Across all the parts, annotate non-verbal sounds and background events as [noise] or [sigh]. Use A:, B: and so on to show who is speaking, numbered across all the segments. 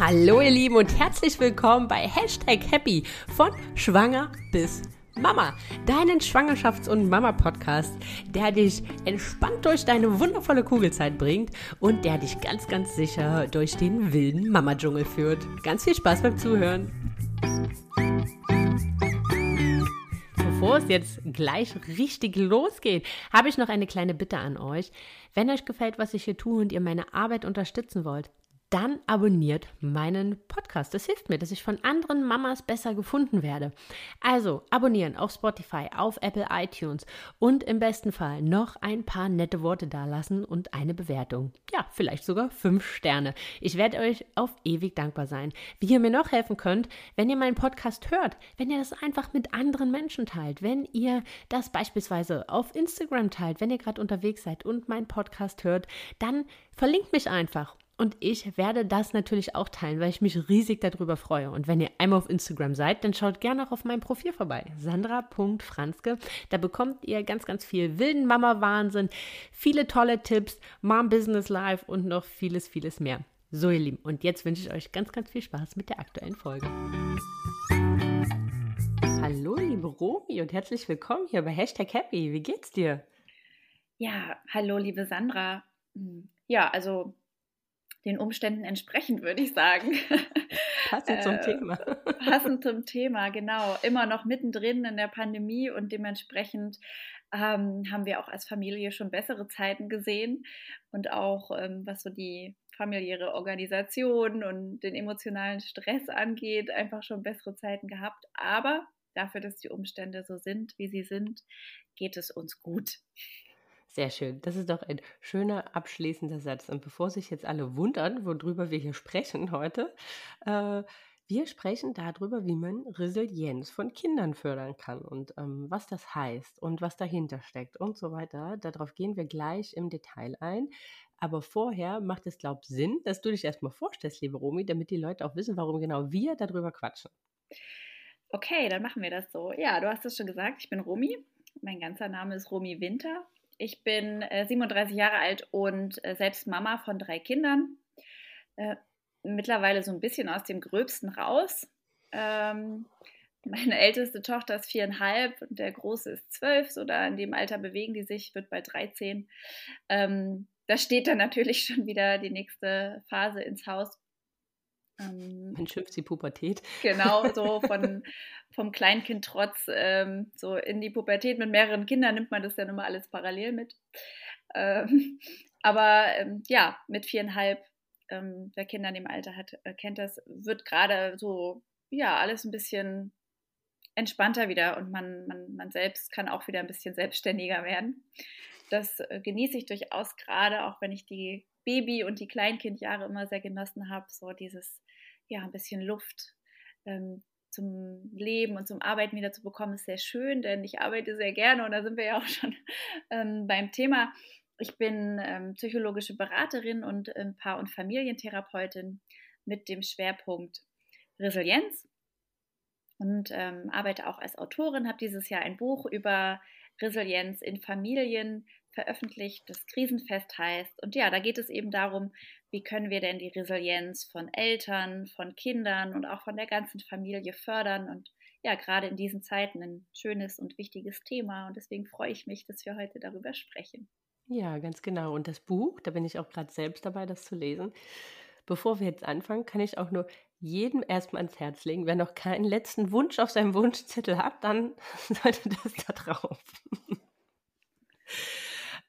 A: Hallo ihr Lieben und herzlich willkommen bei Hashtag Happy von Schwanger bis Mama, deinen Schwangerschafts- und Mama-Podcast, der dich entspannt durch deine wundervolle Kugelzeit bringt und der dich ganz, ganz sicher durch den wilden Mama-Dschungel führt. Ganz viel Spaß beim Zuhören. Bevor es jetzt gleich richtig losgeht, habe ich noch eine kleine Bitte an euch. Wenn euch gefällt, was ich hier tue und ihr meine Arbeit unterstützen wollt, dann abonniert meinen Podcast. Das hilft mir, dass ich von anderen Mamas besser gefunden werde. Also abonnieren auf Spotify, auf Apple iTunes und im besten Fall noch ein paar nette Worte dalassen und eine Bewertung. Ja, vielleicht sogar fünf Sterne. Ich werde euch auf ewig dankbar sein. Wie ihr mir noch helfen könnt, wenn ihr meinen Podcast hört, wenn ihr das einfach mit anderen Menschen teilt, wenn ihr das beispielsweise auf Instagram teilt, wenn ihr gerade unterwegs seid und meinen Podcast hört, dann verlinkt mich einfach und ich werde das natürlich auch teilen, weil ich mich riesig darüber freue. Und wenn ihr einmal auf Instagram seid, dann schaut gerne auch auf meinem Profil vorbei. Sandra.franzke. Da bekommt ihr ganz, ganz viel wilden Mama-Wahnsinn, viele tolle Tipps, Mom Business Life und noch vieles, vieles mehr. So, ihr Lieben. Und jetzt wünsche ich euch ganz, ganz viel Spaß mit der aktuellen Folge. Hallo, liebe Romi und herzlich willkommen hier bei Hashtag Happy. Wie geht's dir?
B: Ja, hallo, liebe Sandra. Hm, ja, also den Umständen entsprechend, würde ich sagen. [laughs]
A: Passend zum äh, Thema. [laughs]
B: Passend zum Thema, genau. Immer noch mittendrin in der Pandemie und dementsprechend ähm, haben wir auch als Familie schon bessere Zeiten gesehen und auch ähm, was so die familiäre Organisation und den emotionalen Stress angeht, einfach schon bessere Zeiten gehabt. Aber dafür, dass die Umstände so sind, wie sie sind, geht es uns gut.
A: Sehr schön. Das ist doch ein schöner abschließender Satz. Und bevor sich jetzt alle wundern, worüber wir hier sprechen heute, äh, wir sprechen darüber, wie man Resilienz von Kindern fördern kann und ähm, was das heißt und was dahinter steckt und so weiter. Darauf gehen wir gleich im Detail ein. Aber vorher macht es, glaube ich, Sinn, dass du dich erstmal vorstellst, liebe Romi, damit die Leute auch wissen, warum genau wir darüber quatschen.
B: Okay, dann machen wir das so. Ja, du hast es schon gesagt, ich bin Romi. Mein ganzer Name ist Romi Winter ich bin äh, 37 Jahre alt und äh, selbst Mama von drei Kindern. Äh, mittlerweile so ein bisschen aus dem Gröbsten raus. Ähm, meine älteste Tochter ist viereinhalb und der große ist zwölf. So da in dem Alter bewegen die sich, wird bei 13. Ähm, da steht dann natürlich [laughs] schon wieder die nächste Phase ins Haus.
A: Ähm, Man schimpft die Pubertät.
B: Genau, so [laughs] von, vom Kleinkind trotz ähm, so in die Pubertät. Mit mehreren Kindern nimmt man das ja nun mal alles parallel mit. Ähm, [laughs] aber ähm, ja, mit viereinhalb, ähm, wer Kinder in dem Alter hat, äh, kennt das, wird gerade so, ja, alles ein bisschen entspannter wieder und man, man, man selbst kann auch wieder ein bisschen selbstständiger werden. Das äh, genieße ich durchaus gerade, auch wenn ich die Baby- und die Kleinkindjahre immer sehr genossen habe, so dieses ja, ein bisschen Luft ähm, zum Leben und zum Arbeiten wieder zu bekommen, ist sehr schön, denn ich arbeite sehr gerne und da sind wir ja auch [laughs] schon ähm, beim Thema. Ich bin ähm, psychologische Beraterin und ähm, Paar- und Familientherapeutin mit dem Schwerpunkt Resilienz und ähm, arbeite auch als Autorin, habe dieses Jahr ein Buch über Resilienz in Familien veröffentlicht, das Krisenfest heißt. Und ja, da geht es eben darum, wie können wir denn die Resilienz von Eltern, von Kindern und auch von der ganzen Familie fördern. Und ja, gerade in diesen Zeiten ein schönes und wichtiges Thema. Und deswegen freue ich mich, dass wir heute darüber sprechen.
A: Ja, ganz genau. Und das Buch, da bin ich auch gerade selbst dabei, das zu lesen. Bevor wir jetzt anfangen, kann ich auch nur jedem erstmal ans Herz legen. Wer noch keinen letzten Wunsch auf seinem Wunschzettel hat, dann [laughs] sollte das da drauf.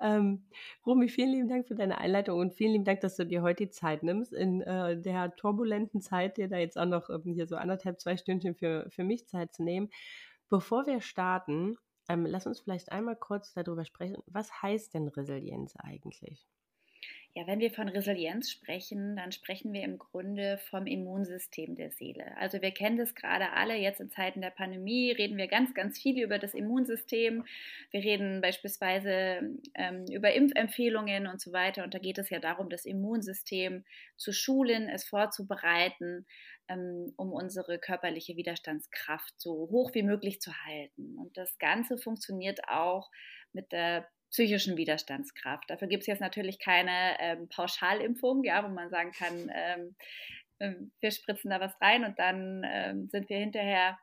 A: Ähm, Romy, vielen lieben Dank für deine Einleitung und vielen lieben Dank, dass du dir heute die Zeit nimmst, in äh, der turbulenten Zeit, dir da jetzt auch noch ähm, hier so anderthalb, zwei Stündchen für, für mich Zeit zu nehmen. Bevor wir starten, ähm, lass uns vielleicht einmal kurz darüber sprechen, was heißt denn Resilienz eigentlich?
B: Ja, wenn wir von Resilienz sprechen, dann sprechen wir im Grunde vom Immunsystem der Seele. Also wir kennen das gerade alle, jetzt in Zeiten der Pandemie reden wir ganz, ganz viel über das Immunsystem. Wir reden beispielsweise ähm, über Impfempfehlungen und so weiter. Und da geht es ja darum, das Immunsystem zu schulen, es vorzubereiten, ähm, um unsere körperliche Widerstandskraft so hoch wie möglich zu halten. Und das Ganze funktioniert auch mit der psychischen Widerstandskraft. Dafür gibt es jetzt natürlich keine ähm, Pauschalimpfung, ja, wo man sagen kann, ähm, ähm, wir spritzen da was rein und dann ähm, sind wir hinterher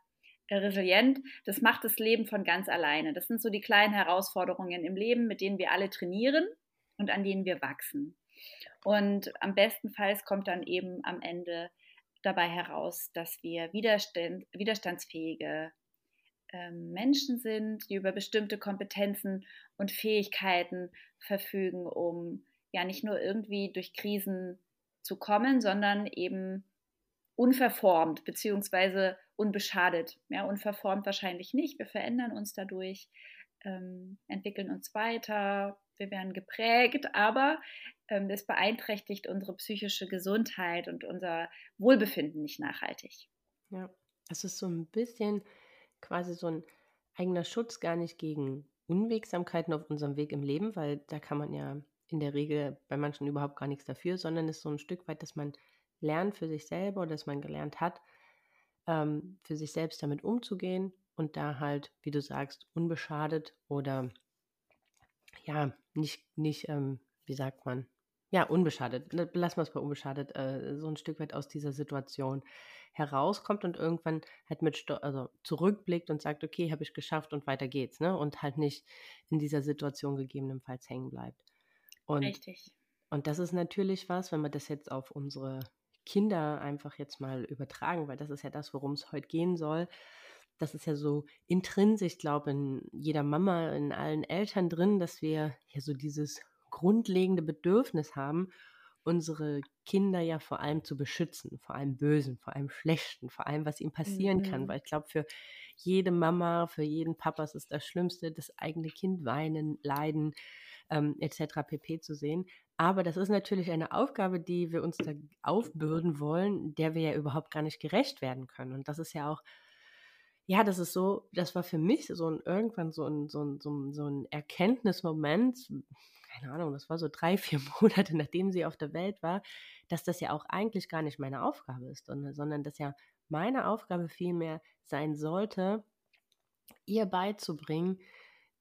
B: resilient. Das macht das Leben von ganz alleine. Das sind so die kleinen Herausforderungen im Leben, mit denen wir alle trainieren und an denen wir wachsen. Und am bestenfalls kommt dann eben am Ende dabei heraus, dass wir widerstand, widerstandsfähige äh, Menschen sind, die über bestimmte Kompetenzen und Fähigkeiten verfügen, um ja nicht nur irgendwie durch Krisen zu kommen, sondern eben unverformt beziehungsweise unbeschadet. Ja, unverformt wahrscheinlich nicht. Wir verändern uns dadurch, ähm, entwickeln uns weiter, wir werden geprägt, aber ähm, beeinträchtigt unsere psychische Gesundheit und unser Wohlbefinden nicht nachhaltig.
A: Ja, es ist so ein bisschen quasi so ein eigener Schutz gar nicht gegen Unwegsamkeiten auf unserem Weg im Leben, weil da kann man ja in der Regel bei manchen überhaupt gar nichts dafür, sondern es ist so ein Stück weit, dass man lernt für sich selber oder dass man gelernt hat, ähm, für sich selbst damit umzugehen und da halt, wie du sagst, unbeschadet oder ja, nicht, nicht ähm, wie sagt man, ja, unbeschadet, lassen wir es bei unbeschadet, äh, so ein Stück weit aus dieser Situation herauskommt und irgendwann halt mit, Sto also zurückblickt und sagt, okay, habe ich geschafft und weiter geht's, ne? Und halt nicht in dieser Situation gegebenenfalls hängen bleibt. Und, Richtig. Und das ist natürlich was, wenn wir das jetzt auf unsere Kinder einfach jetzt mal übertragen, weil das ist ja das, worum es heute gehen soll. Das ist ja so intrinsisch, ich glaube, in jeder Mama, in allen Eltern drin, dass wir ja so dieses grundlegende Bedürfnis haben, unsere Kinder ja vor allem zu beschützen, vor allem Bösen, vor allem Schlechten, vor allem, was ihnen passieren mhm. kann. Weil ich glaube, für jede Mama, für jeden Papa ist es das Schlimmste, das eigene Kind weinen, leiden, ähm, etc. pp. zu sehen. Aber das ist natürlich eine Aufgabe, die wir uns da aufbürden wollen, der wir ja überhaupt gar nicht gerecht werden können. Und das ist ja auch, ja, das ist so, das war für mich so ein irgendwann so ein, so ein, so ein, so ein Erkenntnismoment, keine Ahnung, das war so drei, [laughs] vier Monate, nachdem sie auf der Welt war, dass das ja auch eigentlich gar nicht meine Aufgabe ist, sondern, sondern dass ja meine Aufgabe vielmehr sein sollte, ihr beizubringen,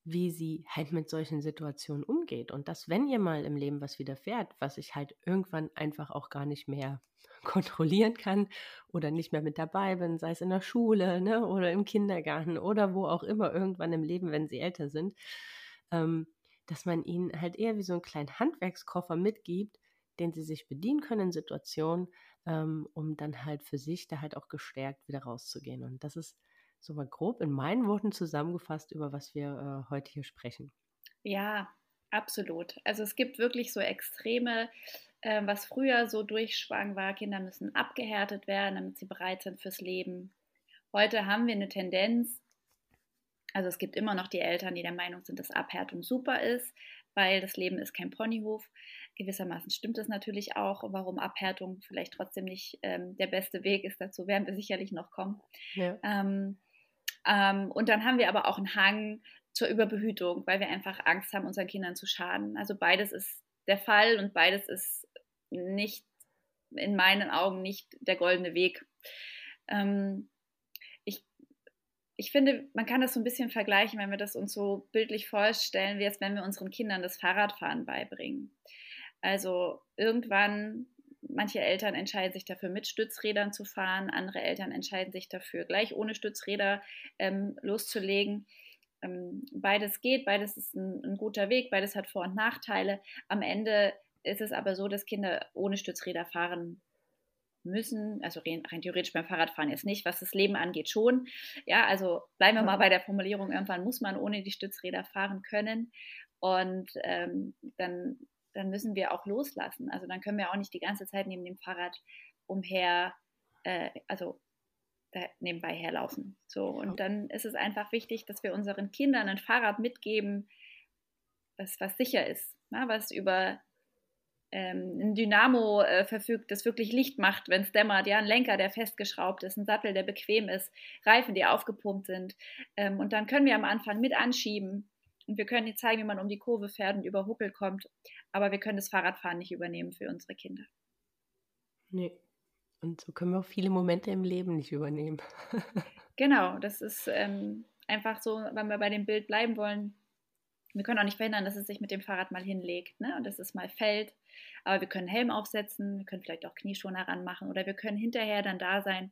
A: wie sie halt mit solchen Situationen umgeht. Und dass, wenn ihr mal im Leben was widerfährt, was ich halt irgendwann einfach auch gar nicht mehr [laughs] kontrollieren kann oder nicht mehr mit dabei bin, sei es in der Schule ne, oder im Kindergarten oder wo auch immer irgendwann im Leben, wenn sie älter sind, ähm, dass man ihnen halt eher wie so einen kleinen Handwerkskoffer mitgibt, den sie sich bedienen können in Situationen, ähm, um dann halt für sich da halt auch gestärkt wieder rauszugehen. Und das ist so mal grob in meinen Worten zusammengefasst, über was wir äh, heute hier sprechen.
B: Ja, absolut. Also es gibt wirklich so Extreme, äh, was früher so durchschwang war, Kinder müssen abgehärtet werden, damit sie bereit sind fürs Leben. Heute haben wir eine Tendenz, also es gibt immer noch die Eltern, die der Meinung sind, dass Abhärtung super ist, weil das Leben ist kein Ponyhof. Gewissermaßen stimmt es natürlich auch. Warum Abhärtung vielleicht trotzdem nicht ähm, der beste Weg ist, dazu werden wir sicherlich noch kommen. Ja. Ähm, ähm, und dann haben wir aber auch einen Hang zur Überbehütung, weil wir einfach Angst haben, unseren Kindern zu schaden. Also beides ist der Fall und beides ist nicht, in meinen Augen, nicht der goldene Weg. Ähm, ich finde, man kann das so ein bisschen vergleichen, wenn wir das uns so bildlich vorstellen, wie es, wenn wir unseren Kindern das Fahrradfahren beibringen. Also irgendwann manche Eltern entscheiden sich dafür, mit Stützrädern zu fahren, andere Eltern entscheiden sich dafür, gleich ohne Stützräder ähm, loszulegen. Ähm, beides geht, beides ist ein, ein, guter Weg, beides hat Vor- und Nachteile. Am Ende ist es aber so, dass Kinder ohne Stützräder fahren müssen, also rein, theoretisch beim Fahrradfahren jetzt nicht, was das Leben angeht schon. Ja, also bleiben wir mal bei der Formulierung, irgendwann muss man ohne die Stützräder fahren können. Und ähm, dann dann müssen wir auch loslassen. Also dann können wir auch nicht die ganze Zeit neben dem Fahrrad umher, äh, also nebenbei herlaufen. So, und dann ist es einfach wichtig, dass wir unseren Kindern ein Fahrrad mitgeben, was, was sicher ist, na, ne, was über ein Dynamo äh, verfügt, das wirklich Licht macht, wenn es dämmert, ja, ein Lenker, der festgeschraubt ist, ein Sattel, der bequem ist, Reifen, die aufgepumpt sind. Ähm, und dann können wir am Anfang mit anschieben und wir können ihnen zeigen, wie man um die Kurve fährt und über Huckel kommt. Aber wir können das Fahrradfahren nicht übernehmen für unsere Kinder.
A: Nee. Und so können wir auch viele Momente im Leben nicht übernehmen. [laughs]
B: genau, das ist ähm, einfach so, wenn wir bei dem Bild bleiben wollen. Wir können auch nicht verhindern, dass es sich mit dem Fahrrad mal hinlegt ne? und dass es mal fällt. Aber wir können Helm aufsetzen, wir können vielleicht auch Knieschoner ranmachen oder wir können hinterher dann da sein,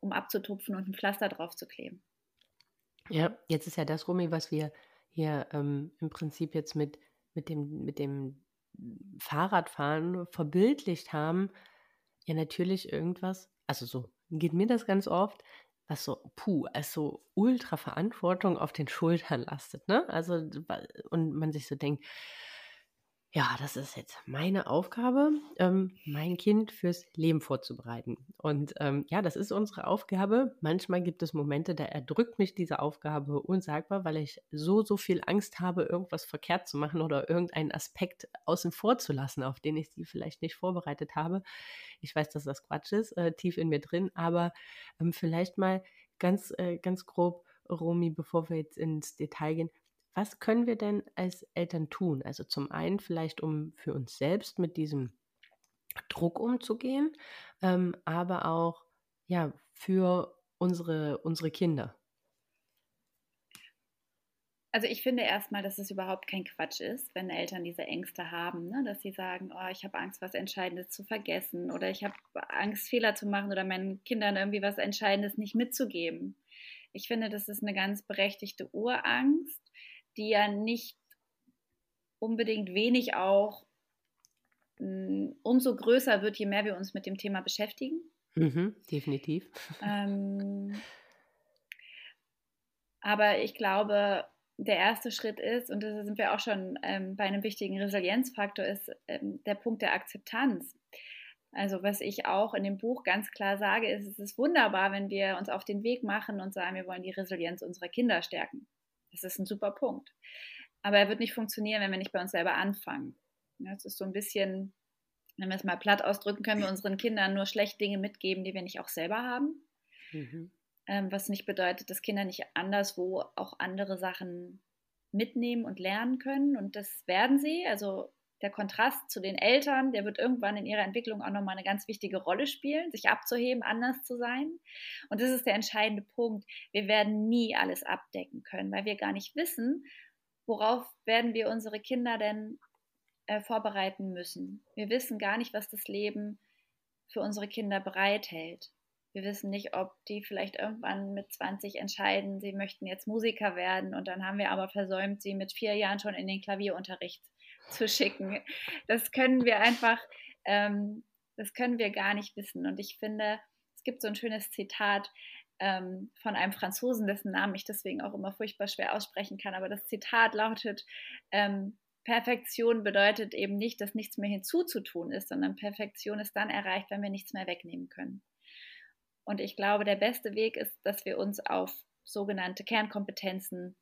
B: um abzutupfen und ein Pflaster drauf zu kleben.
A: Ja, jetzt ist ja das, Rumi, was wir hier ähm, im Prinzip jetzt mit, mit, dem, mit dem Fahrradfahren verbildlicht haben. Ja, natürlich irgendwas, also so geht mir das ganz oft, was so, puh, also ultra Verantwortung auf den Schultern lastet, ne? Also, und man sich so denkt, ja, das ist jetzt meine Aufgabe, ähm, mein Kind fürs Leben vorzubereiten. Und ähm, ja, das ist unsere Aufgabe. Manchmal gibt es Momente, da erdrückt mich diese Aufgabe unsagbar, weil ich so, so viel Angst habe, irgendwas verkehrt zu machen oder irgendeinen Aspekt außen vor zu lassen, auf den ich sie vielleicht nicht vorbereitet habe. Ich weiß, dass das Quatsch ist, äh, tief in mir drin, aber ähm, vielleicht mal ganz, äh, ganz grob, Romy, bevor wir jetzt ins Detail gehen, was können wir denn als Eltern tun? Also zum einen vielleicht, um für uns selbst mit diesem Druck umzugehen, ähm, aber auch ja für unsere, unsere Kinder.
B: Also ich finde erstmal, dass es überhaupt kein Quatsch ist, wenn Eltern diese Ängste haben, ne? dass sie sagen, oh, ich habe Angst, was Entscheidendes zu vergessen oder ich habe Angst, Fehler zu machen oder meinen Kindern irgendwie was Entscheidendes nicht mitzugeben. Ich finde, das ist eine ganz berechtigte Urangst, die ja nicht unbedingt wenig auch mh, umso größer wird, je mehr wir uns mit dem Thema beschäftigen.
A: Mhm, definitiv. [laughs]
B: Ähm, aber ich glaube, der erste Schritt ist, und da sind wir auch schon ähm, bei einem wichtigen Resilienzfaktor, ist ähm, der Punkt der Akzeptanz. Also was ich auch in dem Buch ganz klar sage, ist, es ist wunderbar, wenn wir uns auf den Weg machen und sagen, wir wollen die Resilienz unserer Kinder stärken. Das ist ein super Punkt. Aber er wird nicht funktionieren, wenn wir nicht bei uns selber anfangen. Es ist so ein bisschen, wenn wir es mal platt ausdrücken, können wir unseren Kindern nur schlecht Dinge mitgeben, die wir nicht auch selber haben. Mhm. Ähm, was nicht bedeutet, dass Kinder nicht anderswo auch andere Sachen mitnehmen und lernen können. Und das werden sie. Also der Kontrast zu den Eltern, der wird irgendwann in ihrer Entwicklung auch nochmal eine ganz wichtige Rolle spielen, sich abzuheben, anders zu sein. Und das ist der entscheidende Punkt. Wir werden nie alles abdecken können, weil wir gar nicht wissen, worauf werden wir unsere Kinder denn äh, vorbereiten müssen. Wir wissen gar nicht, was das Leben für unsere Kinder bereithält. Wir wissen nicht, ob die vielleicht irgendwann mit 20 entscheiden, sie möchten jetzt Musiker werden und dann haben wir aber versäumt, sie mit vier Jahren schon in den Klavierunterricht zu schicken. Das können wir einfach, ähm, das können wir gar nicht wissen. Und ich finde, es gibt so ein schönes Zitat ähm, von einem Franzosen, dessen Namen ich deswegen auch immer furchtbar schwer aussprechen kann. Aber das Zitat lautet, ähm, Perfektion bedeutet eben nicht, dass nichts mehr hinzuzutun ist, sondern Perfektion ist dann erreicht, wenn wir nichts mehr wegnehmen können. Und ich glaube, der beste Weg ist, dass wir uns auf sogenannte Kernkompetenzen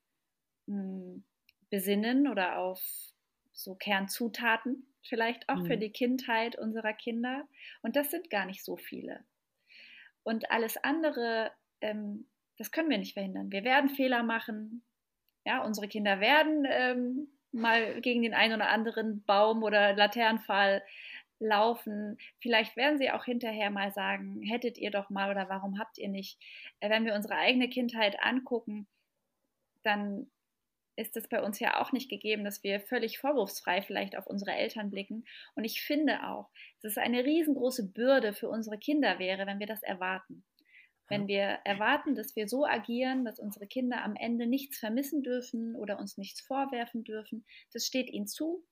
B: mh, hm, besinnen oder auf so Kernzutaten vielleicht auch mhm. für die Kindheit unserer Kinder. Und das sind gar nicht so viele. Und alles andere, ähm, das können wir nicht verhindern. Wir werden Fehler machen. Ja, unsere Kinder werden ähm, mal gegen den einen oder anderen Baum oder Laternenfall laufen. Vielleicht werden sie auch hinterher mal sagen, hättet ihr doch mal oder warum habt ihr nicht? Äh, wenn wir unsere eigene Kindheit angucken, dann ist es bei uns ja auch nicht gegeben, dass wir völlig vorwurfsfrei vielleicht auf unsere Eltern blicken. Und ich finde auch, dass es eine riesengroße Bürde für unsere Kinder wäre, wenn wir das erwarten. Wenn wir erwarten, dass wir so agieren, dass unsere Kinder am Ende nichts vermissen dürfen oder uns nichts vorwerfen dürfen, das steht ihnen zu,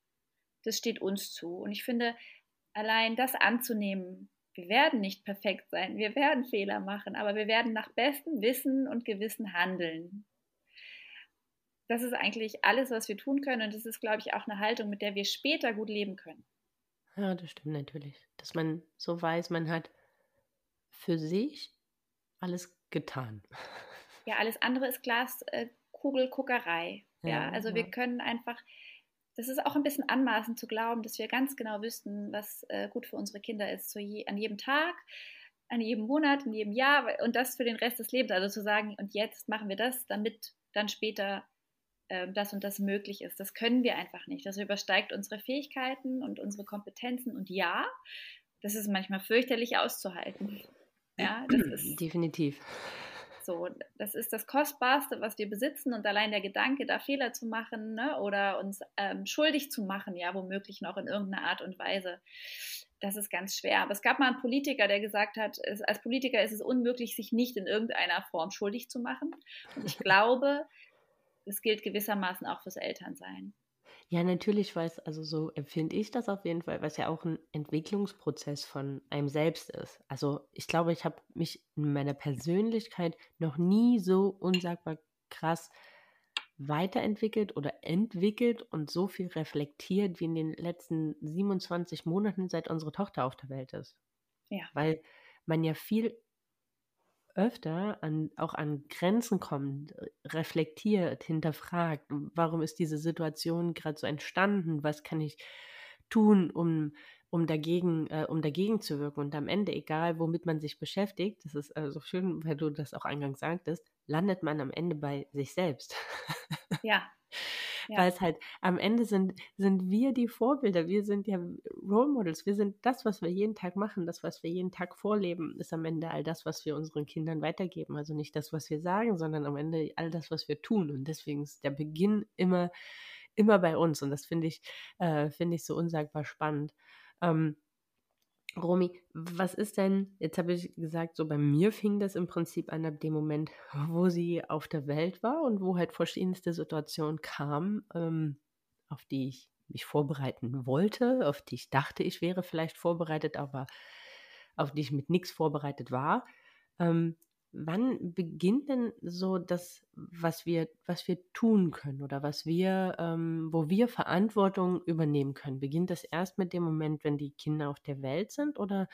B: das steht uns zu. Und ich finde, allein das anzunehmen, wir werden nicht perfekt sein, wir werden Fehler machen, aber wir werden nach bestem Wissen und Gewissen handeln das ist eigentlich alles, was wir tun können. Und das ist, glaube ich, auch eine Haltung, mit der wir später gut leben können.
A: Ja, das stimmt natürlich. Dass man so weiß, man hat für sich alles getan.
B: Ja, alles andere ist Glaskugelguckerei. Äh, ja, ja, also ja. wir können einfach, das ist auch ein bisschen anmaßend zu glauben, dass wir ganz genau wüssten, was äh, gut für unsere Kinder ist. So je, an jedem Tag, an jedem Monat, in jedem Jahr und das für den Rest des Lebens. Also zu sagen, und jetzt machen wir das, damit dann später das und das möglich ist. Das können wir einfach nicht. Das übersteigt unsere Fähigkeiten und unsere Kompetenzen. Und ja, das ist manchmal fürchterlich auszuhalten. Ja, das [clears throat] ist
A: definitiv.
B: So, das ist das Kostbarste, was wir besitzen und allein der Gedanke, da Fehler zu machen ne, oder uns ähm, schuldig zu machen, ja, womöglich noch in irgendeiner Art und Weise, das ist ganz schwer. Aber es gab mal einen Politiker, der gesagt hat, es, als Politiker ist es unmöglich, sich nicht in irgendeiner Form schuldig zu machen. Und ich glaube, das gilt gewissermaßen auch fürs Elternsein.
A: Ja, natürlich, weil es, also so empfinde ich das auf jeden Fall, es ja auch ein Entwicklungsprozess von einem selbst ist. Also ich glaube, ich habe mich in meiner Persönlichkeit noch nie so unsagbar krass weiterentwickelt oder entwickelt und so viel reflektiert wie in den letzten 27 Monaten, seit unsere Tochter auf der Welt ist.
B: Ja.
A: Weil man ja viel öfter an, auch an Grenzen kommt, reflektiert, hinterfragt, warum ist diese Situation gerade so entstanden, was kann ich tun, um, um, dagegen, äh, um dagegen zu wirken. Und am Ende, egal womit man sich beschäftigt, das ist also schön, weil du das auch eingangs sagtest, landet man am Ende bei sich selbst.
B: Ja, [laughs]
A: ja. Weil es halt am Ende sind, sind wir die Vorbilder, wir sind ja Role Models, wir sind das, was wir jeden Tag machen, das, was wir jeden Tag vorleben, ist am Ende all das, was wir unseren Kindern weitergeben. Also nicht das, was wir sagen, sondern am Ende all das, was wir tun. Und deswegen ist der Beginn immer, immer bei uns. Und das finde ich, äh, finde ich so unsagbar spannend. Ähm, Romy, was ist denn, jetzt habe ich gesagt, so bei mir fing das im Prinzip an ab dem Moment, [laughs] wo sie auf der Welt war und wo halt verschiedenste Situationen kamen, ähm, auf die ich mich vorbereiten wollte, auf die ich dachte, ich wäre vielleicht vorbereitet, aber auf die ich mit nichts vorbereitet war. Ähm, wann beginnt denn so das, was wir, was wir tun können oder was wir, ähm, wo wir Verantwortung übernehmen können? Beginnt das erst mit dem Moment, wenn die Kinder auf der Welt sind oder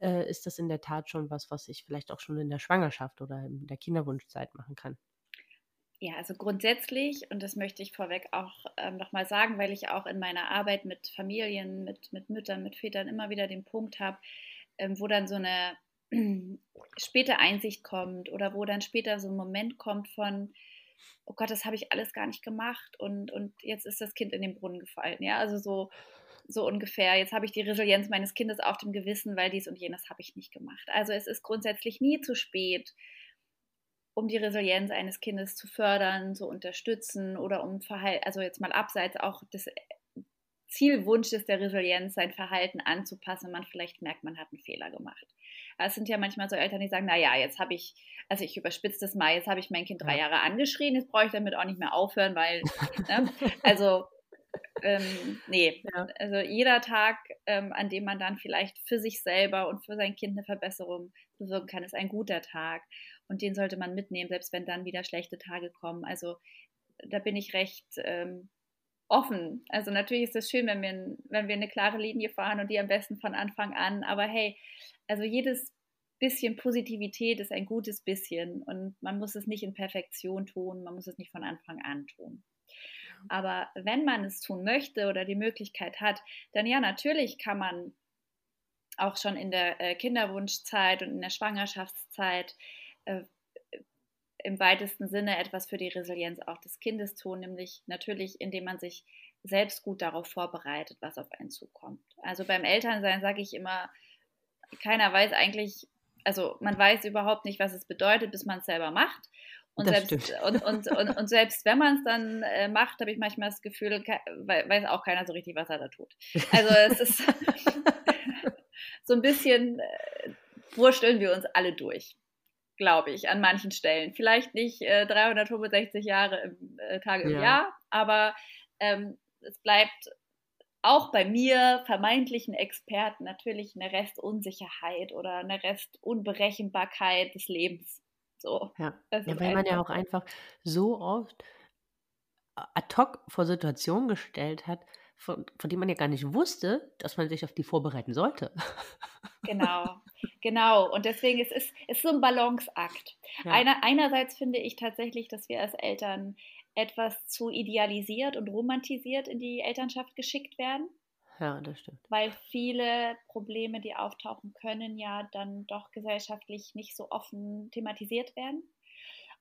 A: äh, ist das in der Tat schon was, was ich vielleicht auch schon in der Schwangerschaft oder in der Kinderwunschzeit machen kann?
B: Ja, also grundsätzlich, und das möchte ich vorweg auch ähm, nochmal sagen, weil ich auch in meiner Arbeit mit Familien, mit, mit Müttern, mit Vätern immer wieder den Punkt habe, ähm, wo dann so eine später Einsicht kommt oder wo dann später so ein Moment kommt von, oh Gott, das habe ich alles gar nicht gemacht und, und jetzt ist das Kind in den Brunnen gefallen. Ja, also so, so ungefähr. Jetzt habe ich die Resilienz meines Kindes auf dem Gewissen, weil dies und jenes habe ich nicht gemacht. Also es ist grundsätzlich nie zu spät, um die Resilienz eines Kindes zu fördern, zu unterstützen oder um Verhalten, also jetzt mal abseits auch des Zielwunsches der Resilienz, sein Verhalten anzupassen, wenn man vielleicht merkt, man hat einen Fehler gemacht. Es sind ja manchmal so Eltern, die sagen, naja, jetzt habe ich, also ich überspitze das mal, jetzt habe ich mein Kind drei Jahre angeschrien, jetzt brauche ich damit auch nicht mehr aufhören, weil, ne, [laughs] also ähm, nee, ja. also jeder Tag, ähm, an dem man dann vielleicht für sich selber und für sein Kind eine Verbesserung bewirken kann, ist ein guter Tag. Und den sollte man mitnehmen, selbst wenn dann wieder schlechte Tage kommen. Also da bin ich recht ähm, offen. Also natürlich ist es schön, wenn wir, wenn wir eine klare Linie fahren und die am besten von Anfang an. Aber hey, also jedes bisschen Positivität ist ein gutes bisschen und man muss es nicht in Perfektion tun, man muss es nicht von Anfang an tun. Aber wenn man es tun möchte oder die Möglichkeit hat, dann ja, natürlich kann man auch schon in der äh, Kinderwunschzeit und in der Schwangerschaftszeit äh, im weitesten Sinne etwas für die Resilienz auch des Kindes tun, nämlich natürlich, indem man sich selbst gut darauf vorbereitet, was auf einen zukommt. Also beim Elternsein sage ich immer, keiner weiß eigentlich, also man weiß überhaupt nicht, was es bedeutet, bis man es selber macht. Und selbst, und, und, und, und, selbst wenn man es dann äh, macht, habe ich manchmal das Gefühl, weiß auch keiner so richtig, was er da tut. Also [laughs] es ist [laughs] so ein bisschen, äh, wursteln wir uns alle durch, glaube ich, an manchen Stellen. Vielleicht nicht äh, 365 Jahre im, äh, Tage im ja. Jahr, aber ähm, es bleibt auch bei mir vermeintlichen Experten natürlich eine Restunsicherheit oder eine Restunberechenbarkeit des Lebens. So,
A: ja, ja weil man ja auch einfach so oft ad hoc vor Situationen gestellt hat, von, von denen man ja gar nicht wusste, dass man sich auf die vorbereiten sollte.
B: Genau, genau. Und deswegen ist es ist so ein Balanceakt. Ja. Einer, einerseits finde ich tatsächlich, dass wir als Eltern etwas zu idealisiert und romantisiert in die Elternschaft geschickt werden.
A: Ja, das stimmt.
B: Weil viele Probleme, die auftauchen können, ja dann doch gesellschaftlich nicht so offen thematisiert werden.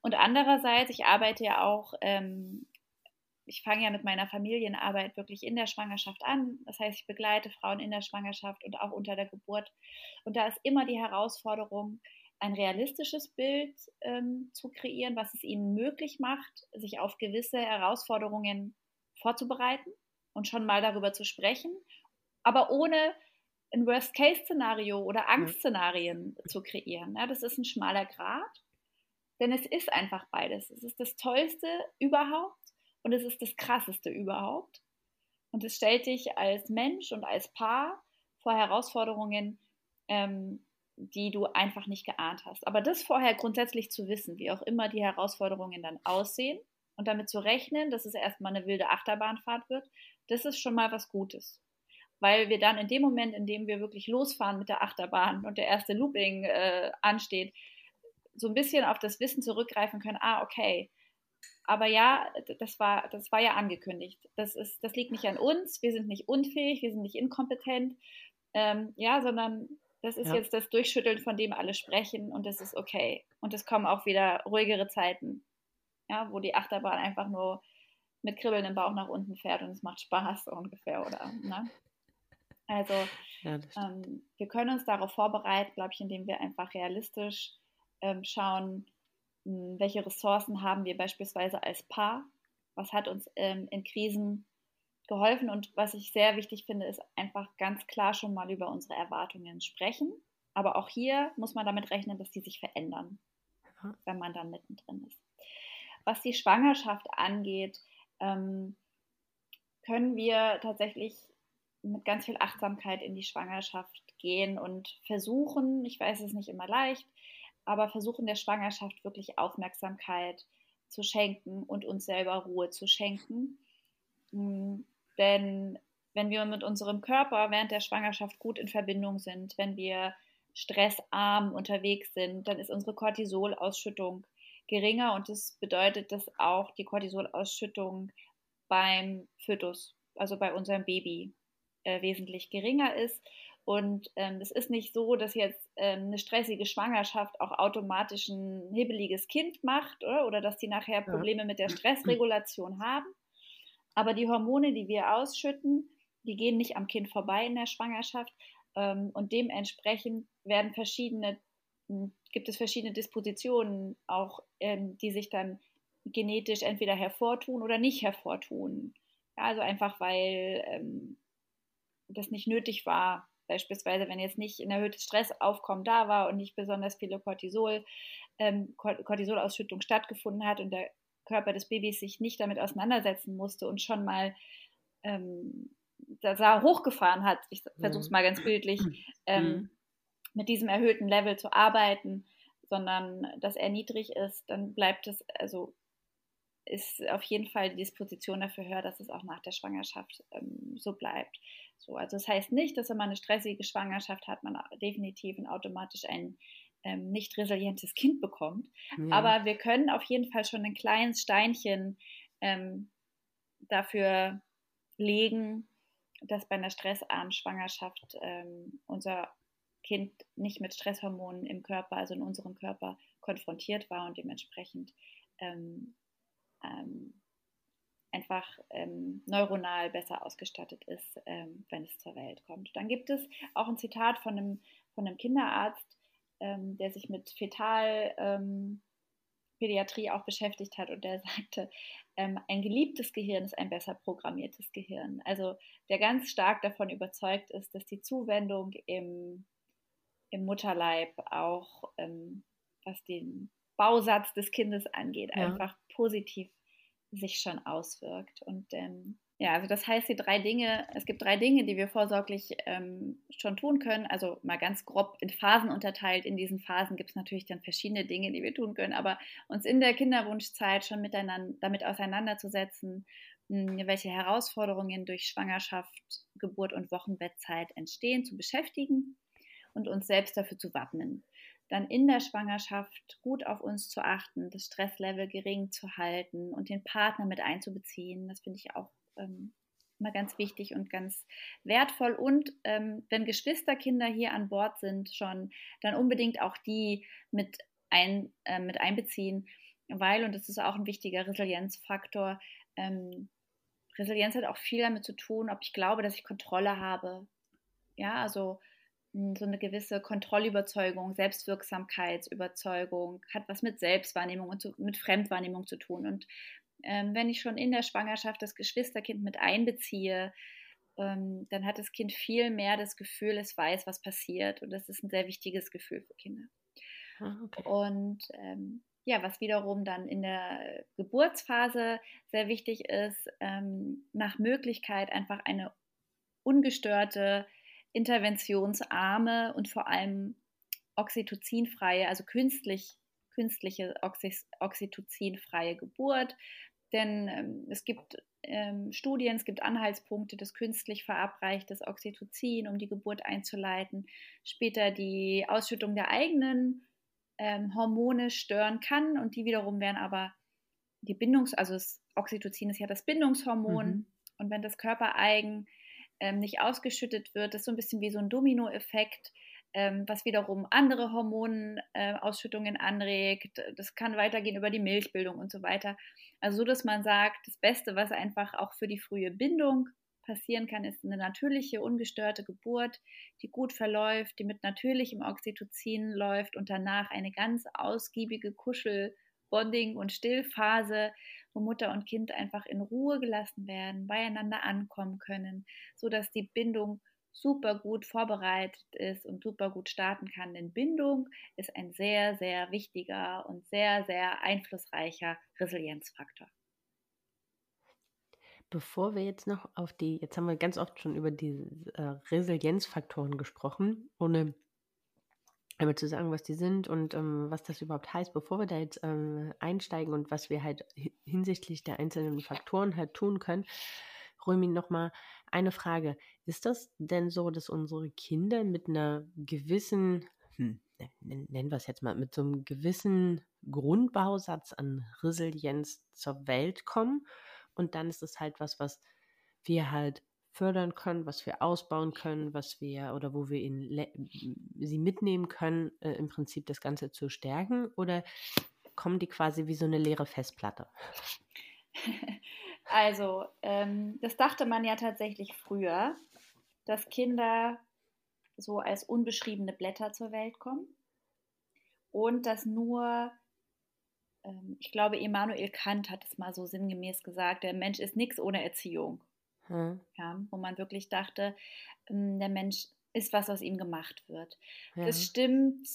B: Und andererseits, ich arbeite ja auch, ähm, ich fange ja mit meiner Familienarbeit wirklich in der Schwangerschaft an. Das heißt, ich begleite Frauen in der Schwangerschaft und auch unter der Geburt. Und da ist immer die Herausforderung, ein realistisches Bild ähm, zu kreieren, was es ihnen möglich macht, sich auf gewisse Herausforderungen vorzubereiten und schon mal darüber zu sprechen, aber ohne ein Worst-Case-Szenario oder Angstszenarien ja. zu kreieren. Ja, das ist ein schmaler Grad, denn es ist einfach beides. Es ist das Tollste überhaupt und es ist das Krasseste überhaupt. Und es stellt dich als Mensch und als Paar vor Herausforderungen, ähm, die du einfach nicht geahnt hast. Aber das vorher grundsätzlich zu wissen, wie auch immer die Herausforderungen dann aussehen und damit zu rechnen, dass es erstmal eine wilde Achterbahnfahrt wird, das ist schon mal was Gutes. Weil wir dann in dem Moment, in dem wir wirklich losfahren mit der Achterbahn und der erste Looping äh, ansteht, so ein bisschen auf das Wissen zurückgreifen können, ah, okay, aber ja, das war, das war ja angekündigt. Das, ist, das liegt nicht an uns, wir sind nicht unfähig, wir sind nicht inkompetent, ähm, ja, sondern das ist ja. jetzt das Durchschütteln, von dem alle sprechen und das ist okay. Und es kommen auch wieder ruhigere Zeiten, ja, wo die Achterbahn einfach nur mit Kribbeln im Bauch nach unten fährt und es macht Spaß so [laughs] ungefähr, oder? Ne? Also ja, ähm, wir können uns darauf vorbereiten, glaube ich, indem wir einfach realistisch ähm, schauen, welche Ressourcen haben wir beispielsweise als Paar, was hat uns ähm, in Krisen geholfen. Und was ich sehr wichtig finde, ist einfach ganz klar schon mal über unsere Erwartungen sprechen. Aber auch hier muss man damit rechnen, dass die sich verändern, wenn man dann mittendrin ist. Was die Schwangerschaft angeht, ähm, können wir tatsächlich mit ganz viel Achtsamkeit in die Schwangerschaft gehen und versuchen, ich weiß es nicht immer leicht, aber versuchen der Schwangerschaft wirklich Aufmerksamkeit zu schenken und uns selber Ruhe zu schenken. Hm, denn wenn wir mit unserem Körper während der Schwangerschaft gut in Verbindung sind, wenn wir stressarm unterwegs sind, dann ist unsere Cortisolausschüttung geringer und das bedeutet, dass auch die Cortisolausschüttung beim Fötus, also bei unserem Baby, äh, wesentlich geringer ist. Und ähm, es ist nicht so, dass jetzt ähm, eine stressige Schwangerschaft auch automatisch ein hibbeliges Kind macht oder, oder dass die nachher Probleme mit der [clears throat] Stressregulation haben, aber die Hormone, die wir ausschütten, die gehen nicht am Kind vorbei in der Schwangerschaft. Ähm, und dementsprechend werden verschiedene, hm, gibt es verschiedene Dispositionen auch, ähm, die sich dann genetisch entweder hervortun oder nicht hervortun. Ja, also einfach, weil ähm, das nicht nötig war. Beispielsweise, wenn jetzt nicht ein erhöhtes Stressaufkommen da war und nicht besonders viele Cortisol, ähm, Cortisolausschüttung stattgefunden hat und der Körper des Babys sich nicht damit auseinandersetzen musste und schon mal ähm, da hochgefahren hat, ich versuche es mhm. mal ganz bildlich, [clears throat] ähm, mhm. mit diesem erhöhten Level zu arbeiten, sondern dass er niedrig ist, dann bleibt es, also ist auf jeden Fall die Disposition dafür höher, dass es auch nach der Schwangerschaft ähm, so bleibt. So, also das heißt nicht, dass wenn man eine stressige Schwangerschaft hat, man definitiv und automatisch einen ähm, nicht resilientes Kind bekommt. Ja. Aber wir können auf jeden Fall schon ein kleines Steinchen ähm, dafür legen, dass bei einer stressarmen Schwangerschaft ähm, unser Kind nicht mit Stresshormonen im Körper, also in unserem Körper, konfrontiert war und dementsprechend ähm, ähm, einfach ähm, neuronal besser ausgestattet ist, ähm, wenn es zur Welt kommt. Dann gibt es auch ein Zitat von einem, von einem Kinderarzt, ähm, der sich mit Fetalpädiatrie ähm, auch beschäftigt hat und der [laughs] sagte, ähm, ein geliebtes Gehirn ist ein besser programmiertes Gehirn. Also der ganz stark davon überzeugt ist, dass die Zuwendung im, im Mutterleib auch, ähm, was den Bausatz des Kindes angeht, ja. einfach positiv sich schon auswirkt. Und ähm, ja, also das heißt, die drei Dinge, es gibt drei Dinge, die wir vorsorglich ähm, schon tun können. Also mal ganz grob in Phasen unterteilt. In diesen Phasen gibt es natürlich dann verschiedene Dinge, die wir tun können, aber uns in der Kinderwunschzeit schon miteinander damit auseinanderzusetzen, mh, hm, welche Herausforderungen durch Schwangerschaft, Geburt und Wochenbettzeit entstehen, zu beschäftigen und uns selbst dafür zu wappnen. Dann in der Schwangerschaft gut auf uns zu achten, das Stresslevel gering zu halten und den Partner mit einzubeziehen. Das finde ich auch ähm, immer ganz wichtig und ganz wertvoll. Und ähm, wenn Geschwisterkinder hier an Bord sind schon, dann unbedingt auch die mit, ein, äh, mit einbeziehen, weil, und das ist auch ein wichtiger Resilienzfaktor, ähm, Resilienz hat auch viel damit zu tun, ob ich glaube, dass ich Kontrolle habe. Ja, also so eine gewisse Kontrollüberzeugung, Selbstwirksamkeitsüberzeugung, hat was mit Selbstwahrnehmung und zu, mit Fremdwahrnehmung zu tun. Und ähm, wenn ich schon in der Schwangerschaft das Geschwisterkind mit einbeziehe, ähm, dann hat das Kind viel mehr das Gefühl, es weiß, was passiert. Und das ist ein sehr wichtiges Gefühl für Kinder. Ah, okay. Und ähm, ja, was wiederum dann in der Geburtsphase sehr wichtig ist, ähm, nach Möglichkeit einfach eine ungestörte, interventionsarme und vor allem oxytocinfreie, also künstlich, künstliche oxytocinfreie Geburt. Denn ähm, es gibt ähm, Studien, es gibt Anhaltspunkte, das künstlich verabreichtes Oxytocin, um die Geburt einzuleiten, später die Ausschüttung der eigenen ähm, Hormone stören kann und die wiederum werden aber die Bindungs-, also das Oxytocin ist ja das Bindungshormon mhm. und wenn das körpereigen ähm, nicht ausgeschüttet wird, das ist so ein bisschen wie so ein Dominoeffekt, ähm, was wiederum andere Hormonausschüttungen äh, anregt. Das kann weitergehen über die Milchbildung und so weiter. Also so, dass man sagt, das Beste, was einfach auch für die frühe Bindung passieren kann, ist eine natürliche, ungestörte Geburt, die gut verläuft, die mit natürlichem Oxytocin läuft und danach eine ganz ausgiebige Kuschel-, Bonding- und Stillphase, wo Mutter und Kind einfach in Ruhe gelassen werden, beieinander ankommen können, sodass die Bindung super gut vorbereitet ist und super gut starten kann. Denn Bindung ist ein sehr, sehr wichtiger und sehr, sehr einflussreicher Resilienzfaktor.
A: Bevor wir jetzt noch auf die, jetzt haben wir ganz oft schon über die äh, Resilienzfaktoren gesprochen, ohne einmal zu sagen, was die sind und ähm, was das überhaupt heißt, bevor wir da jetzt ähm, einsteigen und was wir halt hinsichtlich der einzelnen Faktoren halt tun können, Römi, nochmal eine Frage. Ist das denn so, dass unsere Kinder mit einer gewissen, hm, nennen wir es jetzt mal, mit so einem gewissen Grundbausatz an Resilienz zur Welt kommen? Und dann ist es halt was, was wir halt fördern können, was wir ausbauen können, was wir oder wo wir ihn, sie mitnehmen können, äh, im Prinzip das Ganze zu stärken? Oder kommen die quasi wie so eine leere Festplatte? [laughs]
B: Also, ähm, das dachte man ja tatsächlich früher, dass Kinder so als unbeschriebene Blätter zur Welt kommen und dass nur ähm, ich glaube, Immanuel Kant hat es mal so sinngemäß gesagt, der Mensch ist nichts ohne Erziehung. Hm. Ja, wo man wirklich dachte, ähm, der Mensch ist, was aus ihm gemacht wird. Ja. Das stimmt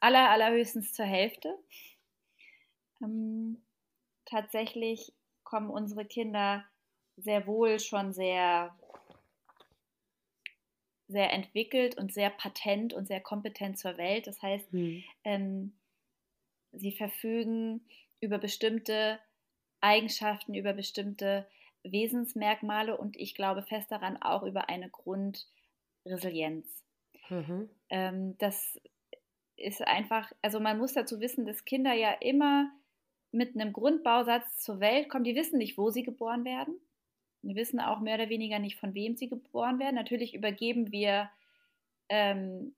B: aller, allerhöchstens zur Hälfte. Ähm, tatsächlich kommen unsere Kinder sehr wohl schon sehr, sehr entwickelt und sehr patent und sehr kompetent zur Welt. Das heißt, hm. ähm, sie verfügen über bestimmte Eigenschaften, über bestimmte Wesensmerkmale und ich glaube fest daran auch über eine Grundresilienz. Mhm. Ähm, das ist einfach, also man muss dazu wissen, dass Kinder ja immer mit einem Grundbausatz zur Welt kommen. Die wissen nicht, wo sie geboren werden. Die wissen auch mehr oder weniger nicht, von wem sie geboren werden. Natürlich übergeben wir ähm,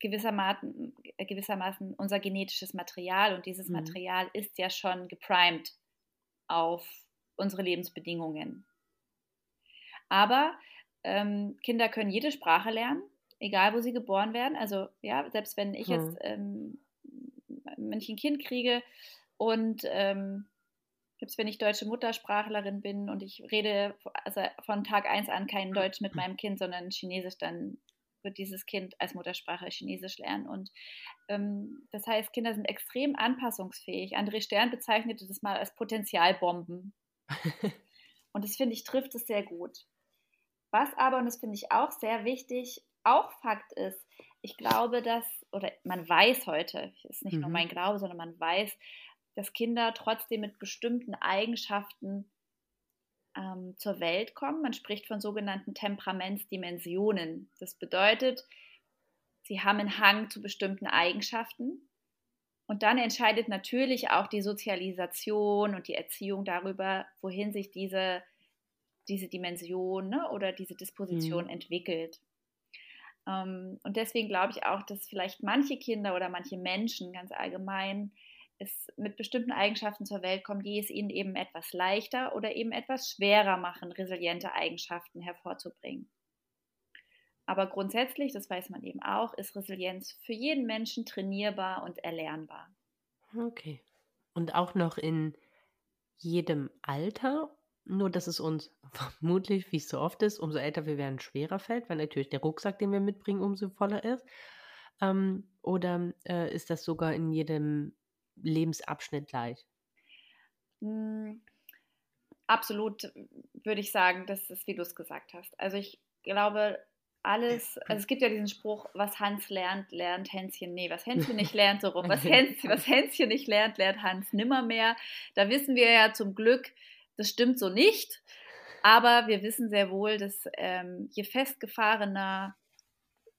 B: gewissermaßen, gewissermaßen unser genetisches Material und dieses mhm. Material ist ja schon geprimed auf unsere Lebensbedingungen. Aber ähm, Kinder können jede Sprache lernen, egal wo sie geboren werden. Also ja, selbst wenn ich mhm. jetzt, ähm, wenn ich ein Kind kriege und ähm, selbst wenn ich deutsche Muttersprachlerin bin und ich rede also von Tag 1 an kein Deutsch mit meinem Kind, sondern Chinesisch, dann wird dieses Kind als Muttersprache Chinesisch lernen. Und ähm, das heißt, Kinder sind extrem anpassungsfähig. André Stern bezeichnete das mal als Potenzialbomben. Und das finde ich trifft es sehr gut. Was aber, und das finde ich auch sehr wichtig, auch Fakt ist, ich glaube, dass, oder man weiß heute, ist nicht mhm. nur mein Glaube, sondern man weiß, dass Kinder trotzdem mit bestimmten Eigenschaften ähm, zur Welt kommen. Man spricht von sogenannten Temperamentsdimensionen. Das bedeutet, sie haben einen Hang zu bestimmten Eigenschaften. Und dann entscheidet natürlich auch die Sozialisation und die Erziehung darüber, wohin sich diese, diese Dimension ne, oder diese Disposition mhm. entwickelt. Ähm, und deswegen glaube ich auch, dass vielleicht manche Kinder oder manche Menschen ganz allgemein es mit bestimmten Eigenschaften zur Welt kommen, die es ihnen eben etwas leichter oder eben etwas schwerer machen, resiliente Eigenschaften hervorzubringen. Aber grundsätzlich, das weiß man eben auch, ist Resilienz für jeden Menschen trainierbar und erlernbar.
A: Okay. Und auch noch in jedem Alter, nur dass es uns [laughs] vermutlich, wie es so oft ist, umso älter wir werden, schwerer fällt, weil natürlich der Rucksack, den wir mitbringen, umso voller ist. Ähm, oder äh, ist das sogar in jedem Lebensabschnitt gleich?
B: Hm, absolut würde ich sagen, das ist, wie du es gesagt hast. Also ich glaube, alles, also es gibt ja diesen Spruch, was Hans lernt, lernt Hänschen, nee, was Hänschen nicht lernt, so rum, was, [laughs] Hänschen, was Hänschen nicht lernt, lernt Hans nimmermehr. Da wissen wir ja zum Glück, das stimmt so nicht, aber wir wissen sehr wohl, dass ähm, je festgefahrener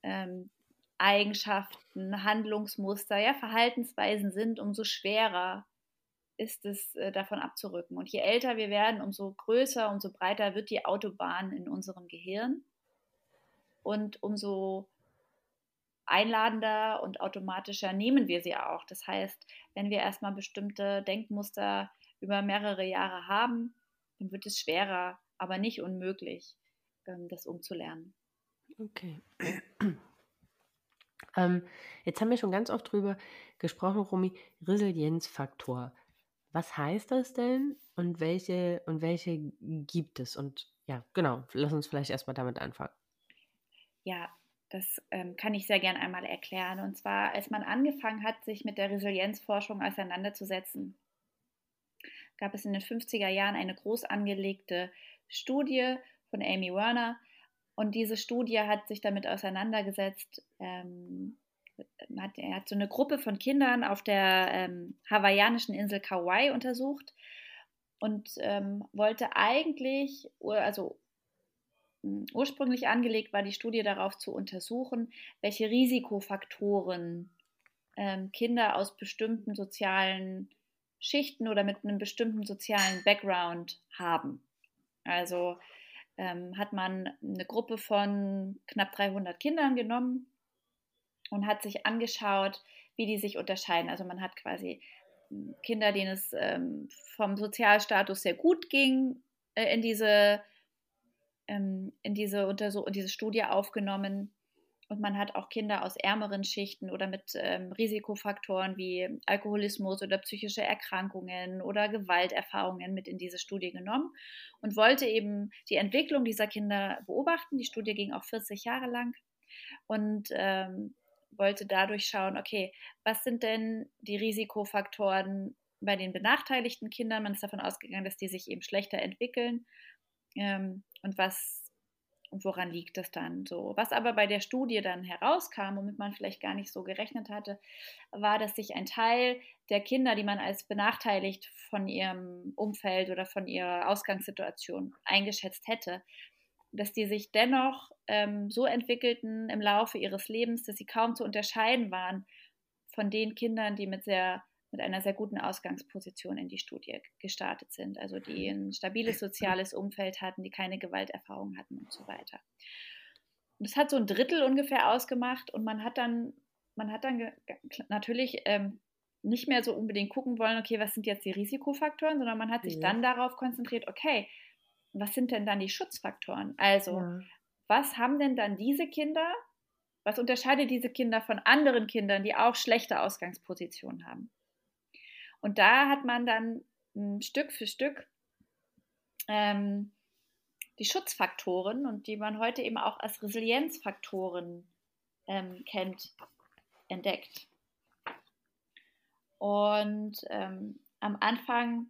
B: ähm, Eigenschaften, Handlungsmuster, ja, Verhaltensweisen sind, umso schwerer ist es äh, davon abzurücken. Und je älter wir werden, umso größer, umso breiter wird die Autobahn in unserem Gehirn und umso einladender und automatischer nehmen wir sie auch. Das heißt, wenn wir erstmal bestimmte Denkmuster über mehrere Jahre haben, dann wird es schwerer, aber nicht unmöglich, ähm, das umzulernen.
A: Okay. [clears throat] Ähm, jetzt haben wir schon ganz oft drüber gesprochen, Romy, Resilienzfaktor. Was heißt das denn und welche und welche gibt es? Und ja, genau, lass uns vielleicht erstmal damit anfangen.
B: Ja, das ähm, kann ich sehr gern einmal erklären. Und zwar, als man angefangen hat, sich mit der Resilienzforschung auseinanderzusetzen, gab es in den 50er Jahren eine groß angelegte Studie von Amy Werner. Und diese Studie hat sich damit auseinandergesetzt, ähm, hat, er hat so eine Gruppe von Kindern auf der ähm, hawaiianischen Insel Kauai untersucht und ähm, wollte eigentlich, also ursprünglich angelegt war die Studie darauf zu untersuchen, welche Risikofaktoren ähm, Kinder aus bestimmten sozialen Schichten oder mit einem bestimmten sozialen Background haben. Also ähm, hat man eine Gruppe von knapp 300 Kindern genommen und hat sich angeschaut, wie die sich unterscheiden. Also man hat quasi hm, Kinder, denen es ähm, vom Sozialstatus sehr gut ging, äh, in diese ähm, in, diese Untersuch in diese Studie aufgenommen. Und man hat auch Kinder aus ärmeren Schichten oder mit ähm, Risikofaktoren wie Alkoholismus oder psychische Erkrankungen oder Gewalterfahrungen mit in diese Studie genommen und wollte eben die Entwicklung dieser Kinder beobachten. Die Studie ging auch 40 Jahre lang und ähm, wollte dadurch schauen, okay, was sind denn die Risikofaktoren bei den benachteiligten Kindern? Man ist davon ausgegangen, dass die sich eben schlechter entwickeln ähm, und was und woran liegt das dann so? Was aber bei der Studie dann herauskam, womit man vielleicht gar nicht so gerechnet hatte, war, dass sich ein Teil der Kinder, die man als benachteiligt von ihrem Umfeld oder von ihrer Ausgangssituation eingeschätzt hätte, dass die sich dennoch ähm, so entwickelten im Laufe ihres Lebens, dass sie kaum zu unterscheiden waren von den Kindern, die mit sehr mit einer sehr guten Ausgangsposition in die Studie gestartet sind, also die mhm. ein stabiles soziales Umfeld hatten, die keine Gewalterfahrung hatten und so weiter. Und das hat so ein Drittel ungefähr ausgemacht und man hat dann, man hat dann natürlich ähm, nicht mehr so unbedingt gucken wollen, okay, was sind jetzt die Risikofaktoren, sondern man hat sich ja. dann darauf konzentriert, okay, was sind denn dann die Schutzfaktoren? Also, ja. was haben denn dann diese Kinder, was unterscheidet diese Kinder von anderen Kindern, die auch schlechte Ausgangspositionen haben? Und da hat man dann hm, Stück für Stück ähm, die Schutzfaktoren und die man heute eben auch als Resilienzfaktoren ähm, kennt, entdeckt. Und ähm, am Anfang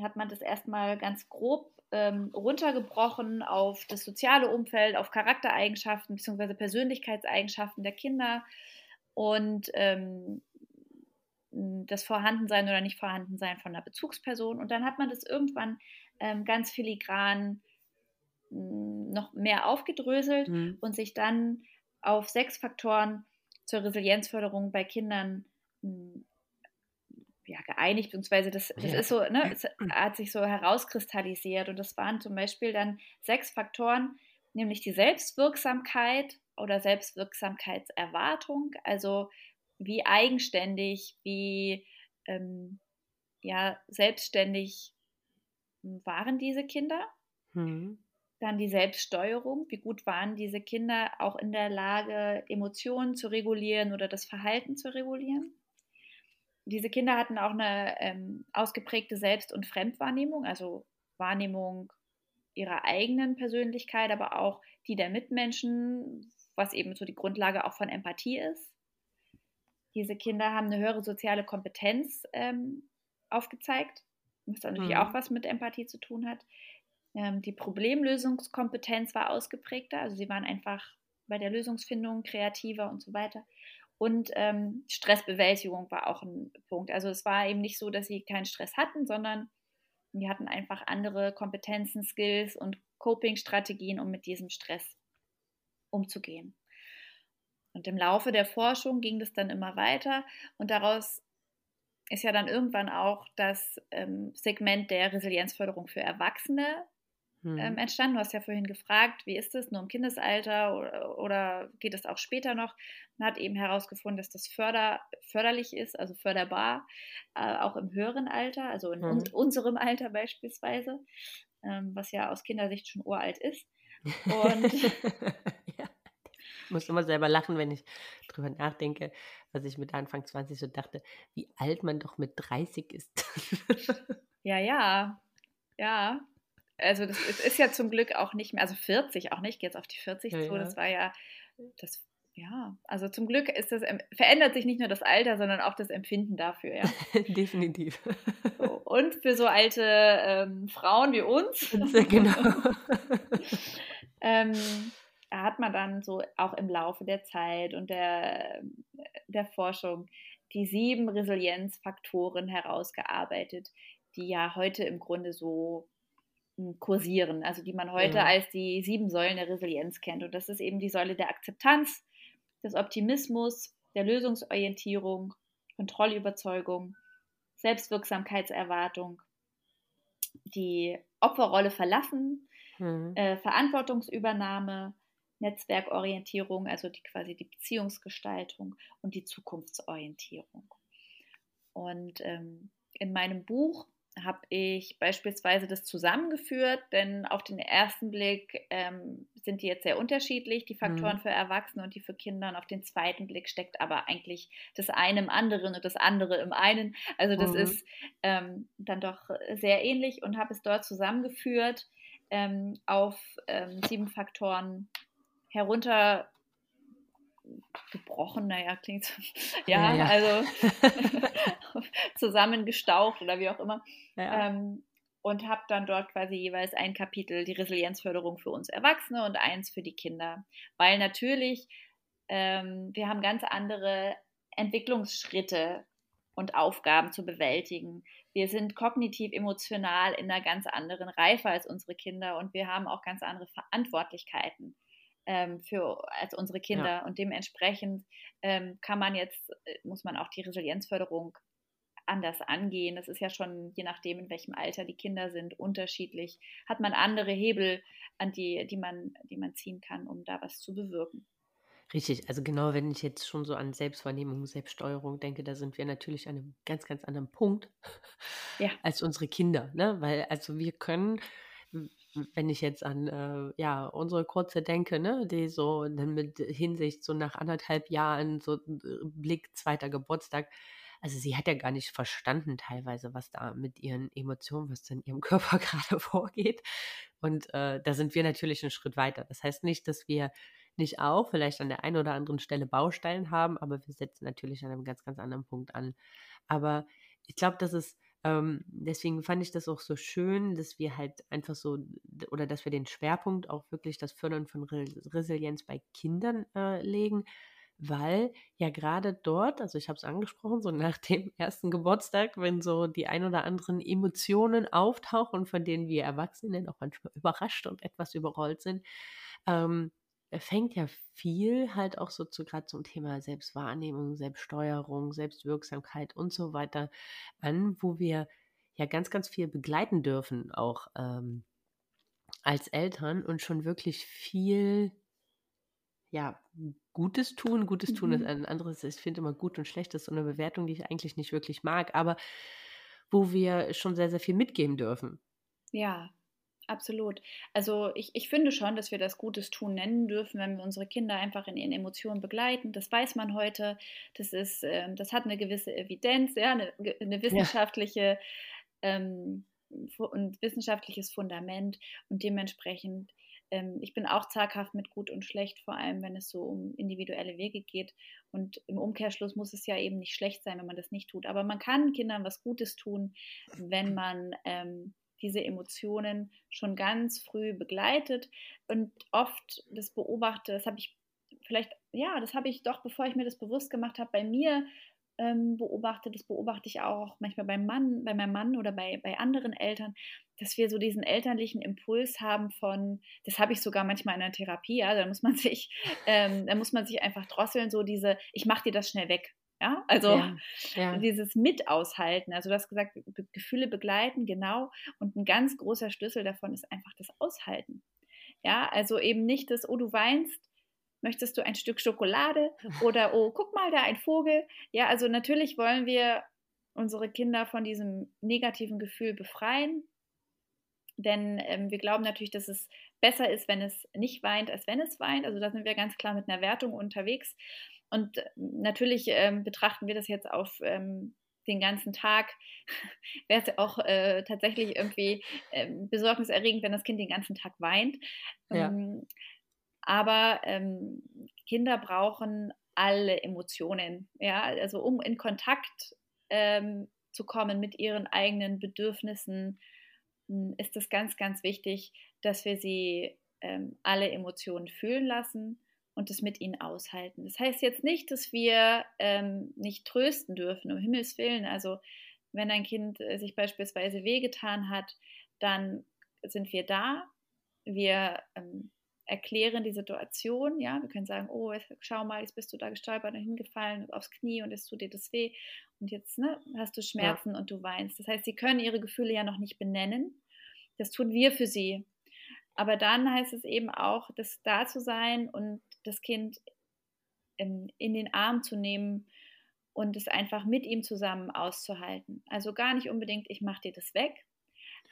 B: hat man das erstmal ganz grob ähm, runtergebrochen auf das soziale Umfeld, auf Charaktereigenschaften bzw. Persönlichkeitseigenschaften der Kinder und ähm, das Vorhandensein oder nicht Vorhandensein von einer Bezugsperson. Und dann hat man das irgendwann ähm, ganz filigran hm, noch mehr aufgedröselt mhm. und sich dann auf sechs Faktoren zur Resilienzförderung bei Kindern hm, ja, geeinigt, beziehungsweise das, das ja. ist so, ne, es hat sich so herauskristallisiert. Und das waren zum Beispiel dann sechs Faktoren, nämlich die Selbstwirksamkeit oder Selbstwirksamkeitserwartung, also wie eigenständig, wie ähm, ja, selbstständig waren diese Kinder. Mhm. Dann die Selbststeuerung. Wie gut waren diese Kinder auch in der Lage, Emotionen zu regulieren oder das Verhalten zu regulieren? Diese Kinder hatten auch eine ähm, ausgeprägte Selbst- und Fremdwahrnehmung, also Wahrnehmung ihrer eigenen Persönlichkeit, aber auch die der Mitmenschen, was eben so die Grundlage auch von Empathie ist. Diese Kinder haben eine höhere soziale Kompetenz ähm, aufgezeigt, was natürlich mhm. auch was mit Empathie zu tun hat. Ähm, die Problemlösungskompetenz war ausgeprägter, also sie waren einfach bei der Lösungsfindung kreativer und so weiter. Und ähm, Stressbewältigung war auch ein Punkt. Also es war eben nicht so, dass sie keinen Stress hatten, sondern die hatten einfach andere Kompetenzen, Skills und Coping-Strategien, um mit diesem Stress umzugehen. Und im Laufe der Forschung ging das dann immer weiter und daraus ist ja dann irgendwann auch das ähm, Segment der Resilienzförderung für Erwachsene ähm, hm. entstanden. Du hast ja vorhin gefragt, wie ist das, nur im Kindesalter oder, oder geht es auch später noch? Man hat eben herausgefunden, dass das förder, förderlich ist, also förderbar, äh, auch im höheren Alter, also in hm. unserem Alter beispielsweise, ähm, was ja aus Kindersicht schon uralt ist. Und [laughs]
A: muss immer selber lachen, wenn ich drüber nachdenke, was ich mit Anfang 20 so dachte, wie alt man doch mit 30 ist. [laughs]
B: ja, ja, ja. Also das ist, ist, ja zum Glück auch nicht mehr, also 40 auch nicht, jetzt auf die 40 ja, zu, das war ja, das, ja, also zum Glück ist das, verändert sich nicht nur das Alter, sondern auch das Empfinden dafür, ja. [laughs]
A: Definitiv.
B: So, und für so alte ähm, Frauen wie uns.
A: genau. [laughs]
B: ähm, hat man dann so auch im Laufe der Zeit und der, der Forschung die sieben Resilienzfaktoren herausgearbeitet, die ja heute im Grunde so hm, kursieren, also die man heute ja. als die sieben Säulen der Resilienz kennt. Und das ist eben die Säule der Akzeptanz, des Optimismus, der Lösungsorientierung, Kontrollüberzeugung, Selbstwirksamkeitserwartung, die Opferrolle verlassen, mhm. äh, Verantwortungsübernahme, Netzwerkorientierung, also die quasi die Beziehungsgestaltung und die Zukunftsorientierung. Und ähm, in meinem Buch habe ich beispielsweise das zusammengeführt, denn auf den ersten Blick ähm, sind die jetzt sehr unterschiedlich, die Faktoren mhm. für Erwachsene und die für Kinder. Und auf den zweiten Blick steckt aber eigentlich das eine im anderen und das andere im einen. Also das mhm. ist ähm, dann doch sehr ähnlich und habe es dort zusammengeführt ähm, auf ähm, sieben Faktoren herunter gebrochen, naja, klingt so, [laughs] ja, ja, ja. also [laughs] [laughs] zusammengestaucht oder wie auch immer. Ja. Ähm, und habe dann dort quasi jeweils ein Kapitel, die Resilienzförderung für uns Erwachsene und eins für die Kinder. Weil natürlich, ähm, wir haben ganz andere Entwicklungsschritte und Aufgaben zu bewältigen. Wir sind kognitiv, emotional in einer ganz anderen Reife als unsere Kinder und wir haben auch ganz andere Verantwortlichkeiten ähm, für als unsere Kinder. Ja. Und dementsprechend ähm, kann man jetzt, äh, muss man auch die Resilienzförderung anders angehen. Das ist ja schon, je nachdem, in welchem Alter die Kinder sind, unterschiedlich. Hat man andere Hebel, an die, die man, die man ziehen kann, um da was zu bewirken.
A: Richtig, also genau, wenn ich jetzt schon so an Selbstwahrnehmung, Selbststeuerung denke, da sind wir natürlich an einem ganz, ganz anderen Punkt ja. [laughs] als unsere Kinder, ne? Weil also wir können wenn ich jetzt an äh, ja unsere Kurze denke, ne, die so mit Hinsicht so nach anderthalb Jahren so äh, Blick zweiter Geburtstag, also sie hat ja gar nicht verstanden teilweise, was da mit ihren Emotionen, was da in ihrem [laughs] Körper gerade vorgeht. Und äh, da sind wir natürlich einen Schritt weiter. Das heißt nicht, dass wir nicht auch vielleicht an der einen oder anderen Stelle Baustellen haben, aber wir setzen natürlich an einem ganz, ganz anderen Punkt an. Aber ich glaube, dass es ähm, deswegen fand ich das auch so schön, dass wir halt einfach so, oder dass wir den Schwerpunkt auch wirklich das Fördern von Resilienz bei Kindern äh, legen, weil ja gerade dort, also ich habe es angesprochen, so [laughs] nach dem ersten Geburtstag, wenn so die ein oder anderen Emotionen auftauchen, von denen wir Erwachsenen auch manchmal [laughs] überrascht und etwas überrollt sind, ähm, fängt ja viel halt auch so zu gerade zum Thema Selbstwahrnehmung, Selbststeuerung, Selbstwirksamkeit und so weiter an, wo wir ja ganz, ganz viel begleiten dürfen, auch ähm, als Eltern und schon wirklich viel, ja, Gutes tun. Gutes mhm. tun ist mhm. ein anderes, ich finde immer gut und schlecht ist so eine Bewertung, die ich eigentlich nicht wirklich mag, aber wo wir schon sehr, sehr viel mitgeben dürfen.
B: Ja, Absolut. Also ich, ich finde schon, dass wir das Gutes tun nennen dürfen, wenn wir unsere Kinder einfach in ihren Emotionen begleiten. Das weiß man heute. Das ist, ähm, das hat eine gewisse Evidenz, ja, eine, eine wissenschaftliche ja. ähm, ein wissenschaftliches Fundament und dementsprechend ähm, ich bin auch zaghaft mit gut und schlecht, vor allem wenn es so um individuelle Wege geht. Und im Umkehrschluss muss es ja eben nicht schlecht sein, wenn man das nicht tut. Aber man kann Kindern was Gutes tun, wenn man ähm, diese Emotionen schon ganz früh begleitet und oft das beobachte, das habe ich vielleicht, ja, das habe ich doch, bevor ich mir das bewusst gemacht habe, bei mir ähm, beobachtet, das beobachte ich auch manchmal beim Mann, bei meinem Mann oder bei, bei anderen Eltern, dass wir so diesen elterlichen Impuls haben von, das habe ich sogar manchmal in der Therapie, ja, da muss man [laughs] sich, ähm, da muss man sich einfach drosseln, so diese, ich mache dir das schnell weg. Ja, also ja, ja. dieses Mitaushalten, also du hast gesagt, Be Gefühle begleiten, genau. Und ein ganz großer Schlüssel davon ist einfach das Aushalten. Ja, also eben nicht das, oh, du weinst, möchtest du ein Stück Schokolade [laughs] oder oh, guck mal, da ein Vogel. Ja, also natürlich wollen wir unsere Kinder von diesem negativen Gefühl befreien, denn ähm, wir glauben natürlich, dass es besser ist, wenn es nicht weint, als wenn es weint. Also da sind wir ganz klar mit einer Wertung unterwegs. Und äh, natürlich ähm, betrachten wir das jetzt auf ähm, den ganzen Tag. [laughs] Wäre es auch äh, tatsächlich irgendwie äh, besorgniserregend, wenn das Kind den ganzen Tag weint. Ja. Ähm, aber ähm, Kinder brauchen alle Emotionen, ja, also um in Kontakt ähm, zu kommen mit ihren eigenen Bedürfnissen, hm, ist es ganz, ganz wichtig, dass wir sie ähm, alle Emotionen fühlen lassen und es mit ihnen aushalten. Das heißt jetzt nicht, dass wir ähm, nicht trösten dürfen, um Himmels Willen. Also wenn ein Kind äh, sich beispielsweise wehgetan hat, dann sind wir da. Wir ähm, erklären die Situation, ja, wir können sagen, oh, schau mal, jetzt bist du da gestolpert und hingefallen aufs Knie und es tut dir das weh und jetzt ne, hast du Schmerzen ja. und du weinst. Das heißt, sie können ihre Gefühle ja noch nicht benennen. Das tun wir für sie. Aber dann heißt es eben auch, das da zu sein und das Kind in, den Arm zu nehmen und es einfach mit ihm zusammen auszuhalten. Also gar nicht unbedingt, ich mache dir das weg,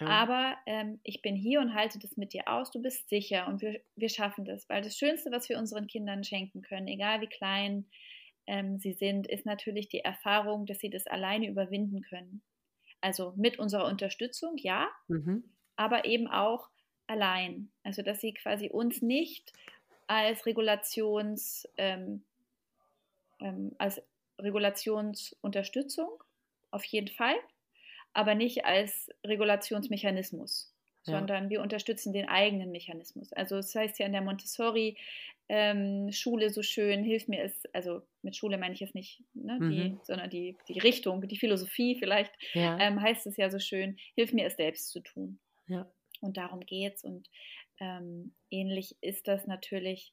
B: ja. aber ähm, ich bin hier und halte das mit dir aus, du bist sicher und wir, wir schaffen das. Weil das Schönste, was wir unseren Kindern schenken können, egal wie klein ähm, sie sind, ist natürlich die Erfahrung, dass sie das alleine überwinden können. Also mit unserer Unterstützung, ja, mhm. aber eben auch allein. Also dass sie quasi uns nicht als Regulations, ähm, ähm, als Regulationsunterstützung, auf jeden Fall, aber nicht als Regulationsmechanismus, ja. sondern wir unterstützen den eigenen Mechanismus. Also das heißt ja in der Montessori ähm, Schule so schön, hilft mir es, also mit Schule meine ich jetzt nicht, ne, mhm. die, sondern die, die Richtung, die Philosophie vielleicht, ja. ähm, heißt es ja so schön, hilf mir es selbst zu tun. Ja. Und darum geht es. Und ähm, ähnlich ist das natürlich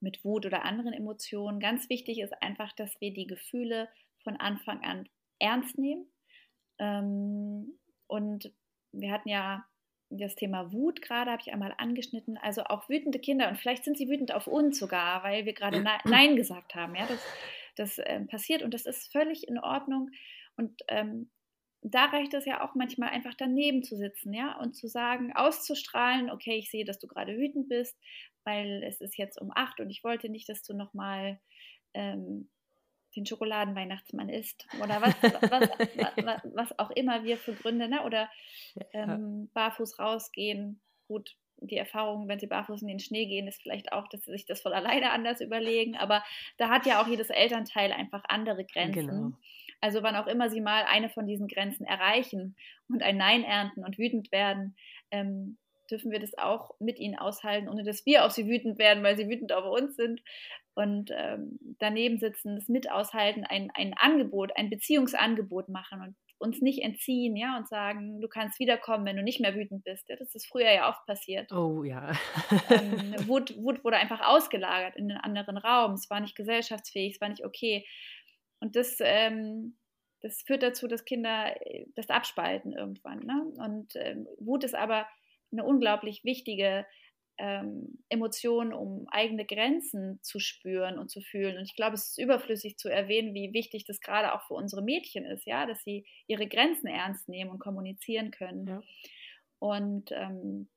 B: mit Wut oder anderen Emotionen. Ganz wichtig ist einfach, dass wir die Gefühle von Anfang an ernst nehmen. Ähm, und wir hatten ja das Thema Wut gerade, habe ich einmal angeschnitten. Also auch wütende Kinder, und vielleicht sind sie wütend auf uns sogar, weil wir gerade [clears throat] Nein gesagt haben. Ja, das, das äh, passiert und das ist völlig in Ordnung. Und ähm, da reicht es ja auch manchmal einfach daneben zu sitzen, ja, und zu sagen, auszustrahlen, okay, ich sehe, dass du gerade wütend bist, weil es ist jetzt um acht und ich wollte nicht, dass du nochmal ähm, den Schokoladenweihnachtsmann isst oder was, was, was, [laughs] was, auch immer wir für Gründe, ne? oder ähm, barfuß rausgehen. Gut, die Erfahrung, wenn sie barfuß in den Schnee gehen, ist vielleicht auch, dass sie sich das von alleine anders überlegen, aber da hat ja auch jedes Elternteil einfach andere Grenzen. Genau. Also wann auch immer sie mal eine von diesen Grenzen erreichen und ein Nein ernten und wütend werden, ähm, dürfen wir das auch mit ihnen aushalten, ohne dass wir auf sie wütend werden, weil sie wütend auf uns sind. Und ähm, daneben sitzen, das mit aushalten, ein, ein Angebot, ein Beziehungsangebot machen und uns nicht entziehen, ja, und sagen, du kannst wiederkommen, wenn du nicht mehr wütend bist. Ja, das ist früher ja oft passiert.
A: Oh ja.
B: ähm, [laughs] Wut, Wut wurde einfach ausgelagert in einen anderen Raum. Es war nicht gesellschaftsfähig, es war nicht okay. Und das, ähm, das führt dazu, dass Kinder äh, das abspalten irgendwann. Ne? Und ähm, Wut ist aber eine unglaublich wichtige ähm, Emotion, um eigene Grenzen zu spüren und zu fühlen. Und ich glaube, es ist überflüssig zu erwähnen, wie wichtig das gerade auch für unsere Mädchen ist, ja, dass sie ihre Grenzen ernst nehmen und kommunizieren können. Ja. Und, ähm,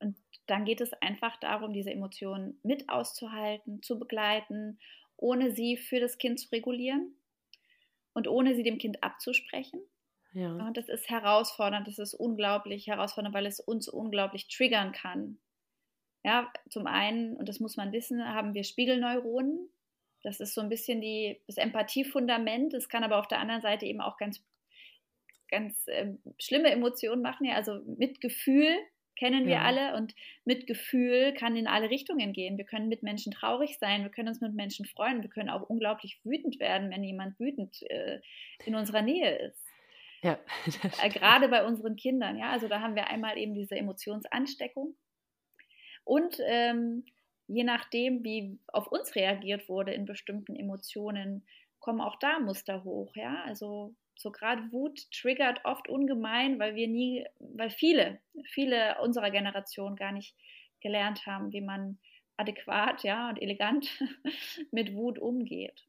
B: und dann geht es einfach darum, diese Emotionen mit auszuhalten, zu begleiten, ohne sie für das Kind zu regulieren und ohne sie dem Kind abzusprechen. Ja. Und das ist herausfordernd, das ist unglaublich herausfordernd, weil es uns unglaublich triggern kann. Ja, zum einen, und das muss man wissen, haben wir Spiegelneuronen. Das ist so ein bisschen die, das Empathiefundament. Es kann aber auf der anderen Seite eben auch ganz, ganz äh, schlimme Emotionen machen. Ja, also Mitgefühl kennen wir ja. alle und Mitgefühl kann in alle Richtungen gehen. Wir können mit Menschen traurig sein, wir können uns mit Menschen freuen, wir können auch unglaublich wütend werden, wenn jemand wütend äh, in unserer Nähe ist. Ja. [laughs] äh, gerade bei unseren Kindern, ja. Also da haben wir einmal eben diese Emotionsansteckung und ähm, je nachdem, wie auf uns reagiert wurde in bestimmten Emotionen, kommen auch da Muster hoch. Ja, also so gerade Wut triggert oft ungemein, weil wir nie, weil viele, viele unserer Generation gar nicht gelernt haben, wie man adäquat, ja, und elegant [laughs] mit Wut umgeht.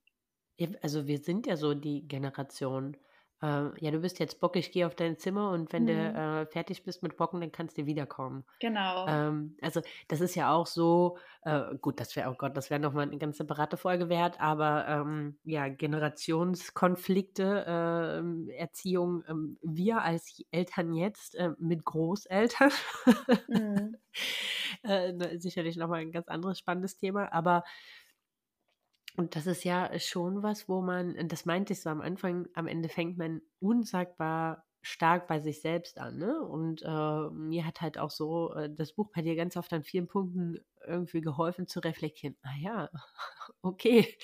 A: Also wir sind ja so die Generation, äh, ja, du bist jetzt Bock, ich gehe auf dein Zimmer und wenn mhm. du äh, fertig bist mit Bocken, dann kannst du wiederkommen. Genau. Ähm, also das ist ja auch so, äh, gut, das wäre, oh Gott, das wäre nochmal eine ganz separate Folge wert, aber ähm, ja, Generationskonflikte, ähm, Erziehung, ähm, wir als Eltern jetzt äh, mit Großeltern, mhm. [laughs] Äh, sicherlich nochmal ein ganz anderes spannendes Thema, aber und das ist ja schon was, wo man, das meinte ich so am Anfang, am Ende fängt man unsagbar stark bei sich selbst an. Ne? Und äh, mir hat halt auch so äh, das Buch bei dir ganz oft an vielen Punkten irgendwie geholfen zu reflektieren. Ah ja, [laughs] okay,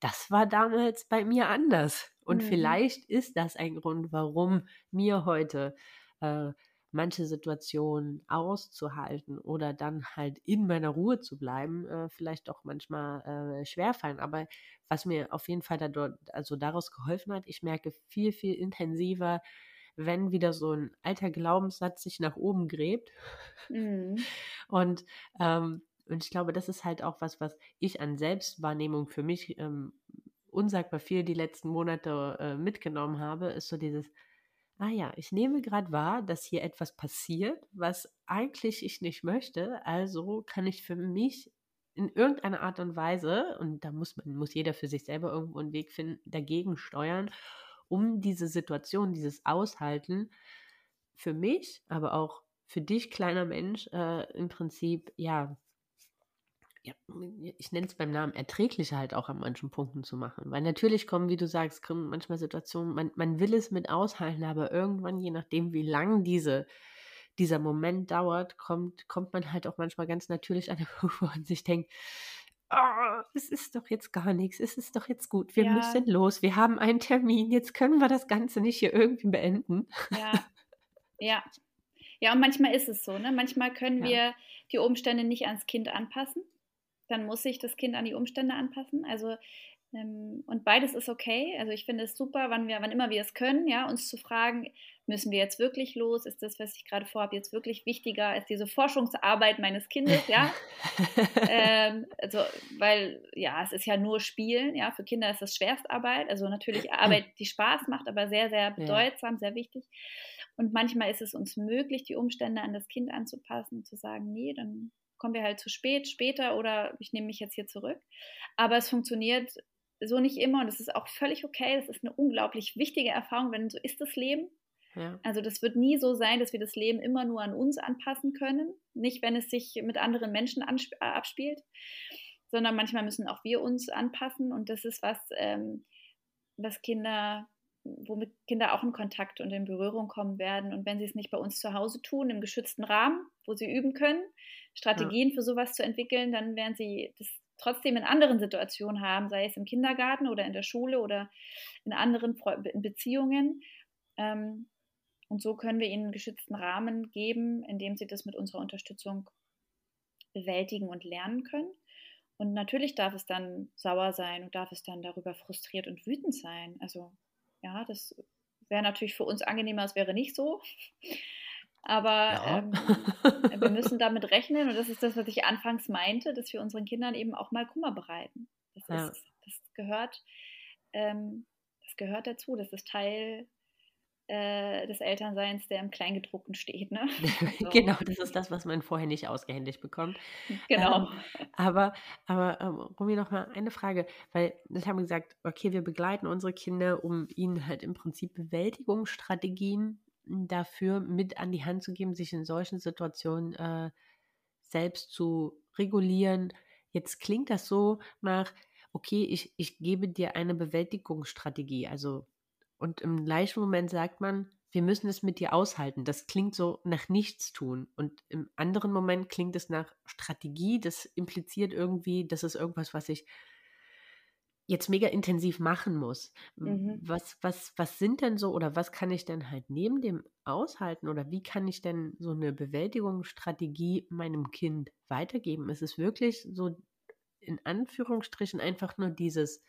A: das war damals bei mir anders. Und mhm. vielleicht ist das ein Grund, warum mir heute äh, manche Situationen auszuhalten oder dann halt in meiner Ruhe zu bleiben, äh, vielleicht auch manchmal äh, schwerfallen. Aber was mir auf jeden Fall dadurch, also daraus geholfen hat, ich merke viel, viel intensiver, wenn wieder so ein alter Glaubenssatz sich nach oben gräbt. Mhm. [laughs] Und, ähm, und ich glaube, das ist halt auch was, was ich an Selbstwahrnehmung für mich ähm, unsagbar viel die letzten Monate äh, mitgenommen habe, ist so dieses, ah ja, ich nehme gerade wahr, dass hier etwas passiert, was eigentlich ich nicht möchte. Also kann ich für mich in irgendeiner Art und Weise, und da muss man, muss jeder für sich selber irgendwo einen Weg finden, dagegen steuern, um diese Situation, dieses Aushalten für mich, aber auch für dich, kleiner Mensch, äh, im Prinzip, ja, ja, ich nenne es beim Namen, erträglicher halt auch an manchen Punkten zu machen. Weil natürlich kommen, wie du sagst, kommen manchmal Situationen, man, man will es mit aushalten, aber irgendwann, je nachdem, wie lang diese, dieser Moment dauert, kommt, kommt man halt auch manchmal ganz natürlich an den [laughs] Punkt, wo man sich denkt, oh, es ist doch jetzt gar nichts, es ist doch jetzt gut, wir ja. müssen los, wir haben einen Termin, jetzt können wir das Ganze nicht hier irgendwie beenden.
B: Ja, [laughs] ja. Ja, und manchmal ist es so, ne? Manchmal können ja. wir die Umstände nicht ans Kind anpassen dann muss sich das Kind an die Umstände anpassen. Also ähm, und beides ist okay. Also ich finde es super, wann wir, wann immer wir es können, ja, uns zu fragen, müssen wir jetzt wirklich los? Ist das, was ich gerade vorhabe, jetzt wirklich wichtiger als diese Forschungsarbeit meines Kindes, ja? [laughs] ähm, also, weil, ja, es ist ja nur Spielen, ja, für Kinder ist das Schwerstarbeit, also natürlich [clears throat] Arbeit, die Spaß macht, aber sehr, sehr bedeutsam, ja. sehr wichtig. Und manchmal ist es uns möglich, die Umstände an das Kind anzupassen, zu sagen, nee, dann kommen wir halt zu spät, später oder ich nehme mich jetzt hier zurück. Aber es funktioniert so nicht immer und es ist auch völlig okay. Das ist eine unglaublich wichtige Erfahrung, wenn so ist das Leben. Ja. Also das wird nie so sein, dass wir das Leben immer nur an uns anpassen können. Nicht, wenn es sich mit anderen Menschen äh, abspielt, sondern manchmal müssen auch wir uns anpassen und das ist was, ähm, was Kinder womit Kinder auch in Kontakt und in Berührung kommen werden. Und wenn sie es nicht bei uns zu Hause tun, im geschützten Rahmen, wo sie üben können, Strategien ja. für sowas zu entwickeln, dann werden sie das trotzdem in anderen Situationen haben, sei es im Kindergarten oder in der Schule oder in anderen in Beziehungen. Ähm, und so können wir ihnen einen geschützten Rahmen geben, in dem sie das mit unserer Unterstützung bewältigen und lernen können. Und natürlich darf es dann sauer sein und darf es dann darüber frustriert und wütend sein. Also ja, das wäre natürlich für uns angenehmer, es wäre nicht so. Aber ja. ähm, wir müssen [laughs] damit rechnen und das ist das, was ich anfangs meinte, dass wir unseren Kindern eben auch mal Kummer bereiten. Das, ist, das gehört, ähm, das gehört dazu, das ist Teil äh, des Elternseins, der im Kleingedruckten steht. Ne? [laughs]
A: So. genau, das ist das, was man vorher nicht ausgehändigt bekommt. [laughs]
B: Genau.
A: Ähm, aber, aber ähm, Rumi, noch mal eine Frage, weil das haben wir gesagt, okay, wir begleiten unsere Kinder, um ihnen halt im Prinzip Bewältigungsstrategien dafür mit an die Hand zu geben, sich in solchen Situationen äh, selbst zu regulieren. Jetzt klingt das so nach, okay, ich, ich gebe dir eine Bewältigungsstrategie. Also, und im gleichen Moment sagt man, wir müssen es mit dir aushalten. Das klingt so nach nichts tun. Und im anderen Moment klingt es nach Strategie. Das impliziert irgendwie, das ist irgendwas, was ich jetzt mega intensiv machen muss. Mhm. Was, was, was sind denn so oder was kann ich denn halt neben dem aushalten oder wie kann ich denn so eine Bewältigungsstrategie meinem Kind weitergeben? Ist es wirklich so in Anführungsstrichen einfach nur dieses,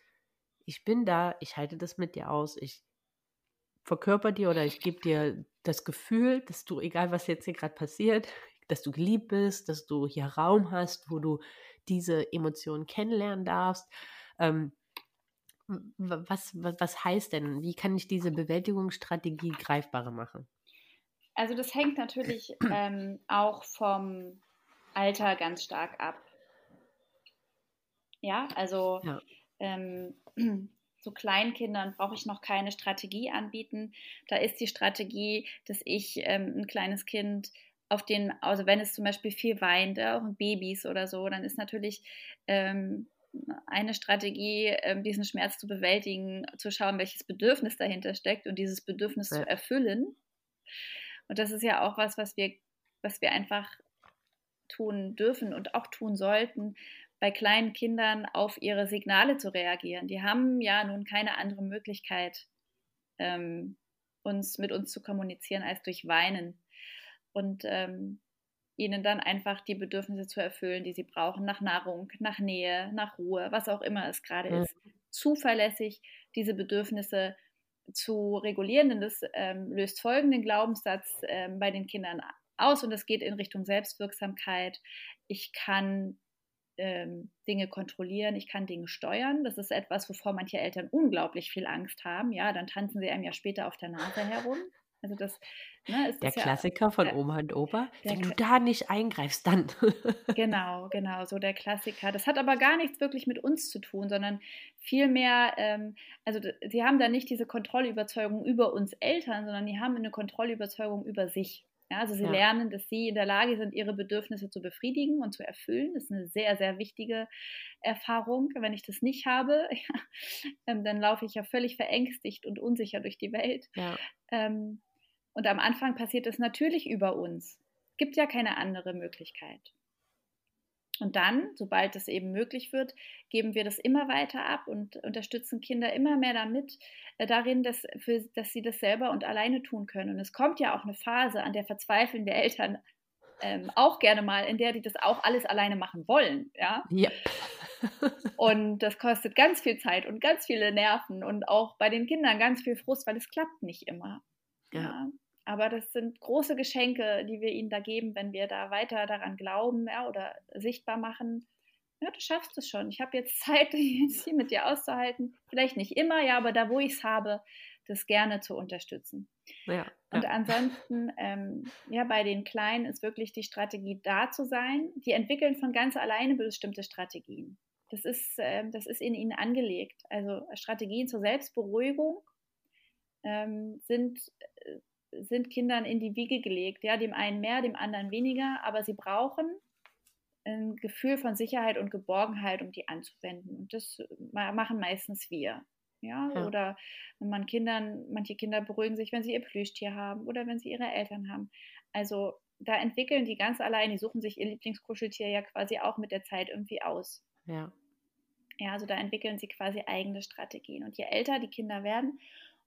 A: ich bin da, ich halte das mit dir aus, ich verkörper dir oder ich gebe dir das Gefühl, dass du, egal was jetzt hier gerade passiert, [laughs] dass du geliebt bist, dass du hier Raum hast, wo du diese Emotionen kennenlernen darfst. Ähm, was, was, was heißt denn, wie kann ich diese Bewältigungsstrategie greifbarer machen?
B: Also das hängt natürlich [clears throat] ähm, auch vom Alter ganz stark ab. Ja, also ja. Ähm, [clears throat] so Kleinkindern brauche ich noch keine Strategie anbieten. Da ist die Strategie, dass ich ähm, ein kleines Kind auf den, also wenn es zum Beispiel viel weint, auch Babys oder so, dann ist natürlich ähm, eine Strategie, ähm, diesen Schmerz zu bewältigen, zu schauen, welches Bedürfnis dahinter steckt und dieses Bedürfnis ja. zu erfüllen. Und das ist ja auch was, was wir, was wir einfach tun dürfen und auch tun sollten, bei kleinen Kindern auf ihre Signale zu reagieren. Die haben ja nun keine andere Möglichkeit, ähm, uns mit uns zu kommunizieren als durch Weinen. Und ähm, ihnen dann einfach die Bedürfnisse zu erfüllen, die sie brauchen, nach Nahrung, nach Nähe, nach Ruhe, was auch immer es gerade mhm. ist. Zuverlässig diese Bedürfnisse zu regulieren, denn das ähm, löst folgenden Glaubenssatz ähm, bei den Kindern aus und es geht in Richtung Selbstwirksamkeit. Ich kann ähm, Dinge kontrollieren, ich kann Dinge steuern. Das ist etwas, wovor manche Eltern unglaublich viel Angst haben. Ja, dann tanzen sie einem ja später auf der Nase herum. Also das
A: ne, ist der das Klassiker ja, von Oma und Opa. Wenn du da nicht eingreifst, dann. [laughs]
B: genau, genau, so der Klassiker. Das hat aber gar nichts wirklich mit uns zu tun, sondern vielmehr, ähm, also sie haben da nicht diese Kontrollüberzeugung über uns Eltern, sondern die haben eine Kontrollüberzeugung über sich. Ja, also sie ja. lernen, dass sie in der Lage sind, ihre Bedürfnisse zu befriedigen und zu erfüllen. Das ist eine sehr, sehr wichtige Erfahrung. Wenn ich das nicht habe, [laughs] ja, ähm, dann laufe ich ja völlig verängstigt und unsicher durch die Welt. Ja. Ähm, und am Anfang passiert es natürlich über uns. Es gibt ja keine andere Möglichkeit. Und dann, sobald es eben möglich wird, geben wir das immer weiter ab und unterstützen Kinder immer mehr damit, äh, darin, dass, für, dass sie das selber und alleine tun können. Und es kommt ja auch eine Phase, an der verzweifeln wir Eltern ähm, auch gerne mal, in der die das auch alles alleine machen wollen. Ja.
A: ja.
B: und das kostet ganz viel Zeit und ganz viele Nerven und auch bei den Kindern ganz viel Frust, weil es klappt nicht immer. Ja. ja. Aber das sind große Geschenke, die wir ihnen da geben, wenn wir da weiter daran glauben ja, oder sichtbar machen. Ja, du schaffst es schon. Ich habe jetzt [laughs] Zeit, jetzt hier mit dir auszuhalten. Vielleicht nicht immer, ja, aber da, wo ich es habe, das gerne zu unterstützen. Ja, und ja. ansonsten, ähm, ja, bei den Kleinen ist wirklich die Strategie da zu sein. Die entwickeln von ganz alleine bestimmte Strategien. Das ist, äh, das ist in ihnen angelegt. Also Strategien zur Selbstberuhigung ähm, sind äh, sind Kindern in die Wiege gelegt. Ja, dem einen mehr, dem anderen weniger, aber sie brauchen ein Gefühl von Sicherheit und Geborgenheit, um die anzuwenden. Und das machen meistens wir. Ja, ja. oder wenn man Kindern, manche Kinder beruhigen sich, wenn sie ihr Plüschtier haben oder wenn sie ihre Eltern haben. Also da entwickeln die ganz allein, die suchen sich ihr Lieblingskuscheltier ja quasi auch mit der Zeit irgendwie aus.
A: Ja.
B: Ja, also da entwickeln sie quasi eigene Strategien. Und je älter die Kinder werden,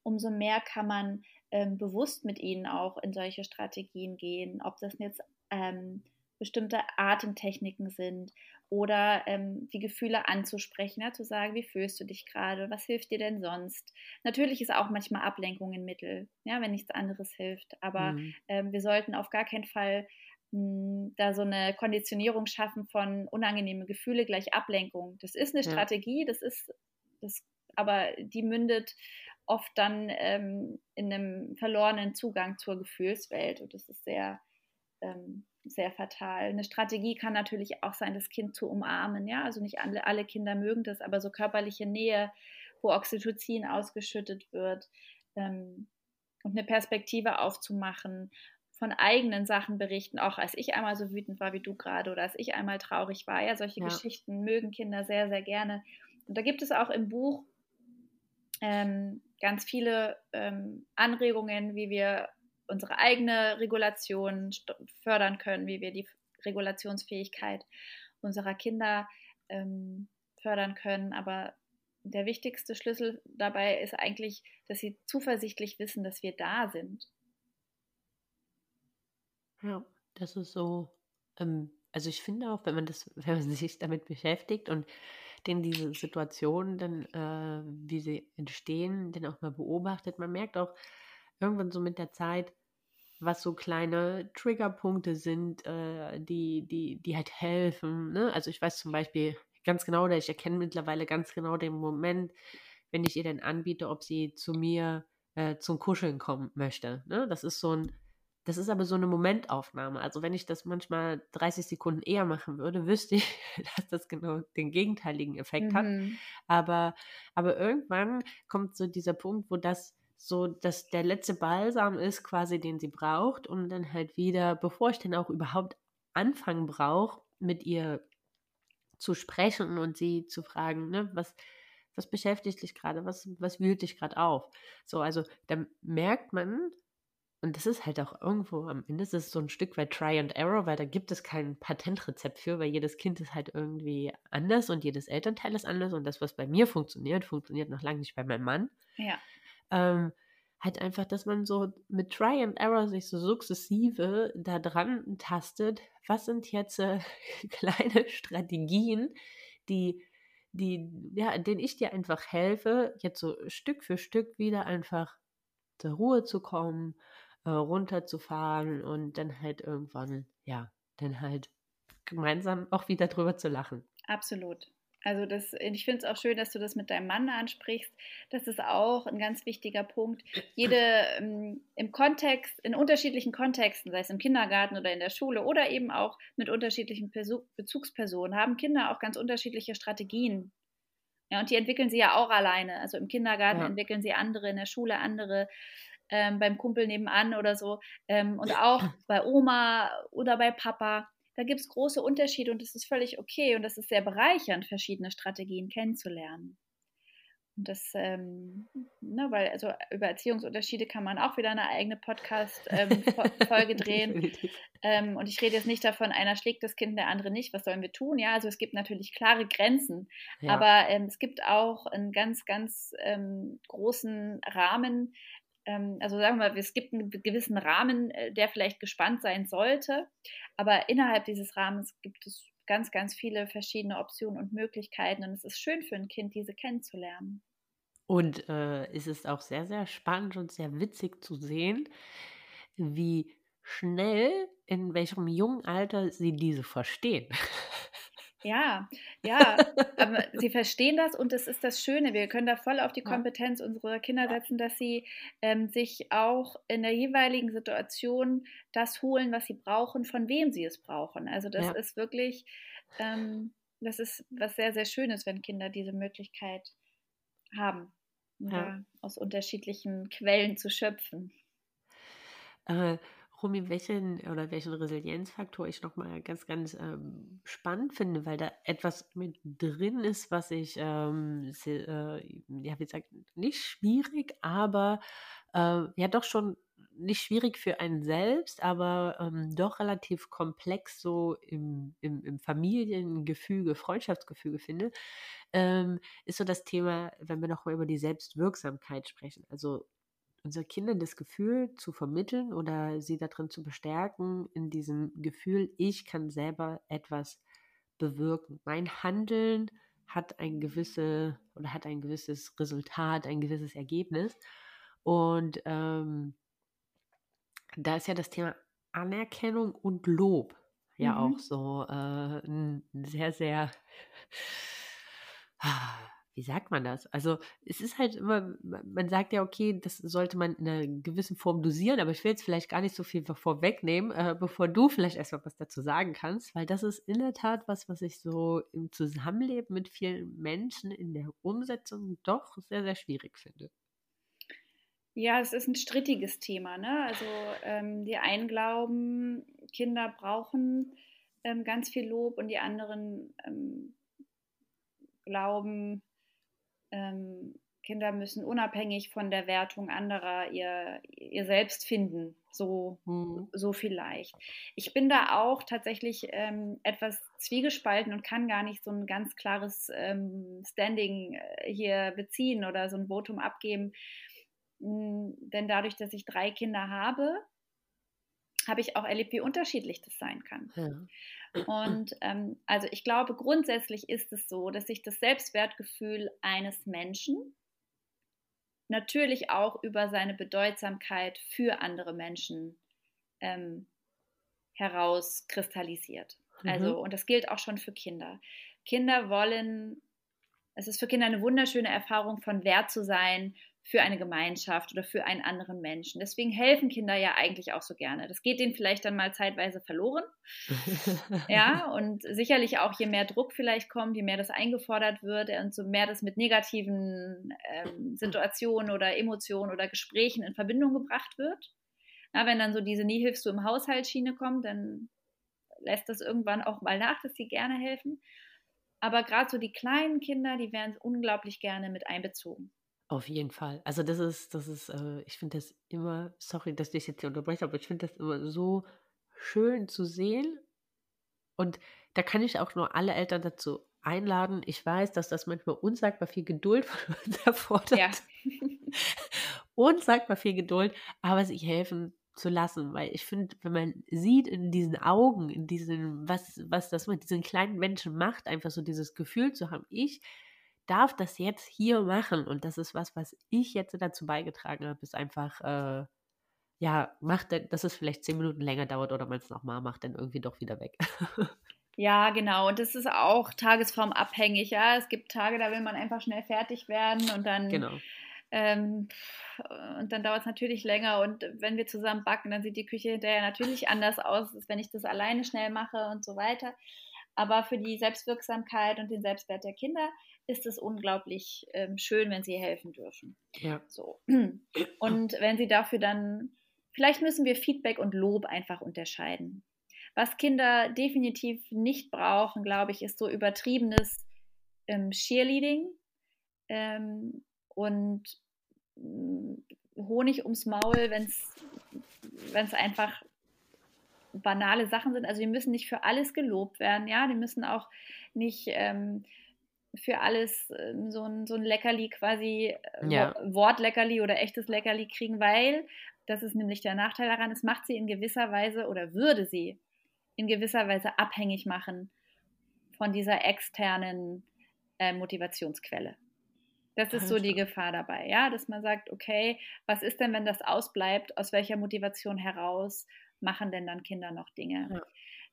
B: umso mehr kann man ähm, bewusst mit ihnen auch in solche Strategien gehen, ob das jetzt ähm, bestimmte Atemtechniken sind oder ähm, die Gefühle anzusprechen, ja, zu sagen, wie fühlst du dich gerade, was hilft dir denn sonst? Natürlich ist auch manchmal Ablenkung ein Mittel, ja, wenn nichts anderes hilft, aber mhm. ähm, wir sollten auf gar keinen Fall mh, hm, da so eine Konditionierung schaffen von unangenehme Gefühle gleich Ablenkung. Das ist eine ja. Strategie, das ist das aber die mündet oft dann ähm, in einem verlorenen Zugang zur Gefühlswelt. Und das ist sehr, ähm, sehr fatal. Eine Strategie kann natürlich auch sein, das Kind zu umarmen. Ja, also nicht alle, alle Kinder mögen das, aber so körperliche Nähe, wo Oxytocin ausgeschüttet wird ähm, und eine Perspektive aufzumachen von eigenen Sachen berichten, auch als ich einmal so wütend war wie du gerade oder als ich einmal traurig war. Ja, solche ja. Geschichten mögen Kinder sehr, sehr gerne. Und da gibt es auch im Buch ähm, ganz viele ähm, Anregungen, wie wir unsere eigene Regulation fördern können, wie wir die Regulationsfähigkeit unserer Kinder ähm, fördern können. Aber der wichtigste Schlüssel dabei ist eigentlich, dass sie zuversichtlich wissen, dass wir da sind.
A: Ja, das ist so. Ähm, also ich finde auch, wenn man das, [laughs] wenn man sich damit beschäftigt und den diese Situationen dann, äh, wie sie entstehen, dann auch mal beobachtet, man merkt auch irgendwann so mit der Zeit, was so kleine Triggerpunkte sind, äh, die, die, die halt helfen. Ne? Also ich weiß zum Beispiel ganz genau, oder ich erkenne mittlerweile ganz genau den Moment, wenn ich ihr dann anbiete, ob sie zu mir äh, zum Kuscheln kommen möchte. Ne? Das ist so ein, das ist aber so eine Momentaufnahme. Also wenn ich das manchmal 30 Sekunden eher machen würde, [laughs] wüsste ich, dass das genau den gegenteiligen Effekt mhm. hat. Aber, aber irgendwann kommt so dieser Punkt, wo das so dass der letzte Balsam ist, quasi, den sie braucht, und dann halt wieder, bevor ich dann auch überhaupt anfangen brauche, mit ihr zu sprechen und sie zu fragen, ne, was, was beschäftigt dich gerade, was, was wühlt dich gerade auf? So, also da merkt man, und das ist halt auch irgendwo am Ende, das ist so ein Stück weit Try and Error, weil da gibt es kein Patentrezept für, weil jedes Kind ist halt irgendwie anders und jedes Elternteil ist anders und das, was bei mir funktioniert, funktioniert noch lange nicht bei meinem Mann.
B: Ja
A: ähm, halt einfach, dass man so mit Try and Error sich so sukzessive da dran tastet, was sind jetzt äh, [laughs] kleine Strategien, die, die, ja, denen ich dir einfach helfe, jetzt so Stück für Stück wieder einfach zur Ruhe zu kommen, äh, runterzufahren und dann halt irgendwann, ja, dann halt gemeinsam auch wieder drüber zu lachen.
B: Absolut. Also das, ich finde es auch schön, dass du das mit deinem Mann ansprichst. Das ist auch ein ganz wichtiger Punkt. Jede ähm, im Kontext, in unterschiedlichen Kontexten, sei es im Kindergarten oder in der Schule oder eben auch mit unterschiedlichen Perso Bezugspersonen, haben Kinder auch ganz unterschiedliche Strategien. Ja, und die entwickeln sie ja auch alleine. Also im Kindergarten ja. entwickeln sie andere, in der Schule andere, ähm, beim Kumpel nebenan oder so. Ähm, und auch bei Oma oder bei Papa da gibt es große Unterschiede und es ist völlig okay und das ist sehr bereichernd, verschiedene Strategien kennenzulernen. Und das, ähm, ne, weil also über Erziehungsunterschiede kann man auch wieder eine eigene Podcast-Folge ähm, [laughs] drehen. Ähm, und ich rede jetzt nicht davon, einer schlägt das Kind, der andere nicht. Was sollen wir tun? Ja, also es gibt natürlich klare Grenzen, ja. aber ähm, es gibt auch einen ganz, ganz ähm, großen Rahmen. Ähm, also sagen wir mal, es gibt einen gewissen Rahmen, äh, der vielleicht gespannt sein sollte. Aber innerhalb dieses Rahmens gibt es ganz, ganz viele verschiedene Optionen und Möglichkeiten. Und es ist schön für ein Kind, diese kennenzulernen.
A: Und äh, es ist auch sehr, sehr spannend und sehr witzig zu sehen, wie schnell, in welchem jungen Alter sie diese verstehen. [laughs]
B: Ja, ja, [laughs] aber sie verstehen das und das ist das Schöne. Wir können da voll auf die Kompetenz unserer Kinder setzen, dass sie ähm, sich auch in der jeweiligen Situation das holen, was sie brauchen, von wem sie es brauchen. Also das ja. ist wirklich, ähm, das ist was sehr, sehr Schönes, wenn Kinder diese Möglichkeit haben, ja. aus unterschiedlichen Quellen zu schöpfen.
A: Äh, Rumi, welchen oder welchen Resilienzfaktor ich nochmal ganz, ganz ähm, spannend finde, weil da etwas mit drin ist, was ich, ähm, sehr, äh, ja, wie gesagt, nicht schwierig, aber äh, ja doch schon nicht schwierig für einen selbst, aber ähm, doch relativ komplex so im, im, im Familiengefüge, Freundschaftsgefüge finde, ähm, ist so das Thema, wenn wir nochmal über die Selbstwirksamkeit sprechen. Also unsere Kinder das Gefühl zu vermitteln oder sie darin zu bestärken, in diesem Gefühl, ich kann selber etwas bewirken. Mein Handeln hat ein gewisse oder hat ein gewisses Resultat, ein gewisses Ergebnis. Und ähm, da ist ja das Thema Anerkennung und Lob ja mhm. auch so äh, ein sehr, sehr wie sagt man das? Also es ist halt immer, man sagt ja, okay, das sollte man in einer gewissen Form dosieren, aber ich will jetzt vielleicht gar nicht so viel vorwegnehmen, äh, bevor du vielleicht erstmal was dazu sagen kannst, weil das ist in der Tat was, was ich so im Zusammenleben mit vielen Menschen in der Umsetzung doch sehr, sehr schwierig finde.
B: Ja, es ist ein strittiges Thema. Ne? Also ähm, die einen glauben, Kinder brauchen ähm, ganz viel Lob und die anderen ähm, glauben, ähm, Kinder müssen unabhängig von der Wertung anderer ihr, ihr Selbst finden. So, mhm. so vielleicht. Ich bin da auch tatsächlich ähm, etwas zwiegespalten und kann gar nicht so ein ganz klares ähm, Standing äh, hier beziehen oder so ein Votum abgeben. Hm, denn dadurch, dass ich drei Kinder habe, habe ich auch erlebt, wie unterschiedlich das sein kann. Ja. Und ähm, also ich glaube, grundsätzlich ist es so, dass sich das Selbstwertgefühl eines Menschen natürlich auch über seine Bedeutsamkeit für andere Menschen ähm, herauskristallisiert. Mhm. Also, und das gilt auch schon für Kinder. Kinder wollen, es ist für Kinder eine wunderschöne Erfahrung von Wert zu sein, für eine Gemeinschaft oder für einen anderen Menschen. Deswegen helfen Kinder ja eigentlich auch so gerne. Das geht denen vielleicht dann mal zeitweise verloren. [laughs] ja, und sicherlich auch, je mehr Druck vielleicht kommt, je mehr das eingefordert wird und so mehr das mit negativen ähm, Situationen oder Emotionen oder Gesprächen in Verbindung gebracht wird. Na, wenn dann so diese Nie hilfst du im Haushalt Schiene kommt, dann lässt das irgendwann auch mal nach, dass sie gerne helfen. Aber gerade so die kleinen Kinder, die werden unglaublich gerne mit einbezogen.
A: Auf jeden Fall. Also das ist, das ist, äh, ich finde das immer, sorry, dass ich jetzt hier unterbreche, aber ich finde das immer so schön zu sehen. Und da kann ich auch nur alle Eltern dazu einladen. Ich weiß, dass das manchmal unsagbar viel Geduld von uns [laughs] erfordert. Ja. [laughs] [laughs] unsagbar viel Geduld, aber sich helfen zu lassen, weil ich finde, wenn man sieht in diesen Augen, in diesen, was, was das mit diesen kleinen Menschen macht, einfach so dieses Gefühl zu haben, ich darf das jetzt hier machen. Und das ist was, was ich jetzt dazu beigetragen habe, ist einfach, äh, ja, macht, dass es vielleicht zehn Minuten länger dauert oder man es nochmal macht, dann irgendwie doch wieder weg. [laughs]
B: Ja, genau. Und das ist auch tagesformabhängig. Ja, es gibt Tage, da will man einfach schnell fertig werden und dann. Genau. Ähm, und dann dauert es natürlich länger. Und wenn wir zusammen backen, dann sieht die Küche hinterher natürlich anders aus, als wenn ich das alleine schnell mache und so weiter. Aber für die Selbstwirksamkeit und den Selbstwert der Kinder ist es unglaublich ähm, schön, wenn sie helfen dürfen. Ja. So. [clears throat] Und wenn sie dafür dann, vielleicht müssen wir Feedback und Lob einfach unterscheiden. Was Kinder definitiv nicht brauchen, glaube ich, ist so übertriebenes ähm, Cheerleading ähm, und äh, Honig ums Maul, wenn es einfach banale Sachen sind. Also die müssen nicht für alles gelobt werden, ja, die müssen auch nicht ähm, für alles ähm, so ein, so ein Leckerli quasi, äh, ja. Wortleckerli oder echtes Leckerli kriegen, weil, das ist nämlich der Nachteil daran, es macht sie in gewisser Weise oder würde sie in gewisser Weise abhängig machen von dieser externen äh, Motivationsquelle. Das ist so die Gefahr dabei, ja, dass man sagt, okay, was ist denn, wenn das ausbleibt? Aus welcher Motivation heraus machen denn dann Kinder noch Dinge? Ja.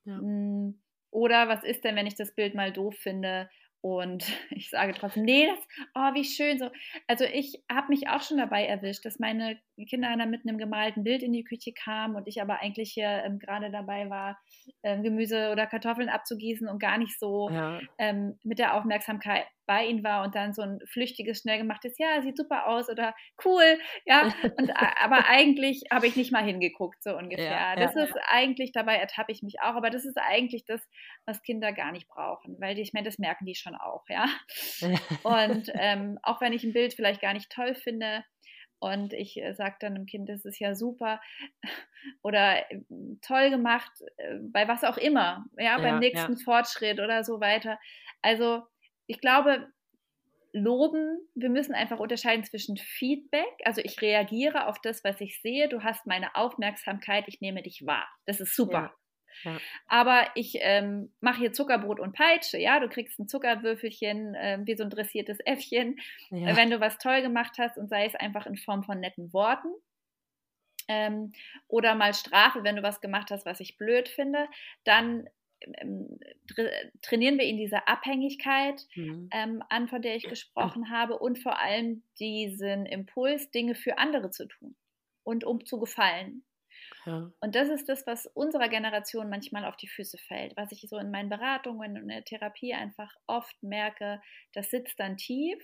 B: Ja. Hm, oder was ist denn, wenn ich das Bild mal doof finde und [laughs] ich sage trotzdem, nee, das, oh, wie schön so. Also ich habe mich auch schon dabei erwischt, dass meine Kinder dann mit einem gemalten Bild in die Küche kamen und ich aber eigentlich hier ähm, gerade dabei war, ähm, Gemüse oder Kartoffeln abzugießen und gar nicht so ja. ähm, mit der Aufmerksamkeit bei ihnen war und dann so ein flüchtiges, schnell gemachtes, ja, sieht super aus oder cool, ja, [laughs] und aber eigentlich habe ich nicht mal hingeguckt, so ungefähr. Ja, das ja, ist eigentlich, dabei ertappe ich mich auch, aber das ist eigentlich das, was Kinder gar nicht brauchen, weil die, ich meine, das merken die schon auch, ja. Und [laughs] ähm, auch wenn ich ein Bild vielleicht gar nicht toll finde, und ich äh, sage dann dem Kind, das ist ja super oder äh, toll gemacht, äh, bei was auch immer, ja, ja beim nächsten ja. Fortschritt oder so weiter. Also ich glaube, loben, wir müssen einfach unterscheiden zwischen Feedback, also ich reagiere auf das, was ich sehe, du hast meine Aufmerksamkeit, ich nehme dich wahr. Das ist super. Ja. Ja. Aber ich ähm, mache hier Zuckerbrot und Peitsche, ja, du kriegst ein Zuckerwürfelchen, äh, wie so ein dressiertes Äffchen, ja. wenn du was toll gemacht hast und sei es einfach in Form von netten Worten. Ähm, oder mal Strafe, wenn du was gemacht hast, was ich blöd finde, dann trainieren wir ihn diese Abhängigkeit mhm. ähm, an, von der ich gesprochen habe, und vor allem diesen Impuls, Dinge für andere zu tun und um zu gefallen. Ja. Und das ist das, was unserer Generation manchmal auf die Füße fällt, was ich so in meinen Beratungen und in der Therapie einfach oft merke, das sitzt dann tief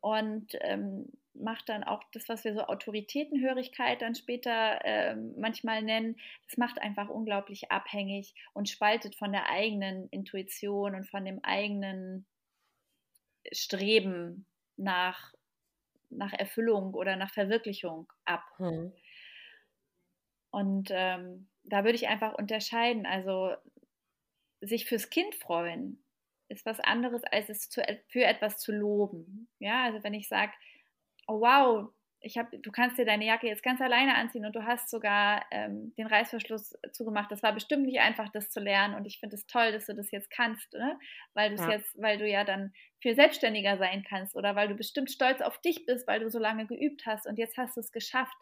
B: und ähm, macht dann auch das, was wir so Autoritätenhörigkeit dann später äh, manchmal nennen, das macht einfach unglaublich abhängig und spaltet von der eigenen Intuition und von dem eigenen Streben nach, nach Erfüllung oder nach Verwirklichung ab. Hm. Und ähm, da würde ich einfach unterscheiden. Also sich fürs Kind freuen ist was anderes, als es zu, für etwas zu loben. Ja, also wenn ich sage, oh wow, ich hab, du kannst dir deine Jacke jetzt ganz alleine anziehen und du hast sogar ähm, den Reißverschluss zugemacht. Das war bestimmt nicht einfach, das zu lernen und ich finde es toll, dass du das jetzt kannst, ne? weil du ja. jetzt, weil du ja dann viel selbstständiger sein kannst oder weil du bestimmt stolz auf dich bist, weil du so lange geübt hast und jetzt hast du es geschafft.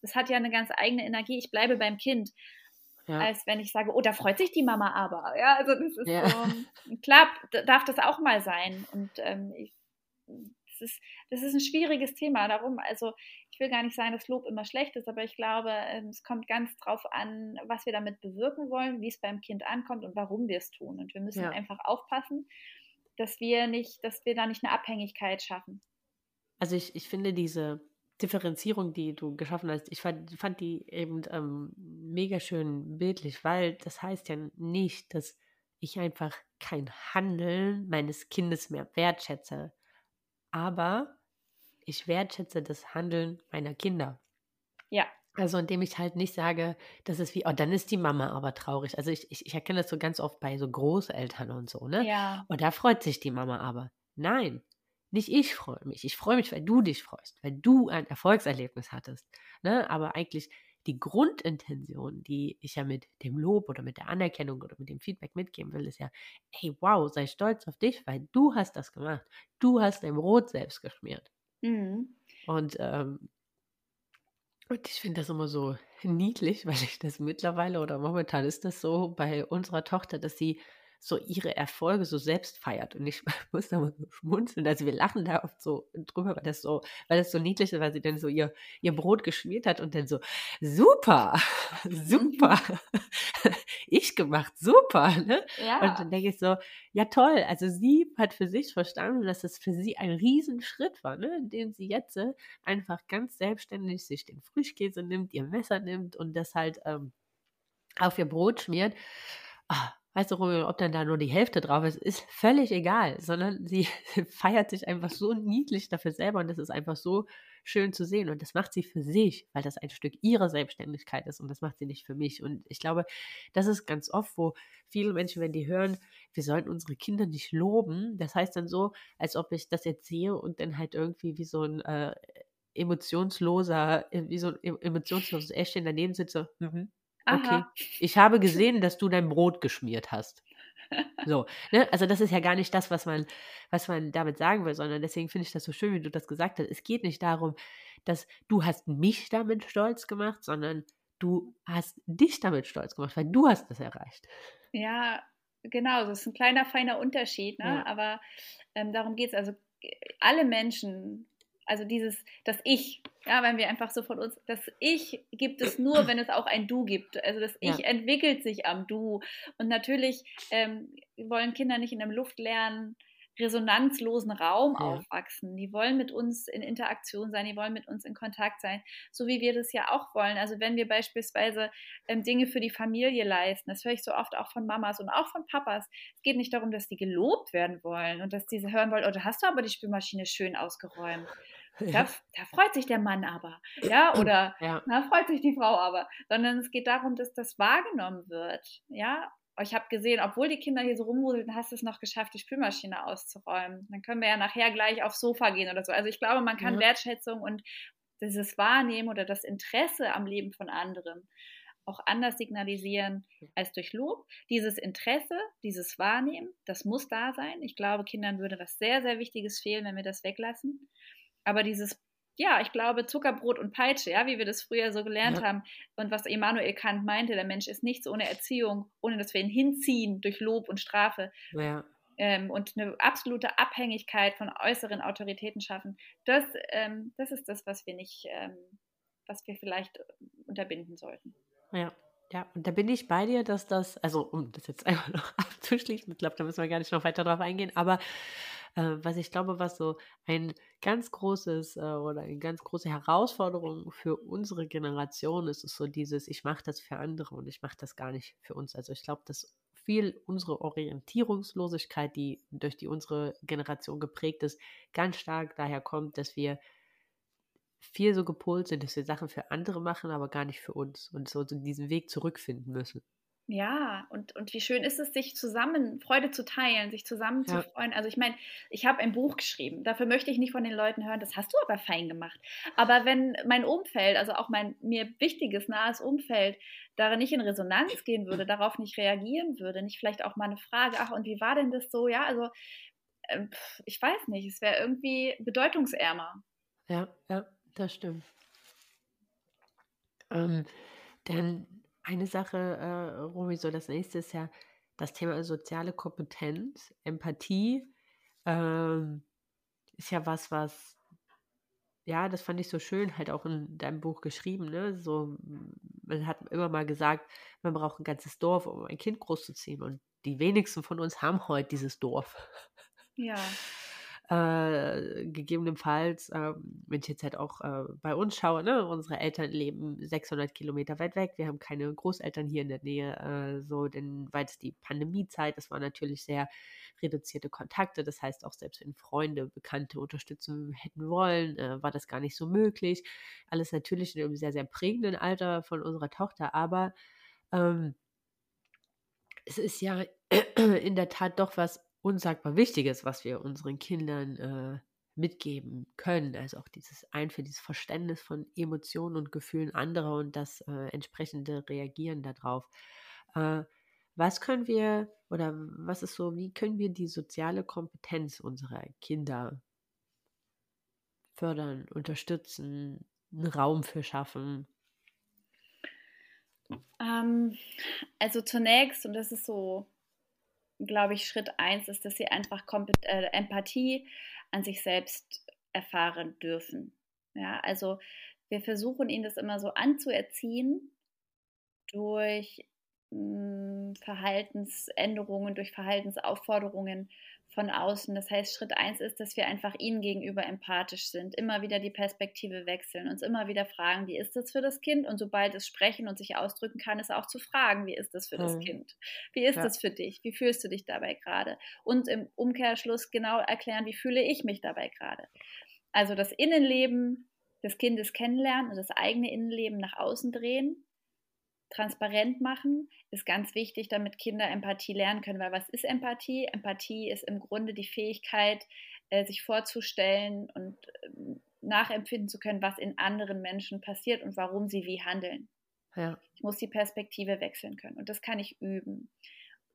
B: Das hat ja eine ganz eigene Energie. Ich bleibe beim Kind ja. als wenn ich sage, oh, da freut sich die Mama aber. Ja, also das ist ja. so, klar, darf das auch mal sein. Und ähm, ich, das, ist, das ist ein schwieriges Thema. Darum, also ich will gar nicht sagen, dass Lob immer schlecht ist, aber ich glaube, ähm, es kommt ganz drauf an, was wir damit bewirken wollen, wie es beim Kind ankommt und warum wir es tun. Und wir müssen ja. einfach aufpassen, dass wir nicht, dass wir da nicht eine Abhängigkeit schaffen.
A: Also ich, ich finde diese Differenzierung, die du geschaffen hast, ich fand, fand die eben ähm, mega schön bildlich, weil das heißt ja nicht, dass ich einfach kein Handeln meines Kindes mehr wertschätze, aber ich wertschätze das Handeln meiner Kinder.
B: Ja.
A: Also indem ich halt nicht sage, das ist wie, oh, dann ist die Mama aber traurig. Also ich, ich, ich erkenne das so ganz oft bei so Großeltern und so, ne?
B: Ja.
A: Und da freut sich die Mama aber. Nein, nicht ich freue mich. Ich freue mich, weil du dich freust, weil du ein Erfolgserlebnis hattest. Ne? Aber eigentlich die Grundintention, die ich ja mit dem Lob oder mit der Anerkennung oder mit dem Feedback mitgeben will, ist ja, hey, wow, sei stolz auf dich, weil du hast das gemacht. Du hast dein Brot selbst geschmiert. Mhm. Und, ähm, und ich finde das immer so niedlich, weil ich das mittlerweile oder momentan ist das so bei unserer Tochter, dass sie so ihre Erfolge so selbst feiert. Und ich [laughs] muss da mal so schmunzeln. Also wir lachen da oft so drüber, weil das so, weil das so niedlich ist, weil sie dann so ihr, ihr Brot geschmiert hat und dann so, super, [laughs] super, [laughs] ich gemacht, super. Ne? Ja. Und dann denke ich so, ja toll, also sie hat für sich verstanden, dass es für sie ein Riesenschritt war, ne? indem sie jetzt äh, einfach ganz selbstständig sich den Frischkäse nimmt, ihr Messer nimmt und das halt ähm, auf ihr Brot schmiert. Ah, weißt du, ob dann da nur die Hälfte drauf ist, ist völlig egal, sondern sie [laughs] feiert sich einfach so niedlich dafür selber und das ist einfach so schön zu sehen und das macht sie für sich, weil das ein Stück ihrer Selbstständigkeit ist und das macht sie nicht für mich. Und ich glaube, das ist ganz oft, wo viele Menschen, wenn die hören, wir sollen unsere Kinder nicht loben, das heißt dann so, als ob ich das jetzt sehe und dann halt irgendwie wie so ein äh, emotionsloser, wie so ein emotionsloses Äschchen daneben sitze, mhm, Okay. Ich habe gesehen, dass du dein Brot geschmiert hast. [laughs] So, ne? Also das ist ja gar nicht das, was man, was man damit sagen will, sondern deswegen finde ich das so schön, wie du das gesagt hast. Es geht nicht darum, dass du hast mich damit stolz gemacht, sondern du hast dich damit stolz gemacht, weil du hast das erreicht.
B: Ja, genau, das ist ein kleiner, feiner Unterschied, ne? Ja. aber ähm, darum geht es. Also alle Menschen also dieses, das Ich, ja, wenn wir einfach so von uns, das Ich gibt es nur, wenn es auch ein Du gibt. Also das Ich ja. entwickelt sich am Du. Und natürlich ähm, wollen Kinder nicht in einem luftleeren, resonanzlosen Raum ja. aufwachsen. Die wollen mit uns in Interaktion sein, die wollen mit uns in Kontakt sein, so wie wir das ja auch wollen. Also wenn wir beispielsweise ähm, Dinge für die Familie leisten, das höre ich so oft auch von Mamas und auch von Papas. Es geht nicht darum, dass die gelobt werden wollen und dass diese hören wollen, oh, du hast du aber die Spülmaschine schön ausgeräumt. Da, da, freut sich der Mann aber, ja, [clears throat] oder ja. da freut sich die Frau aber, sondern es geht darum, dass das wahrgenommen wird, ja. Ich habe gesehen, obwohl die Kinder hier so rumwuseln, hast du es noch geschafft, die Spülmaschine auszuräumen. Dann können wir ja nachher gleich aufs Sofa gehen oder so. Also ich glaube, man kann ja. Wertschätzung und dieses Wahrnehmen oder das Interesse am Leben von anderen auch anders signalisieren als durch Lob. Dieses Interesse, dieses Wahrnehmen, das muss da sein. Ich glaube, Kindern würde was sehr, sehr Wichtiges fehlen, wenn wir das weglassen. Aber dieses ja, ich glaube, Zuckerbrot und Peitsche, ja, wie wir das früher so gelernt ja. haben. Und was Immanuel Kant meinte, der Mensch ist nichts ohne Erziehung, ohne dass wir ihn hinziehen durch Lob und Strafe. Ja. Ähm, und eine absolute Abhängigkeit von äußeren Autoritäten schaffen. Das, ähm, das ist das, was wir nicht, ähm, was wir vielleicht unterbinden sollten.
A: Ja. Ja, und da bin ich bei dir, dass das, also um das jetzt [laughs] einfach noch abzuschließen, ich glaube, da müssen wir gar nicht noch weiter drauf eingehen, aber äh, was ich glaube, was so ein ganz großes äh, oder eine ganz große Herausforderung für unsere Generation ist, ist so dieses, ich mache das für andere und ich mache das gar nicht für uns. Also ich glaube, dass viel unsere Orientierungslosigkeit, die durch die unsere Generation geprägt ist, ganz stark daher kommt, dass wir viel so gepolt sind, dass wir Sachen für andere machen, aber gar nicht für uns und so diesen Weg zurückfinden müssen.
B: Ja, und, und wie schön ist es, sich zusammen, Freude zu teilen, sich zusammen ja. zu freuen. Also ich meine, ich habe ein Buch geschrieben. Dafür möchte ich nicht von den Leuten hören, das hast du aber fein gemacht. Aber wenn mein Umfeld, also auch mein mir wichtiges, nahes Umfeld, darin nicht in Resonanz gehen würde, darauf nicht reagieren würde, nicht vielleicht auch mal eine Frage, ach, und wie war denn das so? Ja, also äh, ich weiß nicht, es wäre irgendwie bedeutungsärmer.
A: Ja, ja, das stimmt. Ähm, dann eine Sache, äh, Romy, so das nächste ist ja das Thema soziale Kompetenz, Empathie. Ähm, ist ja was, was, ja, das fand ich so schön, halt auch in deinem Buch geschrieben, ne? So, man hat immer mal gesagt, man braucht ein ganzes Dorf, um ein Kind großzuziehen. Und die wenigsten von uns haben heute dieses Dorf.
B: Ja. [laughs]
A: Äh, gegebenenfalls, äh, wenn ich jetzt halt auch äh, bei uns schaue, ne, unsere Eltern leben 600 Kilometer weit weg, wir haben keine Großeltern hier in der Nähe, äh, so, denn weil es die Pandemiezeit, das war natürlich sehr reduzierte Kontakte, das heißt auch selbst wenn Freunde, Bekannte unterstützen hätten wollen, äh, war das gar nicht so möglich. Alles natürlich in einem sehr, sehr prägenden Alter von unserer Tochter, aber ähm, es ist ja [clears throat] in der Tat doch was unsagbar Wichtiges, was wir unseren Kindern äh, mitgeben können. Also auch dieses ein für dieses Verständnis von Emotionen und Gefühlen anderer und das äh, entsprechende Reagieren darauf. Äh, was können wir oder was ist so, wie können wir die soziale Kompetenz unserer Kinder fördern, unterstützen, einen Raum für schaffen?
B: Ähm, also zunächst, und das ist so glaube ich, Schritt eins ist, dass sie einfach Kompet äh, Empathie an sich selbst erfahren dürfen. Ja, also wir versuchen ihnen das immer so anzuerziehen durch mh, hm, Verhaltensänderungen, durch Verhaltensaufforderungen von außen. Das heißt, Schritt eins ist, dass wir einfach ihnen gegenüber empathisch sind, immer wieder die Perspektive wechseln, uns immer wieder fragen, wie ist das für das Kind? Und sobald es sprechen und sich ausdrücken kann, ist auch zu fragen, wie ist das für das mhm. Kind? Wie ist ja. das für dich? Wie fühlst du dich dabei gerade? Und im Umkehrschluss genau erklären, wie fühle ich mich dabei gerade? Also das Innenleben des Kindes kennenlernen und das eigene Innenleben nach außen drehen transparent machen, ist ganz wichtig, damit Kinder Empathie lernen können. Weil was ist Empathie? Empathie ist im Grunde die Fähigkeit, äh, sich vorzustellen und ähm, nachempfinden zu können, was in anderen Menschen passiert und warum sie wie handeln. Ja. Ich muss die Perspektive wechseln können und das kann ich üben.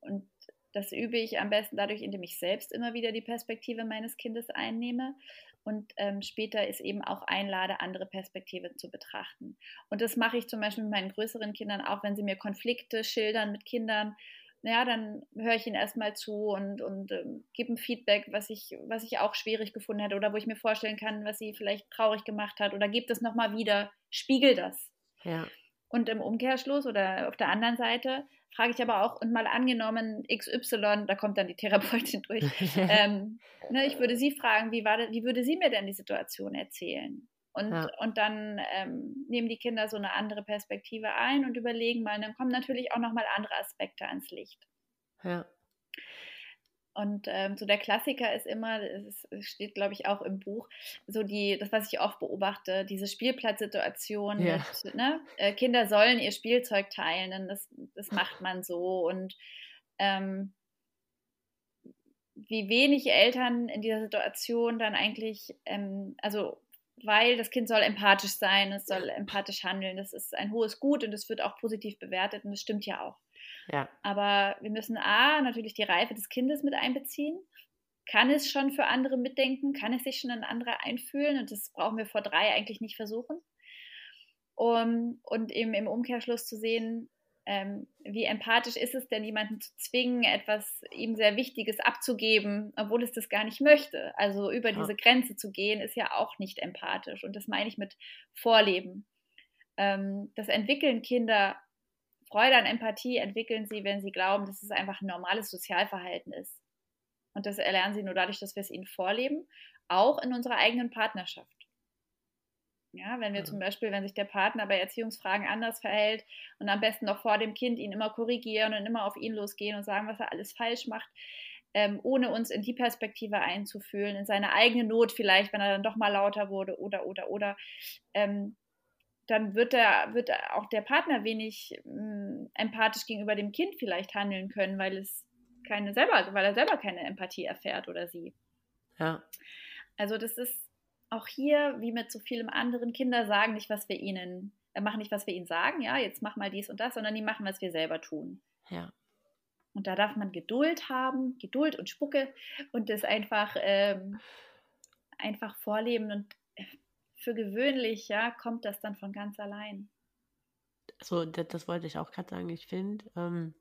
B: Und das übe ich am besten dadurch, indem ich selbst immer wieder die Perspektive meines Kindes einnehme und ähm, später ist eben auch einlade, andere Perspektiven zu betrachten. Und das mache ich zum Beispiel mit meinen größeren Kindern auch, wenn sie mir Konflikte schildern mit Kindern. Ja, dann höre ich ihnen erstmal zu und, und ähm, gebe ein Feedback, was ich, was ich auch schwierig gefunden hätte oder wo ich mir vorstellen kann, was sie vielleicht traurig gemacht hat oder gebe das nochmal wieder, spiegel das. Ja. Und im Umkehrschluss oder auf der anderen Seite frage ich aber auch, und mal angenommen XY, da kommt dann die Therapeutin durch, [laughs] ähm, ne, ich würde sie fragen, wie, war das, wie würde sie mir denn die Situation erzählen? Und, ja. und dann ähm, nehmen die Kinder so eine andere Perspektive ein und überlegen mal, dann kommen natürlich auch nochmal andere Aspekte ans Licht. Ja. Und ähm, so der Klassiker ist immer, es steht glaube ich auch im Buch, so die, das was ich oft beobachte, diese Spielplatzsituation ja. mit, ne, äh, Kinder sollen ihr Spielzeug teilen, denn das, das macht man so und ähm, wie wenig Eltern in dieser Situation dann eigentlich, ähm, also weil das Kind soll empathisch sein, es soll empathisch handeln, das ist ein hohes Gut und es wird auch positiv bewertet und das stimmt ja auch. Ja. Aber wir müssen A, natürlich die Reife des Kindes mit einbeziehen. kann es schon für andere mitdenken, kann es sich schon in andere einfühlen und das brauchen wir vor drei eigentlich nicht versuchen. Um, und eben im Umkehrschluss zu sehen, ähm, wie empathisch ist es denn, jemanden zu zwingen, etwas ihm sehr Wichtiges abzugeben, obwohl es das gar nicht möchte. Also über ja. diese Grenze zu gehen, ist ja auch nicht empathisch. Und das meine ich mit Vorleben. Ähm, das entwickeln Kinder, Freude an Empathie entwickeln sie, wenn sie glauben, dass es einfach ein normales Sozialverhalten ist. Und das erlernen sie nur dadurch, dass wir es ihnen vorleben, auch in unserer eigenen Partnerschaft. Ja, wenn wir zum Beispiel, wenn sich der Partner bei Erziehungsfragen anders verhält und am besten noch vor dem Kind ihn immer korrigieren und immer auf ihn losgehen und sagen, was er alles falsch macht, ähm, ohne uns in die Perspektive einzufühlen, in seine eigene Not vielleicht, wenn er dann doch mal lauter wurde oder, oder, oder, ähm, dann wird, der, wird auch der Partner wenig mh, empathisch gegenüber dem Kind vielleicht handeln können, weil es keine selber, weil er selber keine Empathie erfährt oder sie.
A: Ja.
B: Also das ist auch hier, wie mit so vielem anderen, Kinder sagen nicht, was wir ihnen, äh, machen nicht, was wir ihnen sagen, ja, jetzt mach mal dies und das, sondern die machen, was wir selber tun.
A: Ja.
B: Und da darf man Geduld haben, Geduld und Spucke und das einfach, ähm, einfach vorleben und für gewöhnlich, ja, kommt das dann von ganz allein.
A: So, das, das wollte ich auch gerade sagen. Ich finde, ähm,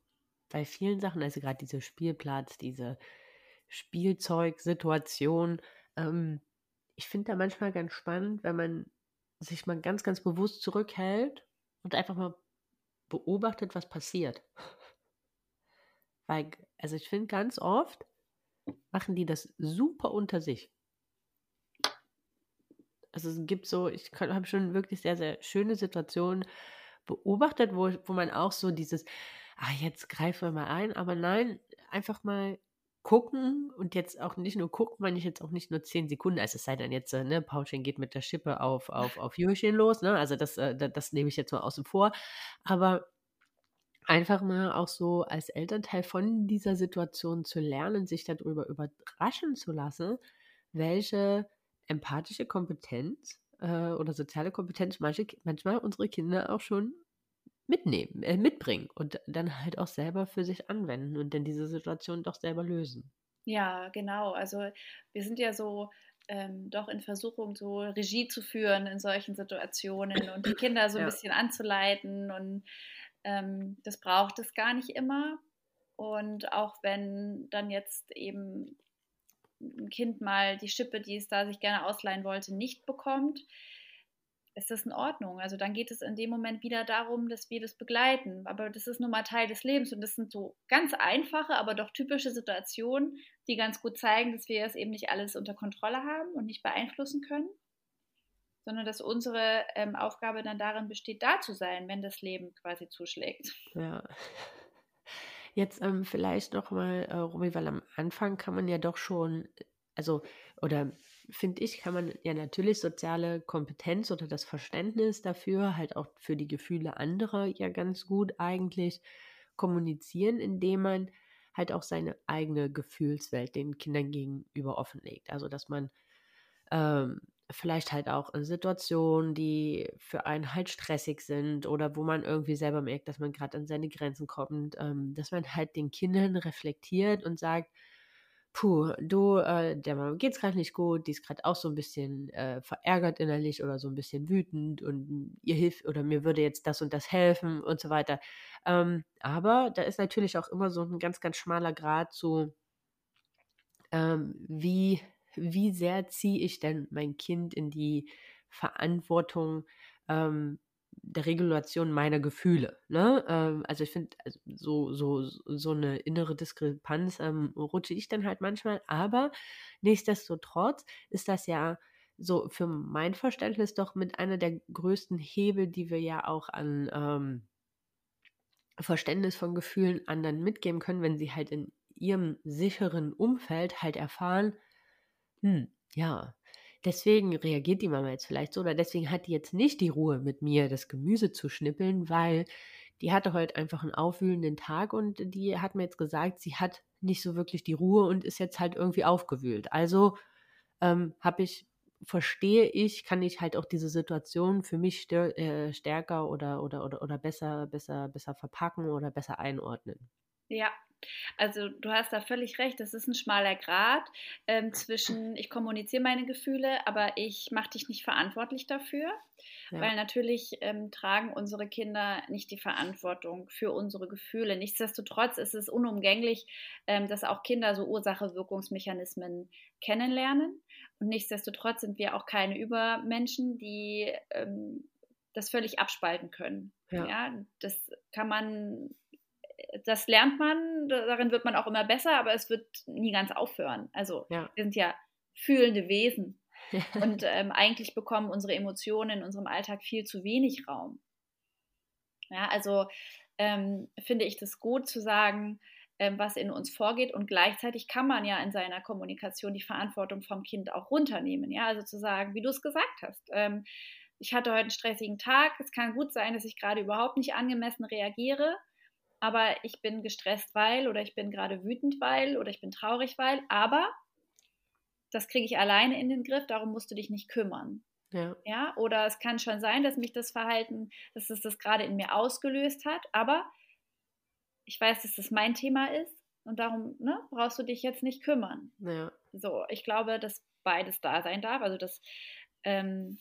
A: bei vielen Sachen, also gerade diese Spielplatz, diese Spielzeugsituation, ähm, ich finde da manchmal ganz spannend, wenn man sich mal ganz, ganz bewusst zurückhält und einfach mal beobachtet, was passiert. [laughs] Weil, also ich finde ganz oft machen die das super unter sich. Also es gibt so, ich habe schon wirklich sehr, sehr schöne Situationen beobachtet, wo, wo man auch so dieses, ah, jetzt greifen wir mal ein, aber nein, einfach mal gucken und jetzt auch nicht nur gucken, meine ich jetzt auch nicht nur zehn Sekunden, also es sei denn jetzt, äh, ne, Paulchen geht mit der Schippe auf, auf, auf Jürchen los, ne, also das, äh, das, das nehme ich jetzt mal außen vor, aber einfach mal auch so als Elternteil von dieser Situation zu lernen, sich darüber überraschen zu lassen, welche empathische Kompetenz äh, oder soziale Kompetenz manche, manchmal unsere Kinder auch schon mitnehmen, äh, mitbringen und dann halt auch selber für sich anwenden und dann diese Situation doch selber lösen.
B: Ja, genau. Also wir sind ja so ähm, doch in Versuchung, so Regie zu führen in solchen Situationen und die Kinder so ein ja. bisschen anzuleiten und ähm, das braucht es gar nicht immer. Und auch wenn dann jetzt eben ein Kind mal die Schippe, die es da sich gerne ausleihen wollte, nicht bekommt, ist das in Ordnung. Also dann geht es in dem Moment wieder darum, dass wir das begleiten. Aber das ist nun mal Teil des Lebens und das sind so ganz einfache, aber doch typische Situationen, die ganz gut zeigen, dass wir es eben nicht alles unter Kontrolle haben und nicht beeinflussen können, sondern dass unsere ähm, Aufgabe dann darin besteht, da zu sein, wenn das Leben quasi zuschlägt.
A: Ja. Jetzt ähm, vielleicht nochmal, äh, Romy, weil am Anfang kann man ja doch schon, also, oder finde ich, kann man ja natürlich soziale Kompetenz oder das Verständnis dafür, halt auch für die Gefühle anderer ja ganz gut eigentlich kommunizieren, indem man halt auch seine eigene Gefühlswelt den Kindern gegenüber offenlegt. Also dass man ähm, vielleicht halt auch in Situationen, die für einen halt stressig sind oder wo man irgendwie selber merkt, dass man gerade an seine Grenzen kommt, ähm, dass man halt den Kindern reflektiert und sagt, puh, du, äh, der Mama geht's gerade nicht gut, die ist gerade auch so ein bisschen äh, verärgert innerlich oder so ein bisschen wütend und ihr hilft oder mir würde jetzt das und das helfen und so weiter. Ähm, aber da ist natürlich auch immer so ein ganz, ganz schmaler Grad zu, ähm, wie, wie sehr ziehe ich denn mein Kind in die Verantwortung, ähm, der Regulation meiner Gefühle. Ne? Ähm, also ich finde, also so, so, so eine innere Diskrepanz ähm, rutsche ich dann halt manchmal, aber nichtsdestotrotz ist das ja so für mein Verständnis doch mit einer der größten Hebel, die wir ja auch an ähm, Verständnis von Gefühlen anderen mitgeben können, wenn sie halt in ihrem sicheren Umfeld halt erfahren, hm, ja, Deswegen reagiert die Mama jetzt vielleicht so oder deswegen hat die jetzt nicht die Ruhe mit mir, das Gemüse zu schnippeln, weil die hatte heute einfach einen aufwühlenden Tag und die hat mir jetzt gesagt, sie hat nicht so wirklich die Ruhe und ist jetzt halt irgendwie aufgewühlt. Also ähm, habe ich, verstehe ich, kann ich halt auch diese Situation für mich stör, äh, stärker oder, oder, oder, oder besser, besser, besser verpacken oder besser einordnen.
B: Ja, also du hast da völlig recht. Das ist ein schmaler Grad ähm, zwischen, ich kommuniziere meine Gefühle, aber ich mache dich nicht verantwortlich dafür. Ja. Weil natürlich ähm, tragen unsere Kinder nicht die Verantwortung für unsere Gefühle. Nichtsdestotrotz ist es unumgänglich, ähm, dass auch Kinder so Ursache-Wirkungsmechanismen kennenlernen. Und nichtsdestotrotz sind wir auch keine Übermenschen, die ähm, das völlig abspalten können. Ja. ja. das kann man, das lernt man, darin wird man auch immer besser, aber es wird nie ganz aufhören. Also ja. wir sind ja fühlende Wesen. [laughs] Und ähm, eigentlich bekommen unsere Emotionen in unserem Alltag viel zu wenig Raum. Ja, also ähm, finde ich das gut zu sagen, ähm, was in uns vorgeht und gleichzeitig kann man ja in seiner Kommunikation die Verantwortung vom Kind auch runternehmen. Ja, also zu sagen, wie du es gesagt hast. Ähm, ich hatte heute einen stressigen Tag. Es kann gut sein, dass ich gerade überhaupt nicht angemessen reagiere, aber ich bin gestresst, weil oder ich bin gerade wütend, weil oder ich bin traurig, weil. Aber das kriege ich alleine in den Griff, darum musst du dich nicht kümmern. Ja. ja. Oder es kann schon sein, dass mich das Verhalten, dass es das gerade in mir ausgelöst hat, aber ich weiß, dass das mein Thema ist und darum ne, brauchst du dich jetzt nicht kümmern. Ja. So, ich glaube, dass beides da sein darf. Also, dass ähm,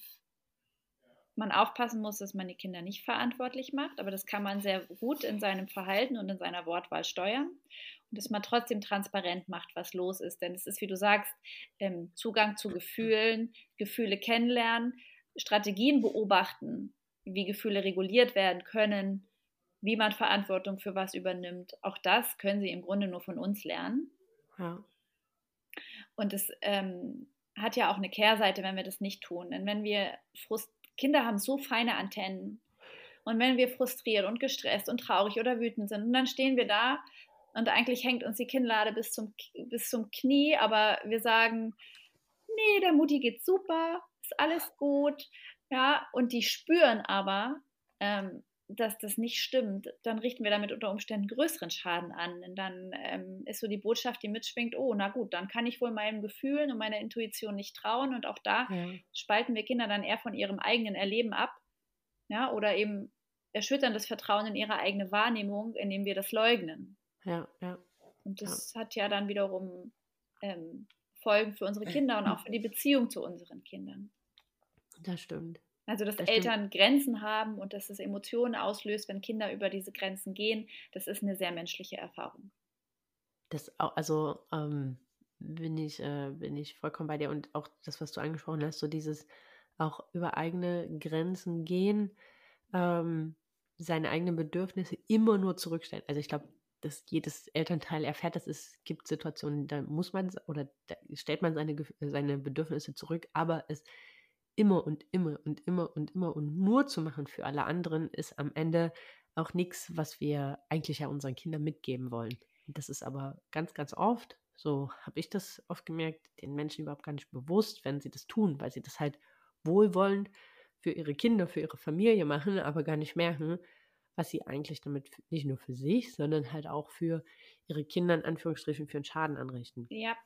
B: man aufpassen muss, dass man die Kinder nicht verantwortlich macht, aber das kann man sehr gut in seinem Verhalten und in seiner Wortwahl steuern und dass man trotzdem transparent macht, was los ist. Denn es ist, wie du sagst, ähm, Zugang zu Gefühlen, Gefühle kennenlernen, Strategien beobachten, wie Gefühle reguliert werden können, wie man Verantwortung für was übernimmt. Auch das können sie im Grunde nur von uns lernen. Ja. Und es ähm, hat ja auch eine Kehrseite, wenn wir das nicht tun. Denn wenn wir Frust Kinder haben so feine Antennen. Und wenn wir frustriert und gestresst und traurig oder wütend sind, und dann stehen wir da und eigentlich hängt uns die Kinnlade bis zum, bis zum Knie, aber wir sagen, nee, der Mutti geht super, ist alles gut. Ja, und die spüren aber, ähm, dass das nicht stimmt, dann richten wir damit unter Umständen größeren Schaden an. Und dann ähm, ist so die Botschaft, die mitschwingt, oh, na gut, dann kann ich wohl meinen Gefühlen und meiner Intuition nicht trauen. Und auch da ja. spalten wir Kinder dann eher von ihrem eigenen Erleben ab. Ja, oder eben erschüttern das Vertrauen in ihre eigene Wahrnehmung, indem wir das leugnen. Ja, ja. Und das ja. hat ja dann wiederum ähm, Folgen für unsere [clears throat] Kinder und auch für die Beziehung zu unseren Kindern.
A: Das stimmt.
B: Also, dass das Eltern stimmt. Grenzen haben und dass es Emotionen auslöst, wenn Kinder über diese Grenzen gehen, das ist eine sehr menschliche Erfahrung.
A: Das auch, also ähm, bin ich, äh, bin ich vollkommen bei dir und auch das, was du angesprochen hast, so dieses auch über eigene Grenzen gehen, ähm, seine eigenen Bedürfnisse immer nur zurückstellen. Also ich glaube, dass jedes Elternteil erfährt, dass es gibt Situationen, da muss man oder da stellt man seine, seine Bedürfnisse zurück, aber es immer und immer und immer und immer und nur zu machen für alle anderen, ist am Ende auch nichts, was wir eigentlich ja unseren Kindern mitgeben wollen. Das ist aber ganz, ganz oft, so habe ich das oft gemerkt, den Menschen überhaupt gar nicht bewusst, wenn sie das tun, weil sie das halt wohlwollend für ihre Kinder, für ihre Familie machen, aber gar nicht merken, was sie eigentlich damit nicht nur für sich, sondern halt auch für ihre Kinder in Anführungsstrichen für einen Schaden anrichten.
B: Ja,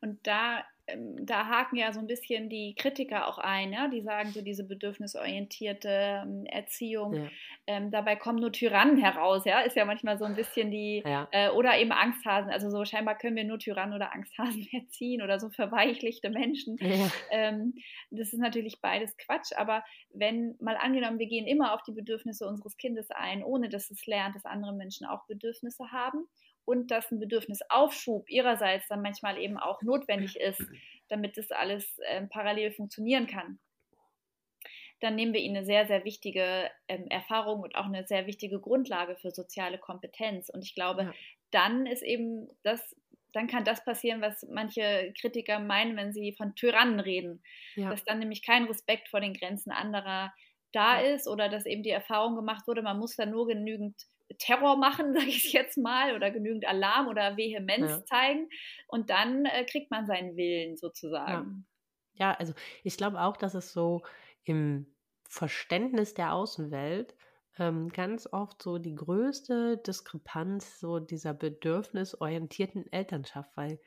B: und da ähm, da haken ja so ein bisschen die Kritiker auch ein, ja? die sagen so diese bedürfnisorientierte ähm, Erziehung. Ja. Ähm, dabei kommen nur Tyrannen heraus, ja, ist ja manchmal so ein bisschen die, ja. äh, oder eben Angsthasen. Also so scheinbar können wir nur Tyrannen oder Angsthasen [laughs] erziehen oder so verweichlichte Menschen. Ähm, das ist natürlich beides Quatsch, aber wenn mal angenommen, wir gehen immer auf die Bedürfnisse unseres Kindes ein, ohne dass es lernt, dass andere Menschen auch Bedürfnisse haben und dass ein Bedürfnisaufschub ihrerseits dann manchmal eben auch notwendig ist, damit das alles äh, parallel funktionieren kann. Dann nehmen wir ihnen eine sehr, sehr wichtige ähm, Erfahrung und auch eine sehr wichtige Grundlage für soziale Kompetenz. Und ich glaube, ja. dann ist eben das, dann kann das passieren, was manche Kritiker meinen, wenn sie von Tyrannen reden. Ja. Dass dann nämlich kein Respekt vor den Grenzen anderer da ist oder dass eben die Erfahrung gemacht wurde, man muss da nur genügend Terror machen, [laughs] sage ich jetzt mal, oder genügend Alarm oder Vehemenz ja. zeigen und dann äh, kriegt man seinen Willen sozusagen.
A: Ja, ja also ich glaube auch, dass es so im Verständnis der Außenwelt ähm, ganz oft so die größte Diskrepanz so dieser bedürfnisorientierten Elternschaft, weil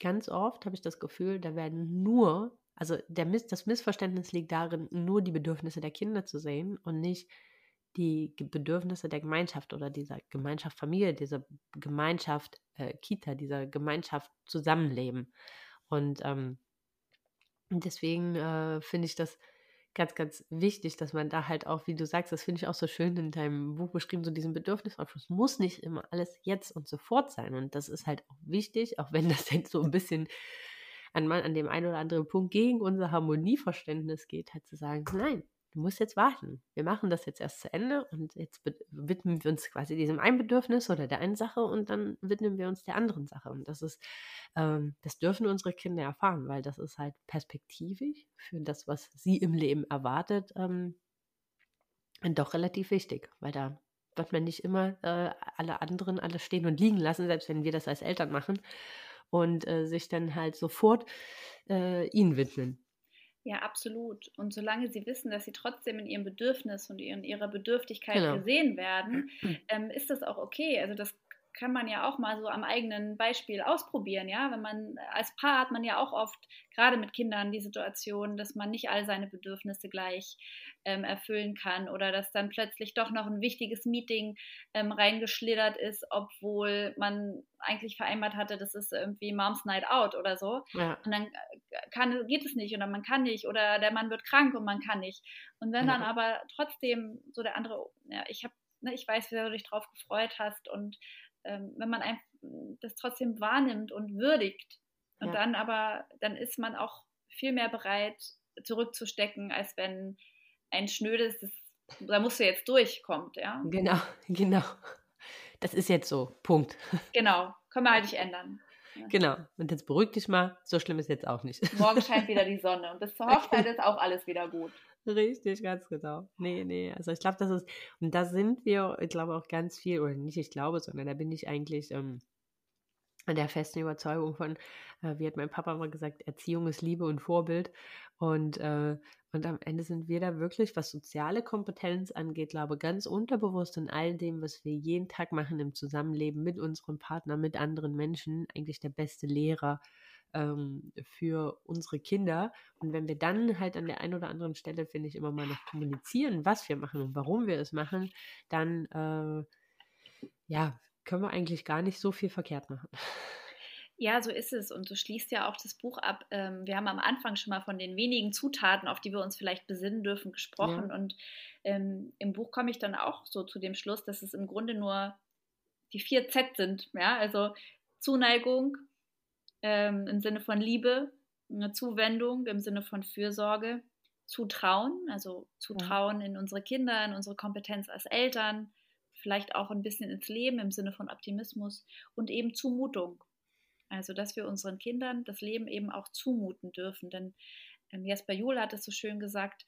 A: ganz oft habe ich das Gefühl, da werden nur, also der Miss, das Missverständnis liegt darin, nur die Bedürfnisse der Kinder zu sehen und nicht die Bedürfnisse der Gemeinschaft oder dieser Gemeinschaft Familie, dieser Gemeinschaft äh, Kita, dieser Gemeinschaft Zusammenleben. Und ähm, deswegen äh, finde ich das ganz, ganz wichtig, dass man da halt auch, wie du sagst, das finde ich auch so schön in deinem Buch beschrieben, so diesen Bedürfnisausschluss muss nicht immer alles jetzt und sofort sein. Und das ist halt auch wichtig, auch wenn das jetzt so ein bisschen an, an dem einen oder anderen Punkt gegen unser Harmonieverständnis geht, halt zu sagen, nein, du musst jetzt warten. Wir machen das jetzt erst zu Ende und jetzt widmen wir uns quasi diesem einen Bedürfnis oder der einen Sache und dann widmen wir uns der anderen Sache. Und das ist, ähm, das dürfen unsere Kinder erfahren, weil das ist halt perspektivisch für das, was sie im Leben erwartet, ähm, doch relativ wichtig, weil da wird man nicht immer äh, alle anderen alles stehen und liegen lassen, selbst wenn wir das als Eltern machen und äh, sich dann halt sofort äh, ihnen widmen.
B: Ja, absolut. Und solange sie wissen, dass sie trotzdem in ihrem Bedürfnis und in ihrer Bedürftigkeit genau. gesehen werden, [clears throat] ähm, ist das auch okay. Also das kann man ja auch mal so am eigenen Beispiel ausprobieren, ja. Wenn man als Paar hat man ja auch oft, gerade mit Kindern, die Situation, dass man nicht all seine Bedürfnisse gleich ähm, erfüllen kann oder dass dann plötzlich doch noch ein wichtiges Meeting ähm, reingeschlittert ist, obwohl man eigentlich vereinbart hatte, das ist irgendwie Moms Night Out oder so. Ja. Und dann äh, kann, geht es nicht oder man kann nicht oder der Mann wird krank und man kann nicht. Und wenn ja. dann aber trotzdem so der andere, ja, ich habe ne, ich weiß, wie du dich drauf gefreut hast und ähm, wenn man ein, das trotzdem wahrnimmt und würdigt und ja. dann aber, dann ist man auch viel mehr bereit zurückzustecken, als wenn ein schnödes, das, da musst du jetzt durchkommt, ja.
A: Genau, [laughs] genau. Das ist jetzt so, Punkt.
B: Genau, können wir halt nicht ändern.
A: Genau, und jetzt beruhig dich mal, so schlimm ist jetzt auch nicht. [laughs]
B: Morgen scheint wieder die Sonne [laughs] und bis zur Hochzeit ist auch alles wieder gut.
A: Richtig, ganz genau. Nee, nee, also ich glaube, das ist, und da sind wir, ich glaube auch ganz viel, oder nicht ich glaube, sondern da bin ich eigentlich ähm, der festen Überzeugung von, äh, wie hat mein Papa mal gesagt, Erziehung ist Liebe und Vorbild. Und, äh, und am Ende sind wir da wirklich, was soziale Kompetenz angeht, glaube ich, ganz unterbewusst in all dem, was wir jeden Tag machen im Zusammenleben mit unserem Partner, mit anderen Menschen, eigentlich der beste Lehrer ähm, für unsere Kinder. Und wenn wir dann halt an der einen oder anderen Stelle, finde ich, immer mal noch kommunizieren, was wir machen und warum wir es machen, dann äh, ja, können wir eigentlich gar nicht so viel verkehrt machen.
B: Ja, so ist es. Und du schließt ja auch das Buch ab. Ähm, wir haben am Anfang schon mal von den wenigen Zutaten, auf die wir uns vielleicht besinnen dürfen, gesprochen. Ja. Und ähm, im Buch komme ich dann auch so zu dem Schluss, dass es im Grunde nur die vier Z sind. Ja, also Zuneigung, ähm, im Sinne von Liebe, eine Zuwendung im Sinne von Fürsorge, Zutrauen, also Zutrauen ja. in unsere Kinder, in unsere Kompetenz als Eltern, vielleicht auch ein bisschen ins Leben im Sinne von Optimismus und eben Zumutung. Also, dass wir unseren Kindern das Leben eben auch zumuten dürfen. Denn ähm, Jesper Juhl hat es so schön gesagt,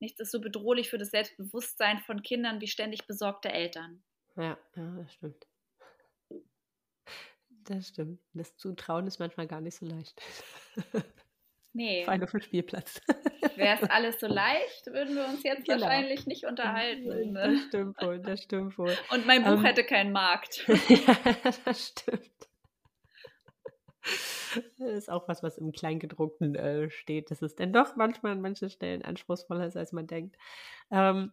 B: nichts ist so bedrohlich für das Selbstbewusstsein von Kindern wie ständig besorgte Eltern.
A: Ja, ja das stimmt. Das stimmt. Das Zutrauen ist manchmal gar nicht so leicht. [laughs]
B: Nee.
A: Vor allem auf dem Spielplatz. [laughs]
B: Wäre es alles so leicht, würden wir uns jetzt genau. wahrscheinlich nicht unterhalten.
A: Ne? Das stimmt wohl, das stimmt wohl. [laughs]
B: Und mein Buch ähm, hätte keinen Markt. [laughs]
A: ja, das stimmt. Das ist auch was, was im Kleingedruckten äh, steht. Das ist denn doch manchmal an manchen Stellen anspruchsvoller ist, als man denkt. Ähm,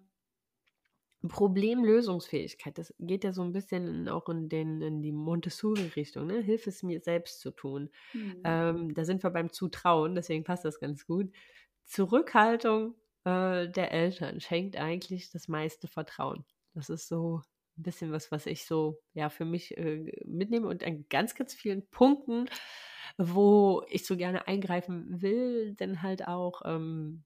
A: Problemlösungsfähigkeit, das geht ja so ein bisschen auch in, den, in die Montessori-Richtung, ne? Hilf es mir selbst zu tun. Mhm. Ähm, da sind wir beim Zutrauen, deswegen passt das ganz gut. Zurückhaltung äh, der Eltern schenkt eigentlich das meiste Vertrauen. Das ist so ein bisschen was, was ich so ja für mich äh, mitnehme und an ganz, ganz vielen Punkten, wo ich so gerne eingreifen will, denn halt auch ähm,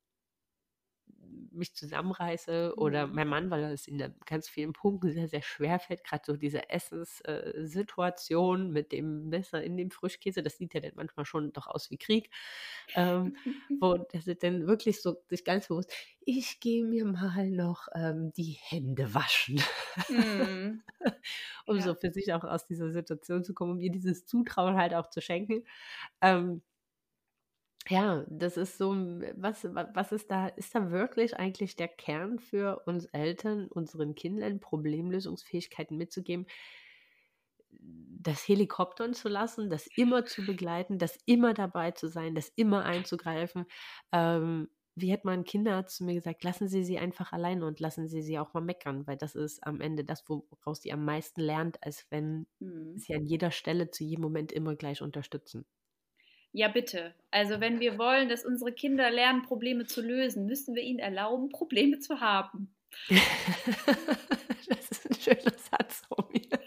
A: mich zusammenreiße oder mhm. mein Mann, weil es in ganz vielen Punkten sehr, sehr schwer fällt, gerade so diese Essenssituation mit dem Messer in dem Frischkäse, das sieht ja dann manchmal schon doch aus wie Krieg, ähm, wo [laughs] das ist dann wirklich so sich ganz bewusst, ich gehe mir mal noch ähm, die Hände waschen, mm. [laughs] um ja. so für sich auch aus dieser Situation zu kommen, um mir dieses Zutrauen halt auch zu schenken. Ähm, ja, das ist so, was, was ist da, ist da wirklich eigentlich der Kern für uns Eltern, unseren Kindern Problemlösungsfähigkeiten mitzugeben, das Helikoptern zu lassen, das immer zu begleiten, das immer dabei zu sein, das immer einzugreifen, ähm, wie hätte mein Kinderarzt zu mir gesagt, lassen Sie sie einfach alleine und lassen Sie sie auch mal meckern, weil das ist am Ende das, woraus sie am meisten lernt, als wenn mhm. sie an jeder Stelle zu jedem Moment immer gleich unterstützen.
B: Ja, bitte. Also wenn wir wollen, dass unsere Kinder lernen, Probleme zu lösen, müssen wir ihnen erlauben, Probleme zu haben. [laughs]
A: das ist ein schöner Satz von mir.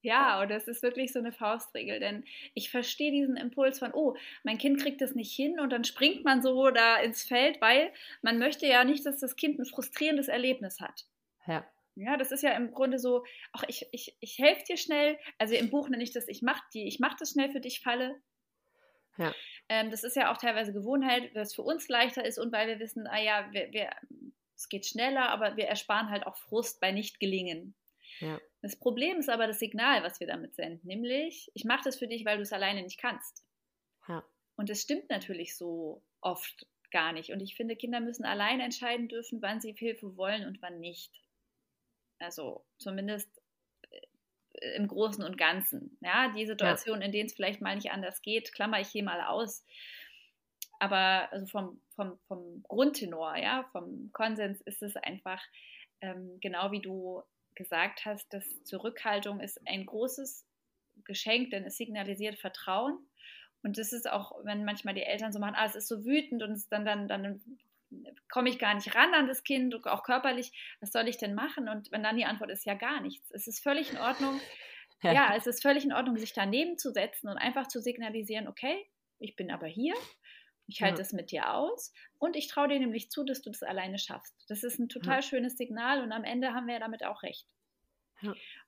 B: Ja, und das ist wirklich so eine Faustregel, denn ich verstehe diesen Impuls von, oh, mein Kind kriegt das nicht hin und dann springt man so da ins Feld, weil man möchte ja nicht, dass das Kind ein frustrierendes Erlebnis hat.
A: Ja.
B: Ja, das ist ja im Grunde so, ach, ich, ich, ich helfe dir schnell. Also im Buch nenne ich das, ich mache die, ich mache das schnell für dich, Falle.
A: Ja.
B: Ähm, das ist ja auch teilweise Gewohnheit, was für uns leichter ist und weil wir wissen, ah ja, wir, wir, es geht schneller, aber wir ersparen halt auch Frust bei Nicht-Gelingen.
A: Ja.
B: Das Problem ist aber das Signal, was wir damit senden, nämlich, ich mache das für dich, weil du es alleine nicht kannst.
A: Ja.
B: Und das stimmt natürlich so oft gar nicht. Und ich finde, Kinder müssen alleine entscheiden dürfen, wann sie Hilfe wollen und wann nicht. Also zumindest äh, im Großen und Ganzen. Ja, die Situation, ja. in denen es vielleicht mal nicht anders geht, klammer ich hier mal aus. Aber also vom, vom, vom Grundtenor, ja, vom Konsens ist es einfach ähm, genau wie du gesagt hast, dass Zurückhaltung ist ein großes Geschenk, denn es signalisiert Vertrauen. Und das ist auch, wenn manchmal die Eltern so machen, ah, es ist so wütend und dann, dann, dann komme ich gar nicht ran an das Kind, auch körperlich, was soll ich denn machen? Und wenn dann die Antwort ist ja gar nichts. Es ist völlig in Ordnung, [laughs] ja, ja es ist völlig in Ordnung, sich daneben zu setzen und einfach zu signalisieren, okay, ich bin aber hier, ich halte es ja. mit dir aus und ich traue dir nämlich zu, dass du das alleine schaffst. Das ist ein total ja. schönes Signal und am Ende haben wir ja damit auch recht.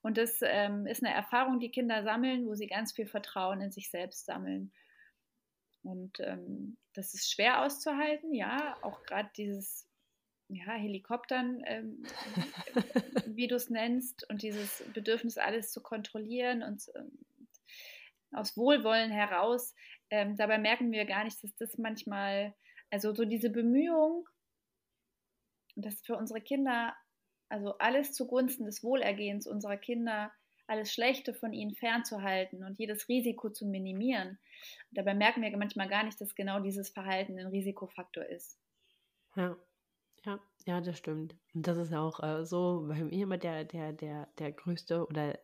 B: Und das ähm, ist eine Erfahrung, die Kinder sammeln, wo sie ganz viel Vertrauen in sich selbst sammeln. Und ähm, das ist schwer auszuhalten, ja, auch gerade dieses ja, Helikoptern, ähm, [laughs] wie du es nennst, und dieses Bedürfnis, alles zu kontrollieren und ähm, aus Wohlwollen heraus ähm, dabei merken wir gar nicht, dass das manchmal, also so diese Bemühung, dass für unsere Kinder, also alles zugunsten des Wohlergehens unserer Kinder, alles Schlechte von ihnen fernzuhalten und jedes Risiko zu minimieren. Dabei merken wir manchmal gar nicht, dass genau dieses Verhalten ein Risikofaktor ist.
A: Ja, ja, ja, das stimmt. Und das ist auch äh, so bei mir immer der, der, der, der größte oder